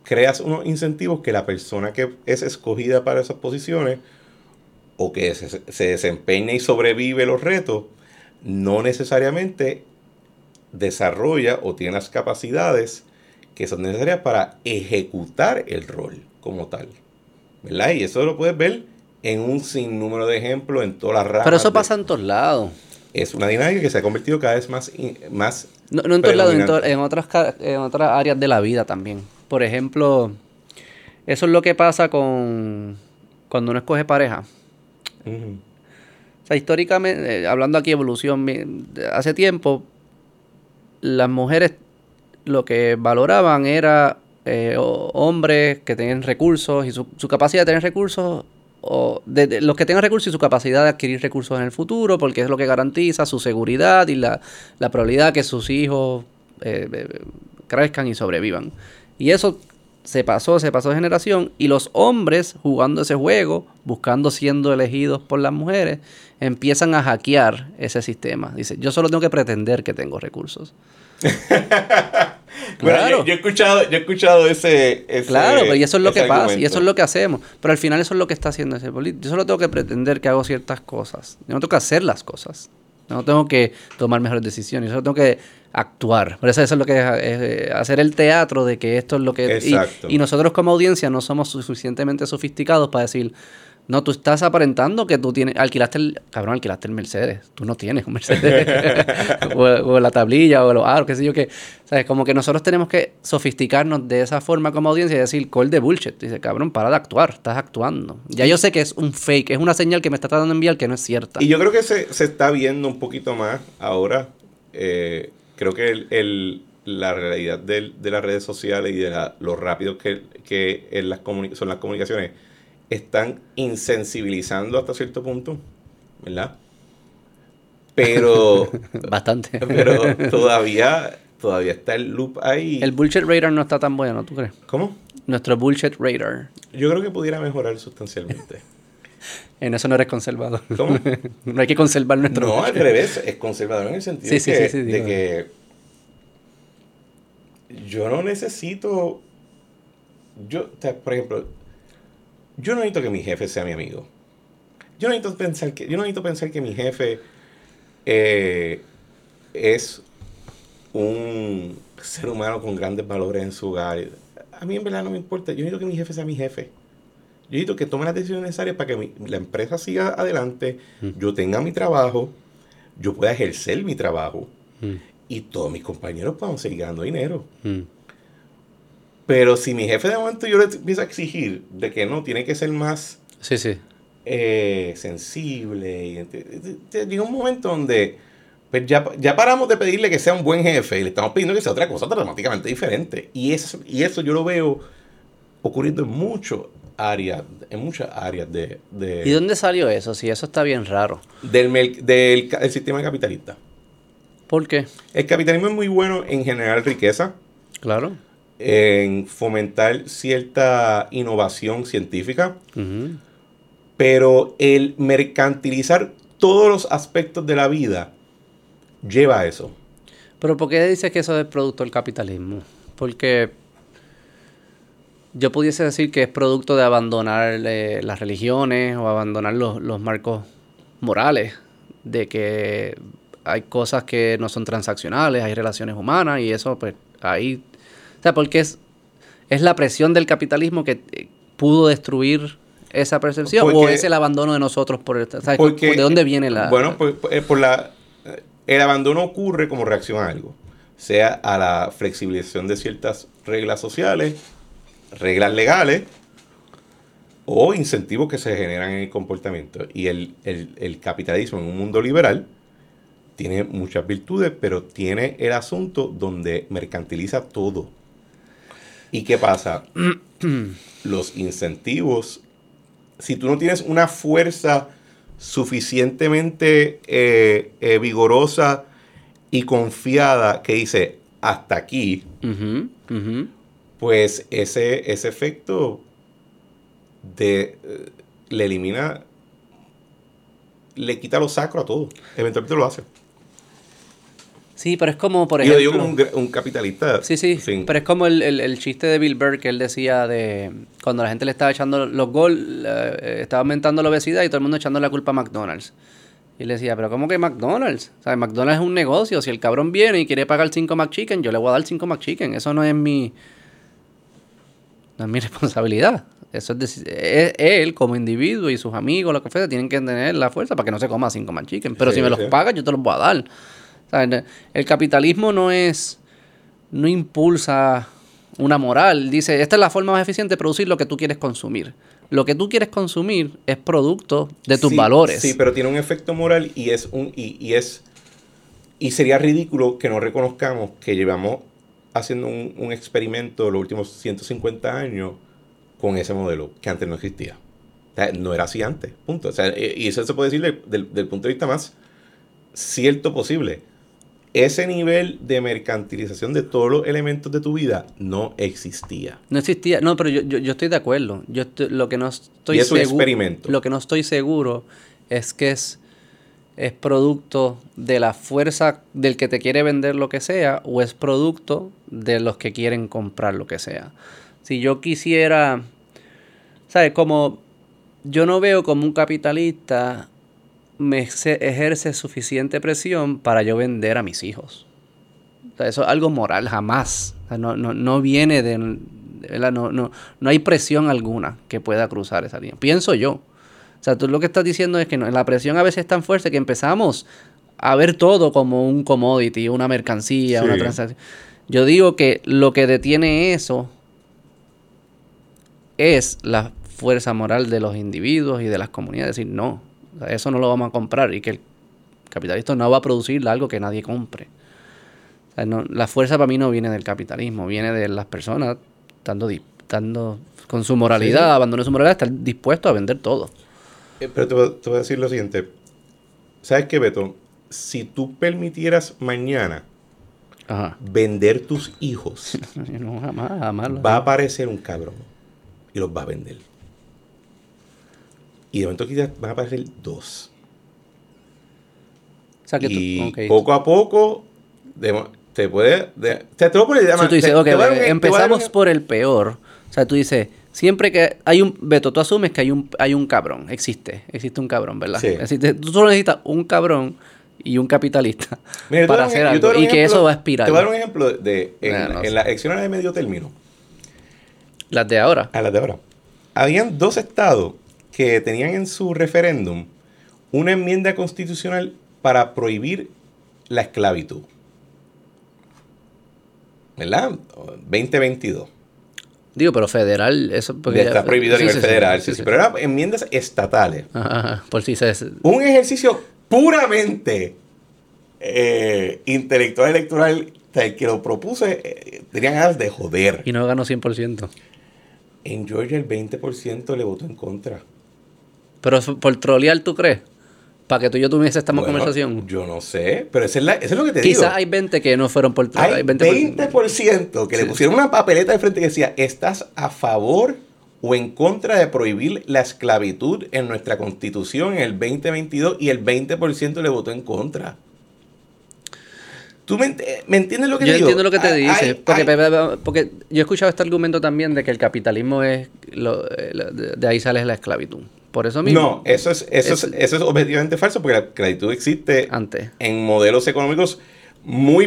creas unos incentivos que la persona que es escogida para esas posiciones o que se, se desempeña y sobrevive los retos, no necesariamente desarrolla o tiene las capacidades que son necesarias para ejecutar el rol como tal. ¿Verdad? Y eso lo puedes ver en un sinnúmero de ejemplos en todas las ramas. Pero eso pasa en todos lados. Es una dinámica que se ha convertido cada vez más... más no, en todos lados, en, otras, en otras áreas de la vida también. Por ejemplo, eso es lo que pasa con cuando uno escoge pareja. Históricamente, eh, hablando aquí de evolución, hace tiempo, las mujeres lo que valoraban era eh, hombres que tenían recursos y su, su capacidad de tener recursos o de, los que tengan recursos y su capacidad de adquirir recursos en el futuro, porque es lo que garantiza su seguridad y la, probabilidad que sus hijos eh, crezcan y sobrevivan. Y eso se pasó, se pasó de generación, y los hombres jugando ese juego, buscando siendo elegidos por las mujeres, empiezan a hackear ese sistema. Dice, yo solo tengo que pretender que tengo recursos. claro. yo, he escuchado, yo he escuchado ese, Claro, y eso es lo que pasa, y eso es lo que hacemos. Pero al final eso es lo que está haciendo ese político. Yo solo tengo que pretender que hago ciertas cosas. Yo no tengo que hacer las cosas. Yo no tengo que tomar mejores decisiones. Yo solo tengo que actuar. Por eso, eso es lo que es, eh, hacer el teatro de que esto es lo que... Exacto. y nosotros como audiencia no somos suficientemente sofisticados para decir no, tú estás aparentando que tú tienes, alquilaste el, cabrón, alquilaste el Mercedes. Tú no tienes un Mercedes. o, la tablilla o los aros, qué sé yo qué. ¿Sabes? Como que nosotros tenemos que sofisticarnos de esa forma como audiencia y decir, call de bullshit. Dice, cabrón, para de actuar, estás actuando. Ya yo sé que es un fake, es una señal que me está tratando de enviar que no es cierta. Y yo creo que se, se está viendo un poquito más ahora. Eh, creo que el, la realidad de, de, las redes sociales y de la, lo rápido que, que en las son las comunicaciones están insensibilizando hasta cierto punto, ¿verdad? Pero... Bastante. Pero todavía, todavía está el loop ahí. El bullshit radar no está tan bueno, ¿tú crees? ¿Cómo? Nuestro bullshit radar. Yo creo que pudiera mejorar sustancialmente. En eso no eres conservador. ¿Cómo? no hay que conservar nuestro... No, al revés, es conservador en el sentido de, que, de que yo no necesito... Yo, por ejemplo, yo no necesito que mi jefe sea mi amigo. Yo no necesito pensar que, yo no necesito pensar que mi jefe eh, es un ser humano con grandes valores en su hogar. A mí en verdad no me importa. Yo necesito que mi jefe sea mi jefe. Yo necesito que tome las decisiones necesarias para que la empresa siga adelante, mm. yo tenga mi trabajo, yo pueda ejercer mi trabajo mm. y todos mis compañeros puedan seguir ganando dinero. Mm. Pero si mi jefe de momento yo le empiezo a exigir de que no, tiene que ser más sí, sí. Eh, sensible. Y, llega un momento donde pues ya, ya paramos de pedirle que sea un buen jefe y le estamos pidiendo que sea otra cosa dramáticamente diferente. Y eso, y eso yo lo veo ocurriendo en muchas áreas, en muchas áreas de, de, ¿Y dónde salió eso? Si eso está bien raro. Del, del, del sistema capitalista. ¿Por qué? El capitalismo es muy bueno en generar riqueza, Claro. en fomentar cierta innovación científica, pero el mercantilizar todos los aspectos de la vida lleva a eso. Pero ¿por qué dices que eso es producto del capitalismo? Porque yo pudiese decir que es producto de abandonar eh, las religiones o abandonar los, los marcos morales, de que hay cosas que no son transaccionales, hay relaciones humanas y eso pues ahí... O sea, porque es, es la presión del capitalismo que eh, pudo destruir esa percepción o es el abandono de nosotros por... el- sea, Porque, ¿De dónde viene la...? Bueno, pues eh, por la, el abandono ocurre como reacción a algo, sea a la flexibilización de ciertas reglas sociales, reglas legales o incentivos que se generan en el comportamiento. Y el, el- el capitalismo en un mundo liberal tiene muchas virtudes, pero tiene el asunto donde mercantiliza todo. ¿Y qué pasa? Los incentivos si tú no tienes una fuerza suficientemente eh, eh, vigorosa y confiada que dice hasta aquí. Pues ese, ese efecto de, eh, le elimina, le quita lo sacro a todo. Eventualmente lo hace. Sí, pero es como, por ejemplo... digo como un, un capitalista. Sí, sí, sin- pero es como el, el- el chiste de Bill Burr que él decía de cuando la gente le estaba echando los gol, eh, estaba aumentando la obesidad y todo el mundo echando la culpa a McDonald's. Y le decía, pero ¿cómo que McDonald's? O sea, McDonald's es un negocio. Si el cabrón viene y quiere pagar 5 McChicken, yo le voy a dar 5 McChicken. Eso no es mi... No es mi responsabilidad. Eso es, él como individuo y sus amigos, los cafés, tienen que tener la fuerza para que no se coma 5 McChicken. Pero Sí, si me los sí. pagas, yo te los voy a dar. O sea, el- el capitalismo no es no impulsa una moral. Dice, esta es la forma más eficiente de producir lo que tú quieres consumir. Lo que tú quieres consumir es producto de tus Sí, valores. Sí, pero tiene un efecto moral y es un y, y es y sería ridículo que no reconozcamos que llevamos haciendo un, un experimento los últimos 150 años con ese modelo que antes no existía. O sea, no era así antes, punto. O sea, y eso se puede decir del, del- del punto de vista más cierto posible. Ese nivel de mercantilización de todos los elementos de tu vida no existía. No existía, no, pero yo, yo, yo estoy de acuerdo. Yo estoy- lo que no estoy Y es un seguro, experimento. lo que no estoy seguro es que es es producto de la fuerza del que te quiere vender lo que sea o es producto de los que quieren comprar lo que sea. Si yo quisiera, ¿sabes? Como yo no veo como un capitalista me ejerce suficiente presión para yo vender a mis hijos. O sea, eso es algo moral, jamás. O sea, no, no, no viene de... de No, no, no hay presión alguna que pueda cruzar esa línea. Pienso yo. O sea, tú lo que estás diciendo es que no- la presión a veces es tan fuerte que empezamos a ver todo como un commodity, una mercancía, una transacción. Yo digo que lo que detiene eso es la fuerza moral de los individuos y de las comunidades. Decir, no, eso no lo vamos a comprar y que el capitalista no va a producir algo que nadie compre. O sea, no- la fuerza para mí no viene del capitalismo, viene de las personas estando, di- estando con su moralidad, Sí, sí. abandonando su moralidad, estar dispuesto a vender todo. Eh, Pero te, voy- te voy a decir lo siguiente. ¿Sabes qué, Beto? Si tú permitieras mañana Ajá. vender tus hijos, No, jamás, jamás. va a aparecer un cabrón y los va a vender. Y de momento quizás van a aparecer dos. O sea, que tú- y ok. poco a poco de te puede... de- te, te voy a poner... So, tú dices, te- te empezamos un- por el peor. O sea, tú dices, siempre que hay un... Beto, tú asumes que hay un, hay un cabrón. Existe. Existe un cabrón, ¿verdad? Sí. Existe- tú solo necesitas un cabrón y un capitalista Mira, para hacer algo. Y que eso va a aspirar. Te voy a dar un ejemplo de... En, no en sé. las elecciones de medio término. Las de ahora. A las de ahora. Habían dos estados que tenían en su referéndum una enmienda constitucional para prohibir la esclavitud. ¿Verdad? 2022. Digo, pero federal, eso... porque- Está prohibido a sí, nivel sí, federal. sí, sí, sí. sí, Pero eran enmiendas estatales. Ajá, ajá, por si se... Un ejercicio puramente eh, intelectual electoral. o sea, El que lo propuse eh, tenía ganas de joder. Y no ganó 100%. En Georgia el 20% le votó en contra. Pero por trolear, ¿tú crees? Para que tú y yo tuviese esta Bueno, conversación. Yo no sé, pero eso es, la- eso es lo que te Quizás digo. hay 20 que no fueron por... Hay 20 por- 20% que le pusieron una papeleta de frente que decía, ¿estás a favor o en contra de prohibir la esclavitud en nuestra constitución en el 2022? Y el 20% le votó en contra. ¿Tú me, ent- me entiendes lo que Yo te digo? entiendo lo que te Hay- dice. hay- porque, yo he escuchado este argumento también de que el capitalismo es... lo- eh, de de ahí sale la esclavitud. Por eso mismo. No, eso es, eso, es, Es- eso es objetivamente falso porque la esclavitud existe Antes. en modelos económicos muy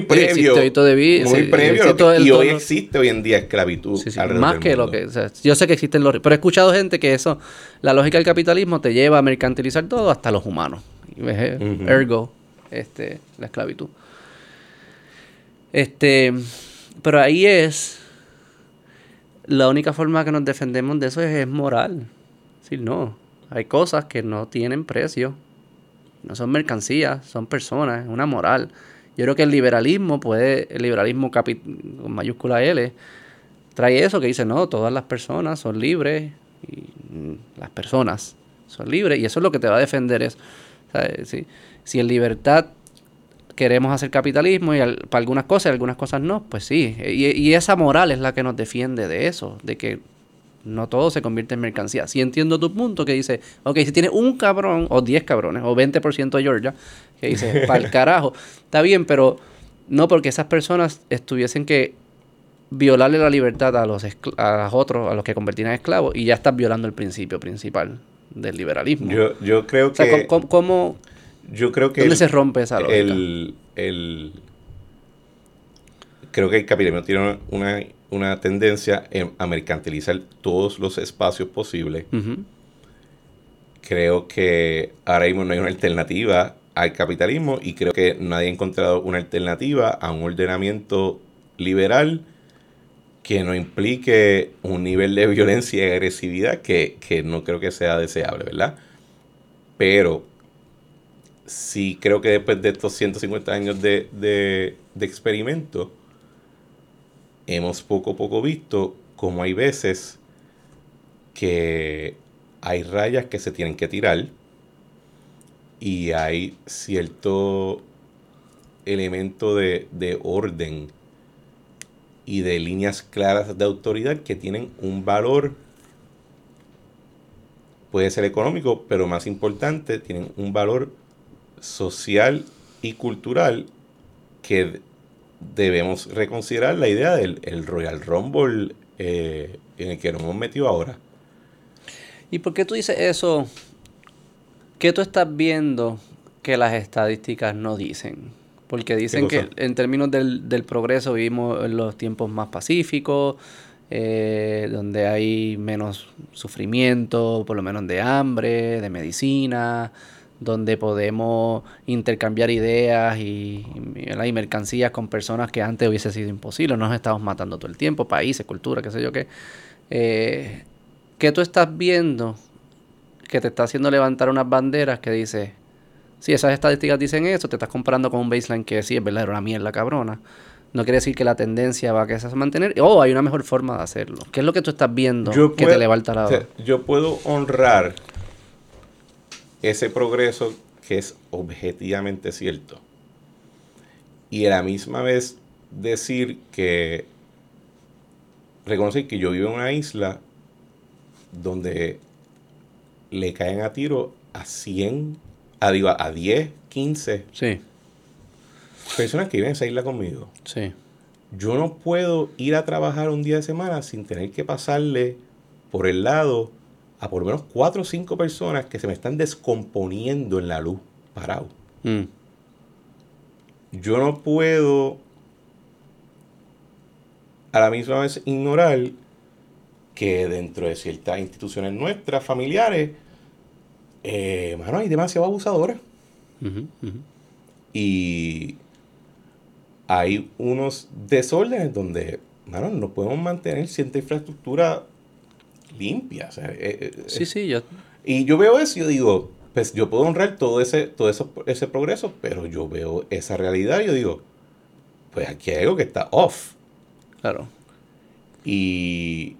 hoy todavía, muy sí, previo lo que- y hoy todo- existe hoy en día esclavitud. Sí, Más que lo que... o sea, yo sé que existen los... Pero he escuchado gente que eso... La lógica del capitalismo te lleva a mercantilizar todo hasta los humanos. Y ves, eh, Ujú. Ergo, este, la esclavitud. Este... Pero ahí es... La única forma que nos defendemos de eso es, es moral. Es decir, no. Hay cosas que no tienen precio. No son mercancías, son personas, es una moral. Yo creo que el liberalismo puede, el liberalismo capi- con mayúscula L, trae eso que dice, no, todas las personas son libres, y mm, las personas son libres, y eso es lo que te va a defender es. Si, si en libertad queremos hacer capitalismo y al- para algunas cosas y algunas cosas no, pues sí, y, y esa moral es la que nos defiende de eso, de que no todo se convierte en mercancía. Si entiendo tu punto que dice, ok, si tienes un cabrón, o 10 cabrones, o 20% de Georgia, que dice, para el carajo, está bien, pero no porque esas personas estuviesen que violarle la libertad a los, a los otros, a los que convertían en esclavos, y ya estás violando el principio principal del liberalismo. Yo, yo creo o sea, que. ¿cómo, cómo- yo creo que. dónde el- se rompe esa lógica? el, el- creo que el capitalismo tiene una, una tendencia en- a mercantilizar todos los espacios posibles. Creo que ahora mismo no hay una alternativa al capitalismo y creo que nadie ha encontrado una alternativa a un ordenamiento liberal que no implique un nivel de violencia y agresividad que, que no creo que sea deseable, ¿verdad? Pero sí creo que después de estos 150 años de, de, de experimento, hemos poco a poco visto cómo hay veces que hay rayas que se tienen que tirar y hay cierto elemento de, de orden y de líneas claras de autoridad que tienen un valor, puede ser económico, pero más importante, tienen un valor social y cultural que debemos reconsiderar la idea del el Royal Rumble eh, en el que nos hemos metido ahora. ¿Y por qué tú dices eso? ¿Qué tú estás viendo que las estadísticas no dicen? Porque dicen que en términos del, del progreso vivimos en los tiempos más pacíficos, eh, donde hay menos sufrimiento, por lo menos de hambre, de medicina, donde podemos intercambiar ideas y, y, mercancías con personas que antes hubiese sido imposible. No nos estamos matando todo el tiempo, países, cultura, qué sé yo qué. Eh, ¿Qué tú estás viendo que te está haciendo levantar unas banderas que dice, si esas estadísticas dicen eso, te estás comparando con un baseline que sí es verdad, era una mierda cabrona. No quiere decir que la tendencia va a que se mantener. O hay una mejor forma de hacerlo. ¿Qué es lo que tú estás viendo Yo que puedo- te levanta la o sea, yo puedo honrar ese progreso que es objetivamente cierto. Y a la misma vez decir que reconocer que yo vivo en una isla donde le caen a tiro a 100, a, digo, a 10, 15 Sí, personas que viven en esa isla conmigo. sí. Yo no puedo ir a trabajar un día de semana sin tener que pasarle por el lado a por lo menos cuatro o cinco personas que se me están descomponiendo en la luz, parado. Mm. Yo no puedo a la misma vez ignorar que dentro de ciertas instituciones nuestras, familiares, eh, mano, hay demasiado abusadores. Y hay unos desórdenes donde, mano, no podemos mantener cierta infraestructura limpia. o sea, eh, eh, Sí, sí, yo... Y yo veo eso y yo digo, pues yo puedo honrar todo ese, todo eso, ese progreso, pero yo veo esa realidad y yo digo, pues aquí hay algo que está off. Claro. Y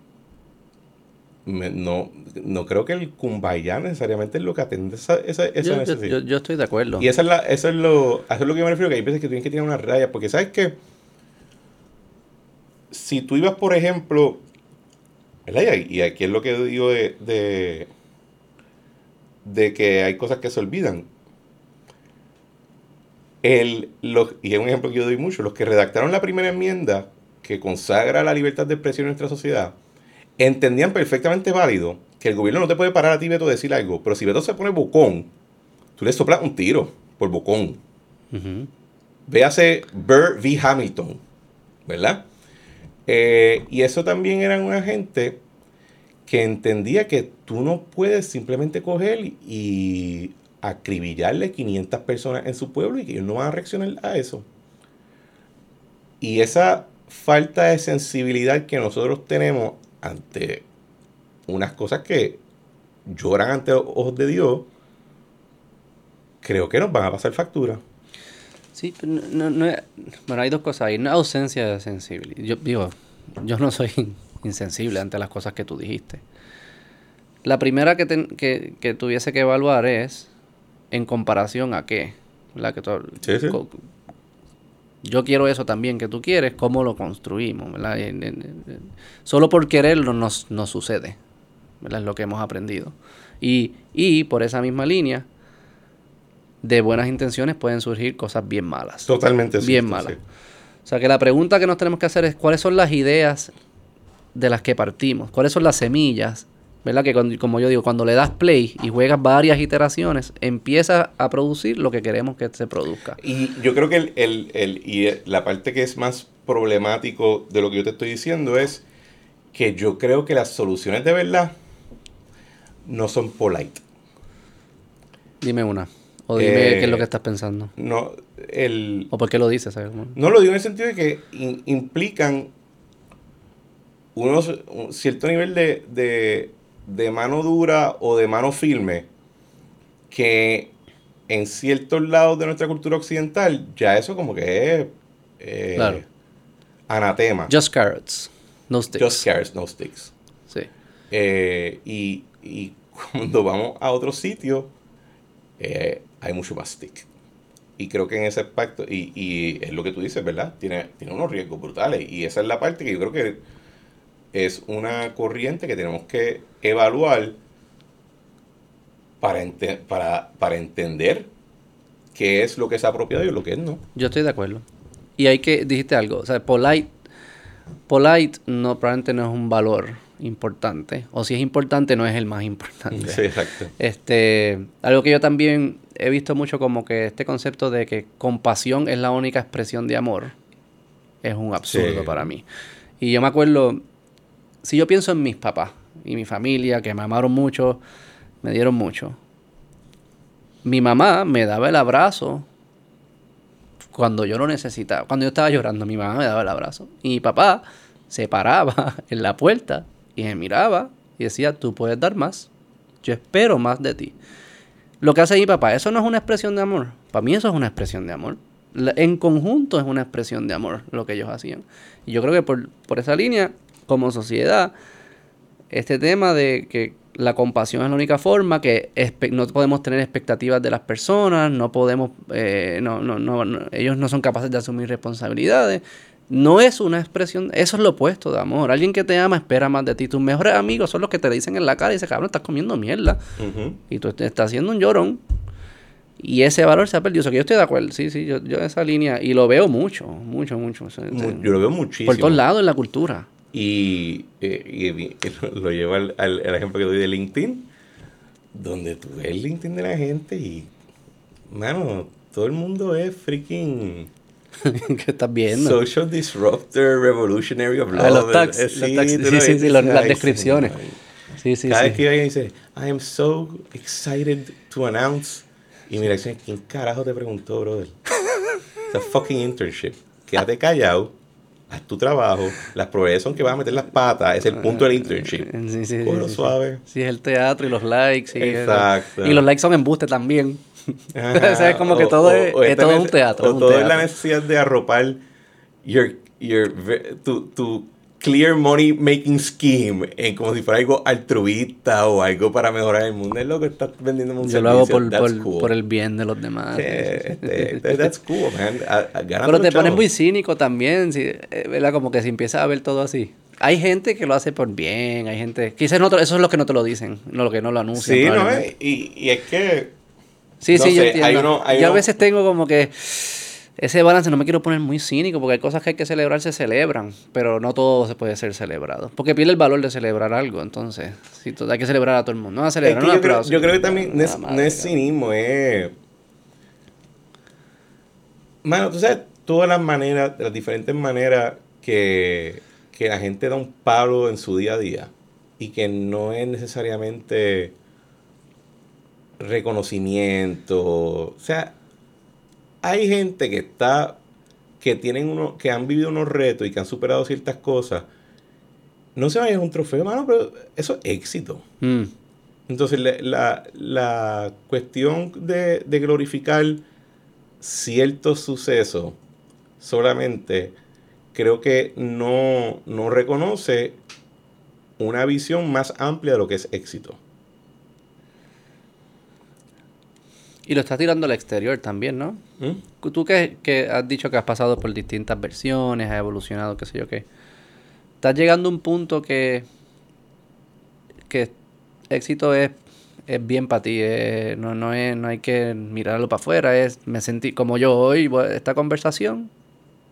me- no, no creo que el kumbaya necesariamente es lo que atende esa, esa, esa Yo, necesidad. yo- yo estoy de acuerdo. Y esa es la, eso es lo, eso es lo que yo me refiero, que hay veces que tienes que tirar una raya, porque sabes que si tú ibas, por ejemplo, y aquí es lo que digo de, de, de que hay cosas que se olvidan. El, los, y es un ejemplo que yo doy mucho, los que redactaron la primera enmienda que consagra la libertad de expresión en nuestra sociedad, entendían perfectamente válido que el gobierno no te puede parar a ti, Beto, decir algo, pero si Beto se pone bocón, tú le soplas un tiro por bocón. Ujú. Véase Burr v. Hamilton, ¿verdad? Eh, y eso también eran una gente que entendía que tú no puedes simplemente coger y acribillarle 500 personas en su pueblo y que ellos no van a reaccionar a eso. Y esa falta de sensibilidad que nosotros tenemos ante unas cosas que lloran ante los ojos de Dios, creo que nos van a pasar factura. Sí, pero no, no- bueno, hay dos cosas ahí. No ausencia de sensibilidad. Yo digo, yo no soy insensible ante las cosas que tú dijiste. La primera que, que, que tuviese que evaluar es en comparación a qué. ¿verdad? Que tú- Sí, sí. Yo quiero eso también que tú quieres, ¿cómo lo construimos? solo por quererlo nos, nos sucede. ¿verdad? Es lo que hemos aprendido. Y, y por esa misma línea, de buenas intenciones pueden surgir cosas bien malas. Totalmente Bien cierto, mala. sí. O sea que la pregunta que nos tenemos que hacer es cuáles son las ideas de las que partimos, cuáles son las semillas, ¿verdad? Que cuando- como yo digo, cuando le das play y juegas varias iteraciones, empieza a producir lo que queremos que se produzca. Y yo creo que el, el- el- y la parte que es más problemático de lo que yo te estoy diciendo es que yo creo que las soluciones de verdad no son polite. Dime una. O dime Eh, qué es lo que estás pensando. No, el, O por qué lo dices. ¿sabes? no lo digo en el sentido de que in- implican unos, un cierto nivel de, de, de mano dura o de mano firme que en ciertos lados de nuestra cultura occidental ya eso como que es eh, Claro. anatema. Just carrots. No sticks. Just carrots, no sticks. Sí. Eh, y, y cuando vamos a otro sitio, eh, hay mucho más stick. Y creo que en ese aspecto, y, y es lo que tú dices, ¿verdad? Tiene, tiene unos riesgos brutales. Y esa es la parte que yo creo que es una corriente que tenemos que evaluar para, ente- para, para entender qué es lo que es apropiado y lo que es no. Yo estoy de acuerdo. Y hay que, dijiste algo, o sea, polite, polite no, probablemente no es un valor importante. O si es importante, no es el más importante. Sí, exacto. Este, algo que yo también he visto mucho como que este concepto de que compasión es la única expresión de amor es un absurdo Sí. para mí. Y yo me acuerdo, si yo pienso en mis papás y mi familia, que me amaron mucho, me dieron mucho. Mi mamá me daba el abrazo cuando yo lo necesitaba. Cuando yo estaba llorando, mi mamá me daba el abrazo. Y mi papá se paraba en la puerta y me miraba y decía, tú puedes dar más. Yo espero más de ti. Lo que hace mi papá, eso no es una expresión de amor. Para mí eso es una expresión de amor. En conjunto es una expresión de amor lo que ellos hacían. Y yo creo que por, por esa línea, como sociedad, este tema de que la compasión es la única forma, que no podemos tener expectativas de las personas, no podemos, eh, no, no, no, no- ellos no son capaces de asumir responsabilidades. No es una expresión, eso es lo opuesto de amor. Alguien que te ama espera más de ti. Tus mejores amigos son los que te dicen en la cara y dicen, cabrón, estás comiendo mierda. Y tú te estás haciendo un llorón. Y ese valor se ha perdido. O sea, que yo estoy de acuerdo. Sí, sí, yo, yo esa línea. Y lo veo mucho, mucho, mucho. O sea, Mu- Yo lo veo muchísimo. por todos lados en la cultura. Y, eh, y- lo llevo al, al- al ejemplo que doy de LinkedIn, donde tú ves el LinkedIn de la gente y, mano, todo el mundo es freaking que estás viendo. social disruptor, revolutionary of Ah, love. los tags, Eh, los tags, sí, sí, sí, los- las "Ay, descripciones". señor". Sí, sí, Cada vez que alguien dice, I am so excited to announce. Y mira, ¿quién carajo te preguntó, brother? It's a fucking internship. Quédate callado, haz tu trabajo. Las probabilidades son que vas a meter las patas. Es el punto del internship. Eh, Sí, sí, sí, Cógelo sí, suave. Sí, es el teatro y los likes. Y, Exacto. y los likes son embuste también. O sea, es como que todo es- todo un teatro, O es un todo es la necesidad de arropar your, your, tu, tu clear money making scheme, en como si fuera algo altruista o algo para mejorar el mundo. Es lo que estás vendiendo un Yo lo hago por, por, el bien de los demás. Sí, este, este, that's cool, man. Pero te pones muy cínico también, eh, ¿verdad? Como que si empiezas a ver todo así. Hay gente que lo hace por bien, hay gente... Quizás no, eso es lo que no te lo dicen, no lo que no lo anuncian. Sí, no, y, y es que... Sí, sí, yo entiendo. yo a veces tengo como que ese balance no me quiero poner muy cínico porque hay cosas que hay que celebrar, se celebran, pero no todo se puede ser celebrado. Porque pierde el valor de celebrar algo, entonces, si hay que celebrar a todo el mundo. No a celebrar, yo, creo, yo, creo, que también no es, cinismo, es... Mano, tú sabes todas las maneras, las diferentes maneras que, que la gente da un palo en su día a día y que no es necesariamente reconocimiento. O sea, hay gente que está, que tienen uno, que han vivido unos retos y que han superado ciertas cosas. No se vayan a un trofeo, mano, pero eso es éxito. Mm. Entonces, la, cuestión de, glorificar ciertos sucesos solamente creo que no, no reconoce una visión más amplia de lo que es éxito. Y lo estás tirando al exterior también, ¿no? ¿Mm? Tú que, que, has dicho que has pasado por distintas versiones, has evolucionado, qué sé yo qué. Estás llegando a un punto que, que éxito es, es bien para ti. no, no, es, no hay que mirarlo para afuera. Es, me sentí, como yo hoy, esta conversación,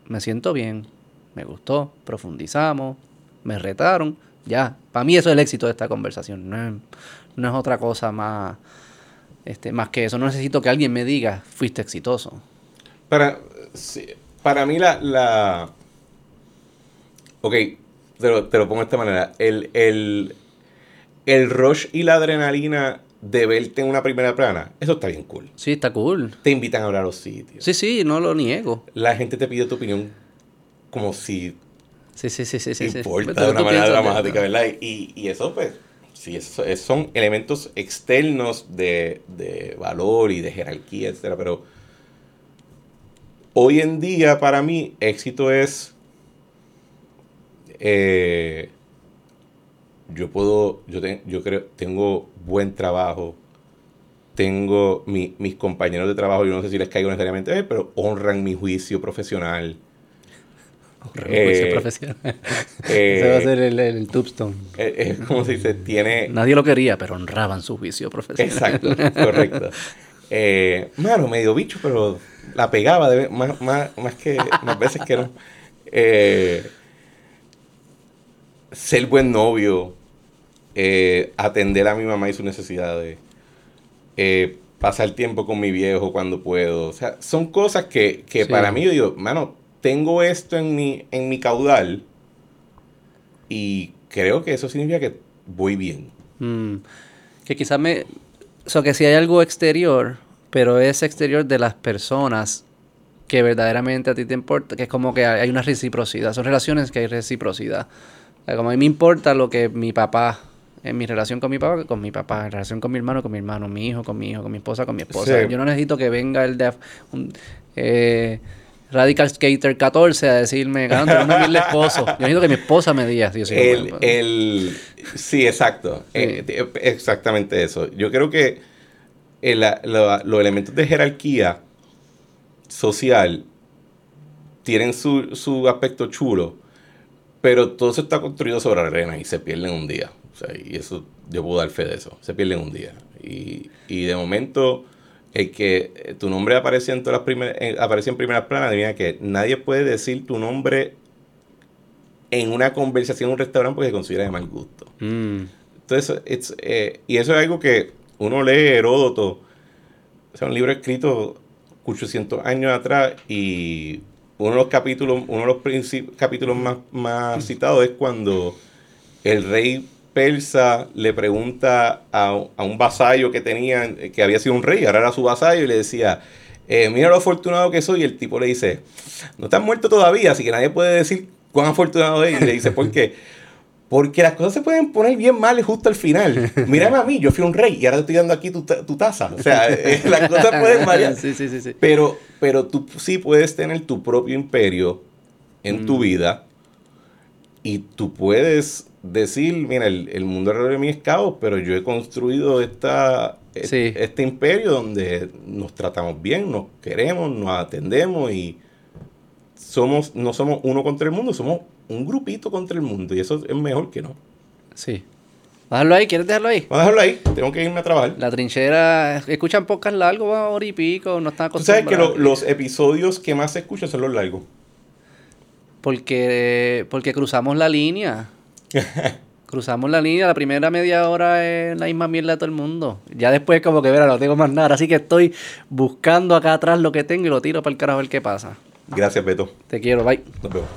me siento bien. Me gustó, profundizamos, me retaron. Ya, para mí eso es el éxito de esta conversación. No no es otra cosa más este, más que eso, no necesito que alguien me diga, fuiste exitoso. Para, para mí la, la... Ok, te lo, pongo de esta manera. El, el, el rush y la adrenalina de verte en una primera plana, eso está bien cool. Sí, está cool. Te invitan a hablar a los sitios. Sí, sí, no lo niego. La gente te pide tu opinión como si... Sí, sí, sí, sí. Importa de una manera dramática, ¿verdad? Y, y eso, pues, Sí, son elementos externos de, valor y de jerarquía, etc. Pero hoy en día, para mí, éxito es. Eh, yo puedo. Yo, yo creo. Tengo buen trabajo. Tengo mis compañeros de trabajo, yo no sé si les caigo necesariamente, pero honran mi juicio profesional eh, profesional. Eh, va a ser el, el Tubstone. Eh, es como se dice, tiene... Nadie lo quería, pero honraban su juicio profesional. Exacto, correcto. Eh, mano, medio bicho, pero la pegaba más, más, más, que, más veces que no. Eh, ser buen novio, atender a mi mamá y sus necesidades, pasar tiempo con mi viejo cuando puedo. O sea, son cosas que, que para mí, yo digo, mano, tengo esto en mi, en mi caudal y creo que eso significa que voy bien. Mm. Que quizás me... O sea, que si hay algo exterior, pero es exterior de las personas que verdaderamente a ti te importa, que es como que hay una reciprocidad, son relaciones que hay reciprocidad. como a mí me importa lo que mi papá, en mi relación con mi papá, con mi papá, en relación con mi hermano, con mi hermano, mi hijo, con mi hijo, con mi esposa, con mi esposa. Yo no necesito que venga el de... eh, Radical Skater 14 a decirme, ganando un humilde esposo. Yo necesito que mi esposa me diga. Dios el, el, sí, exacto. Eh, exactamente eso. Yo creo que los elementos de jerarquía social tienen su, su, aspecto chulo, pero todo eso está construido sobre arena y se pierden un día. O sea, y eso, yo puedo dar fe de eso. Se pierden un día. Y, y de momento el que eh, tu nombre aparece en todas las primeras, aparece en primera plana, adivina que nadie puede decir tu nombre en una conversación en un restaurante porque se considera de mal gusto. Mm. Entonces, eh, y eso es algo que uno lee Heródoto, o sea, un libro escrito 800 años atrás y uno de los capítulos, uno de los capítulos más, más citados es cuando el rey persa le pregunta a, un vasallo que tenía, que había sido un rey, ahora era su vasallo, y le decía, eh, mira lo afortunado que soy. Y el tipo le dice, no estás muerto todavía, así que nadie puede decir cuán afortunado es. Y le dice, ¿por qué? Porque las cosas se pueden poner bien mal justo al final. Mírame a mí, yo fui un rey y ahora te estoy dando aquí tu, taza. O sea, eh, las cosas pueden variar. Sí, sí, sí, pero, pero tú sí puedes tener tu propio imperio en tu mm. vida Y tú puedes decir, mira, el, el mundo alrededor de mí es caos, pero yo he construido esta, e- Sí. este imperio donde nos tratamos bien, nos queremos, nos atendemos y somos, no somos uno contra el mundo, somos un grupito contra el mundo. Y eso es mejor que no. Sí. Déjalo ahí, ¿quieres dejarlo ahí? Vamos a dejarlo ahí, tengo que irme a trabajar. La trinchera, escuchan podcast largos, va, hora y pico, no están Tú sabes que lo- los episodios que más se escuchan son los largos. Porque, porque cruzamos la línea. cruzamos la línea, la primera media hora es la misma mierda de todo el mundo. Ya después como que, verá, no tengo más nada. Así que estoy buscando acá atrás lo que tengo y lo tiro para el carajo a ver qué pasa. Gracias, Beto. Te quiero, bye. Nos vemos.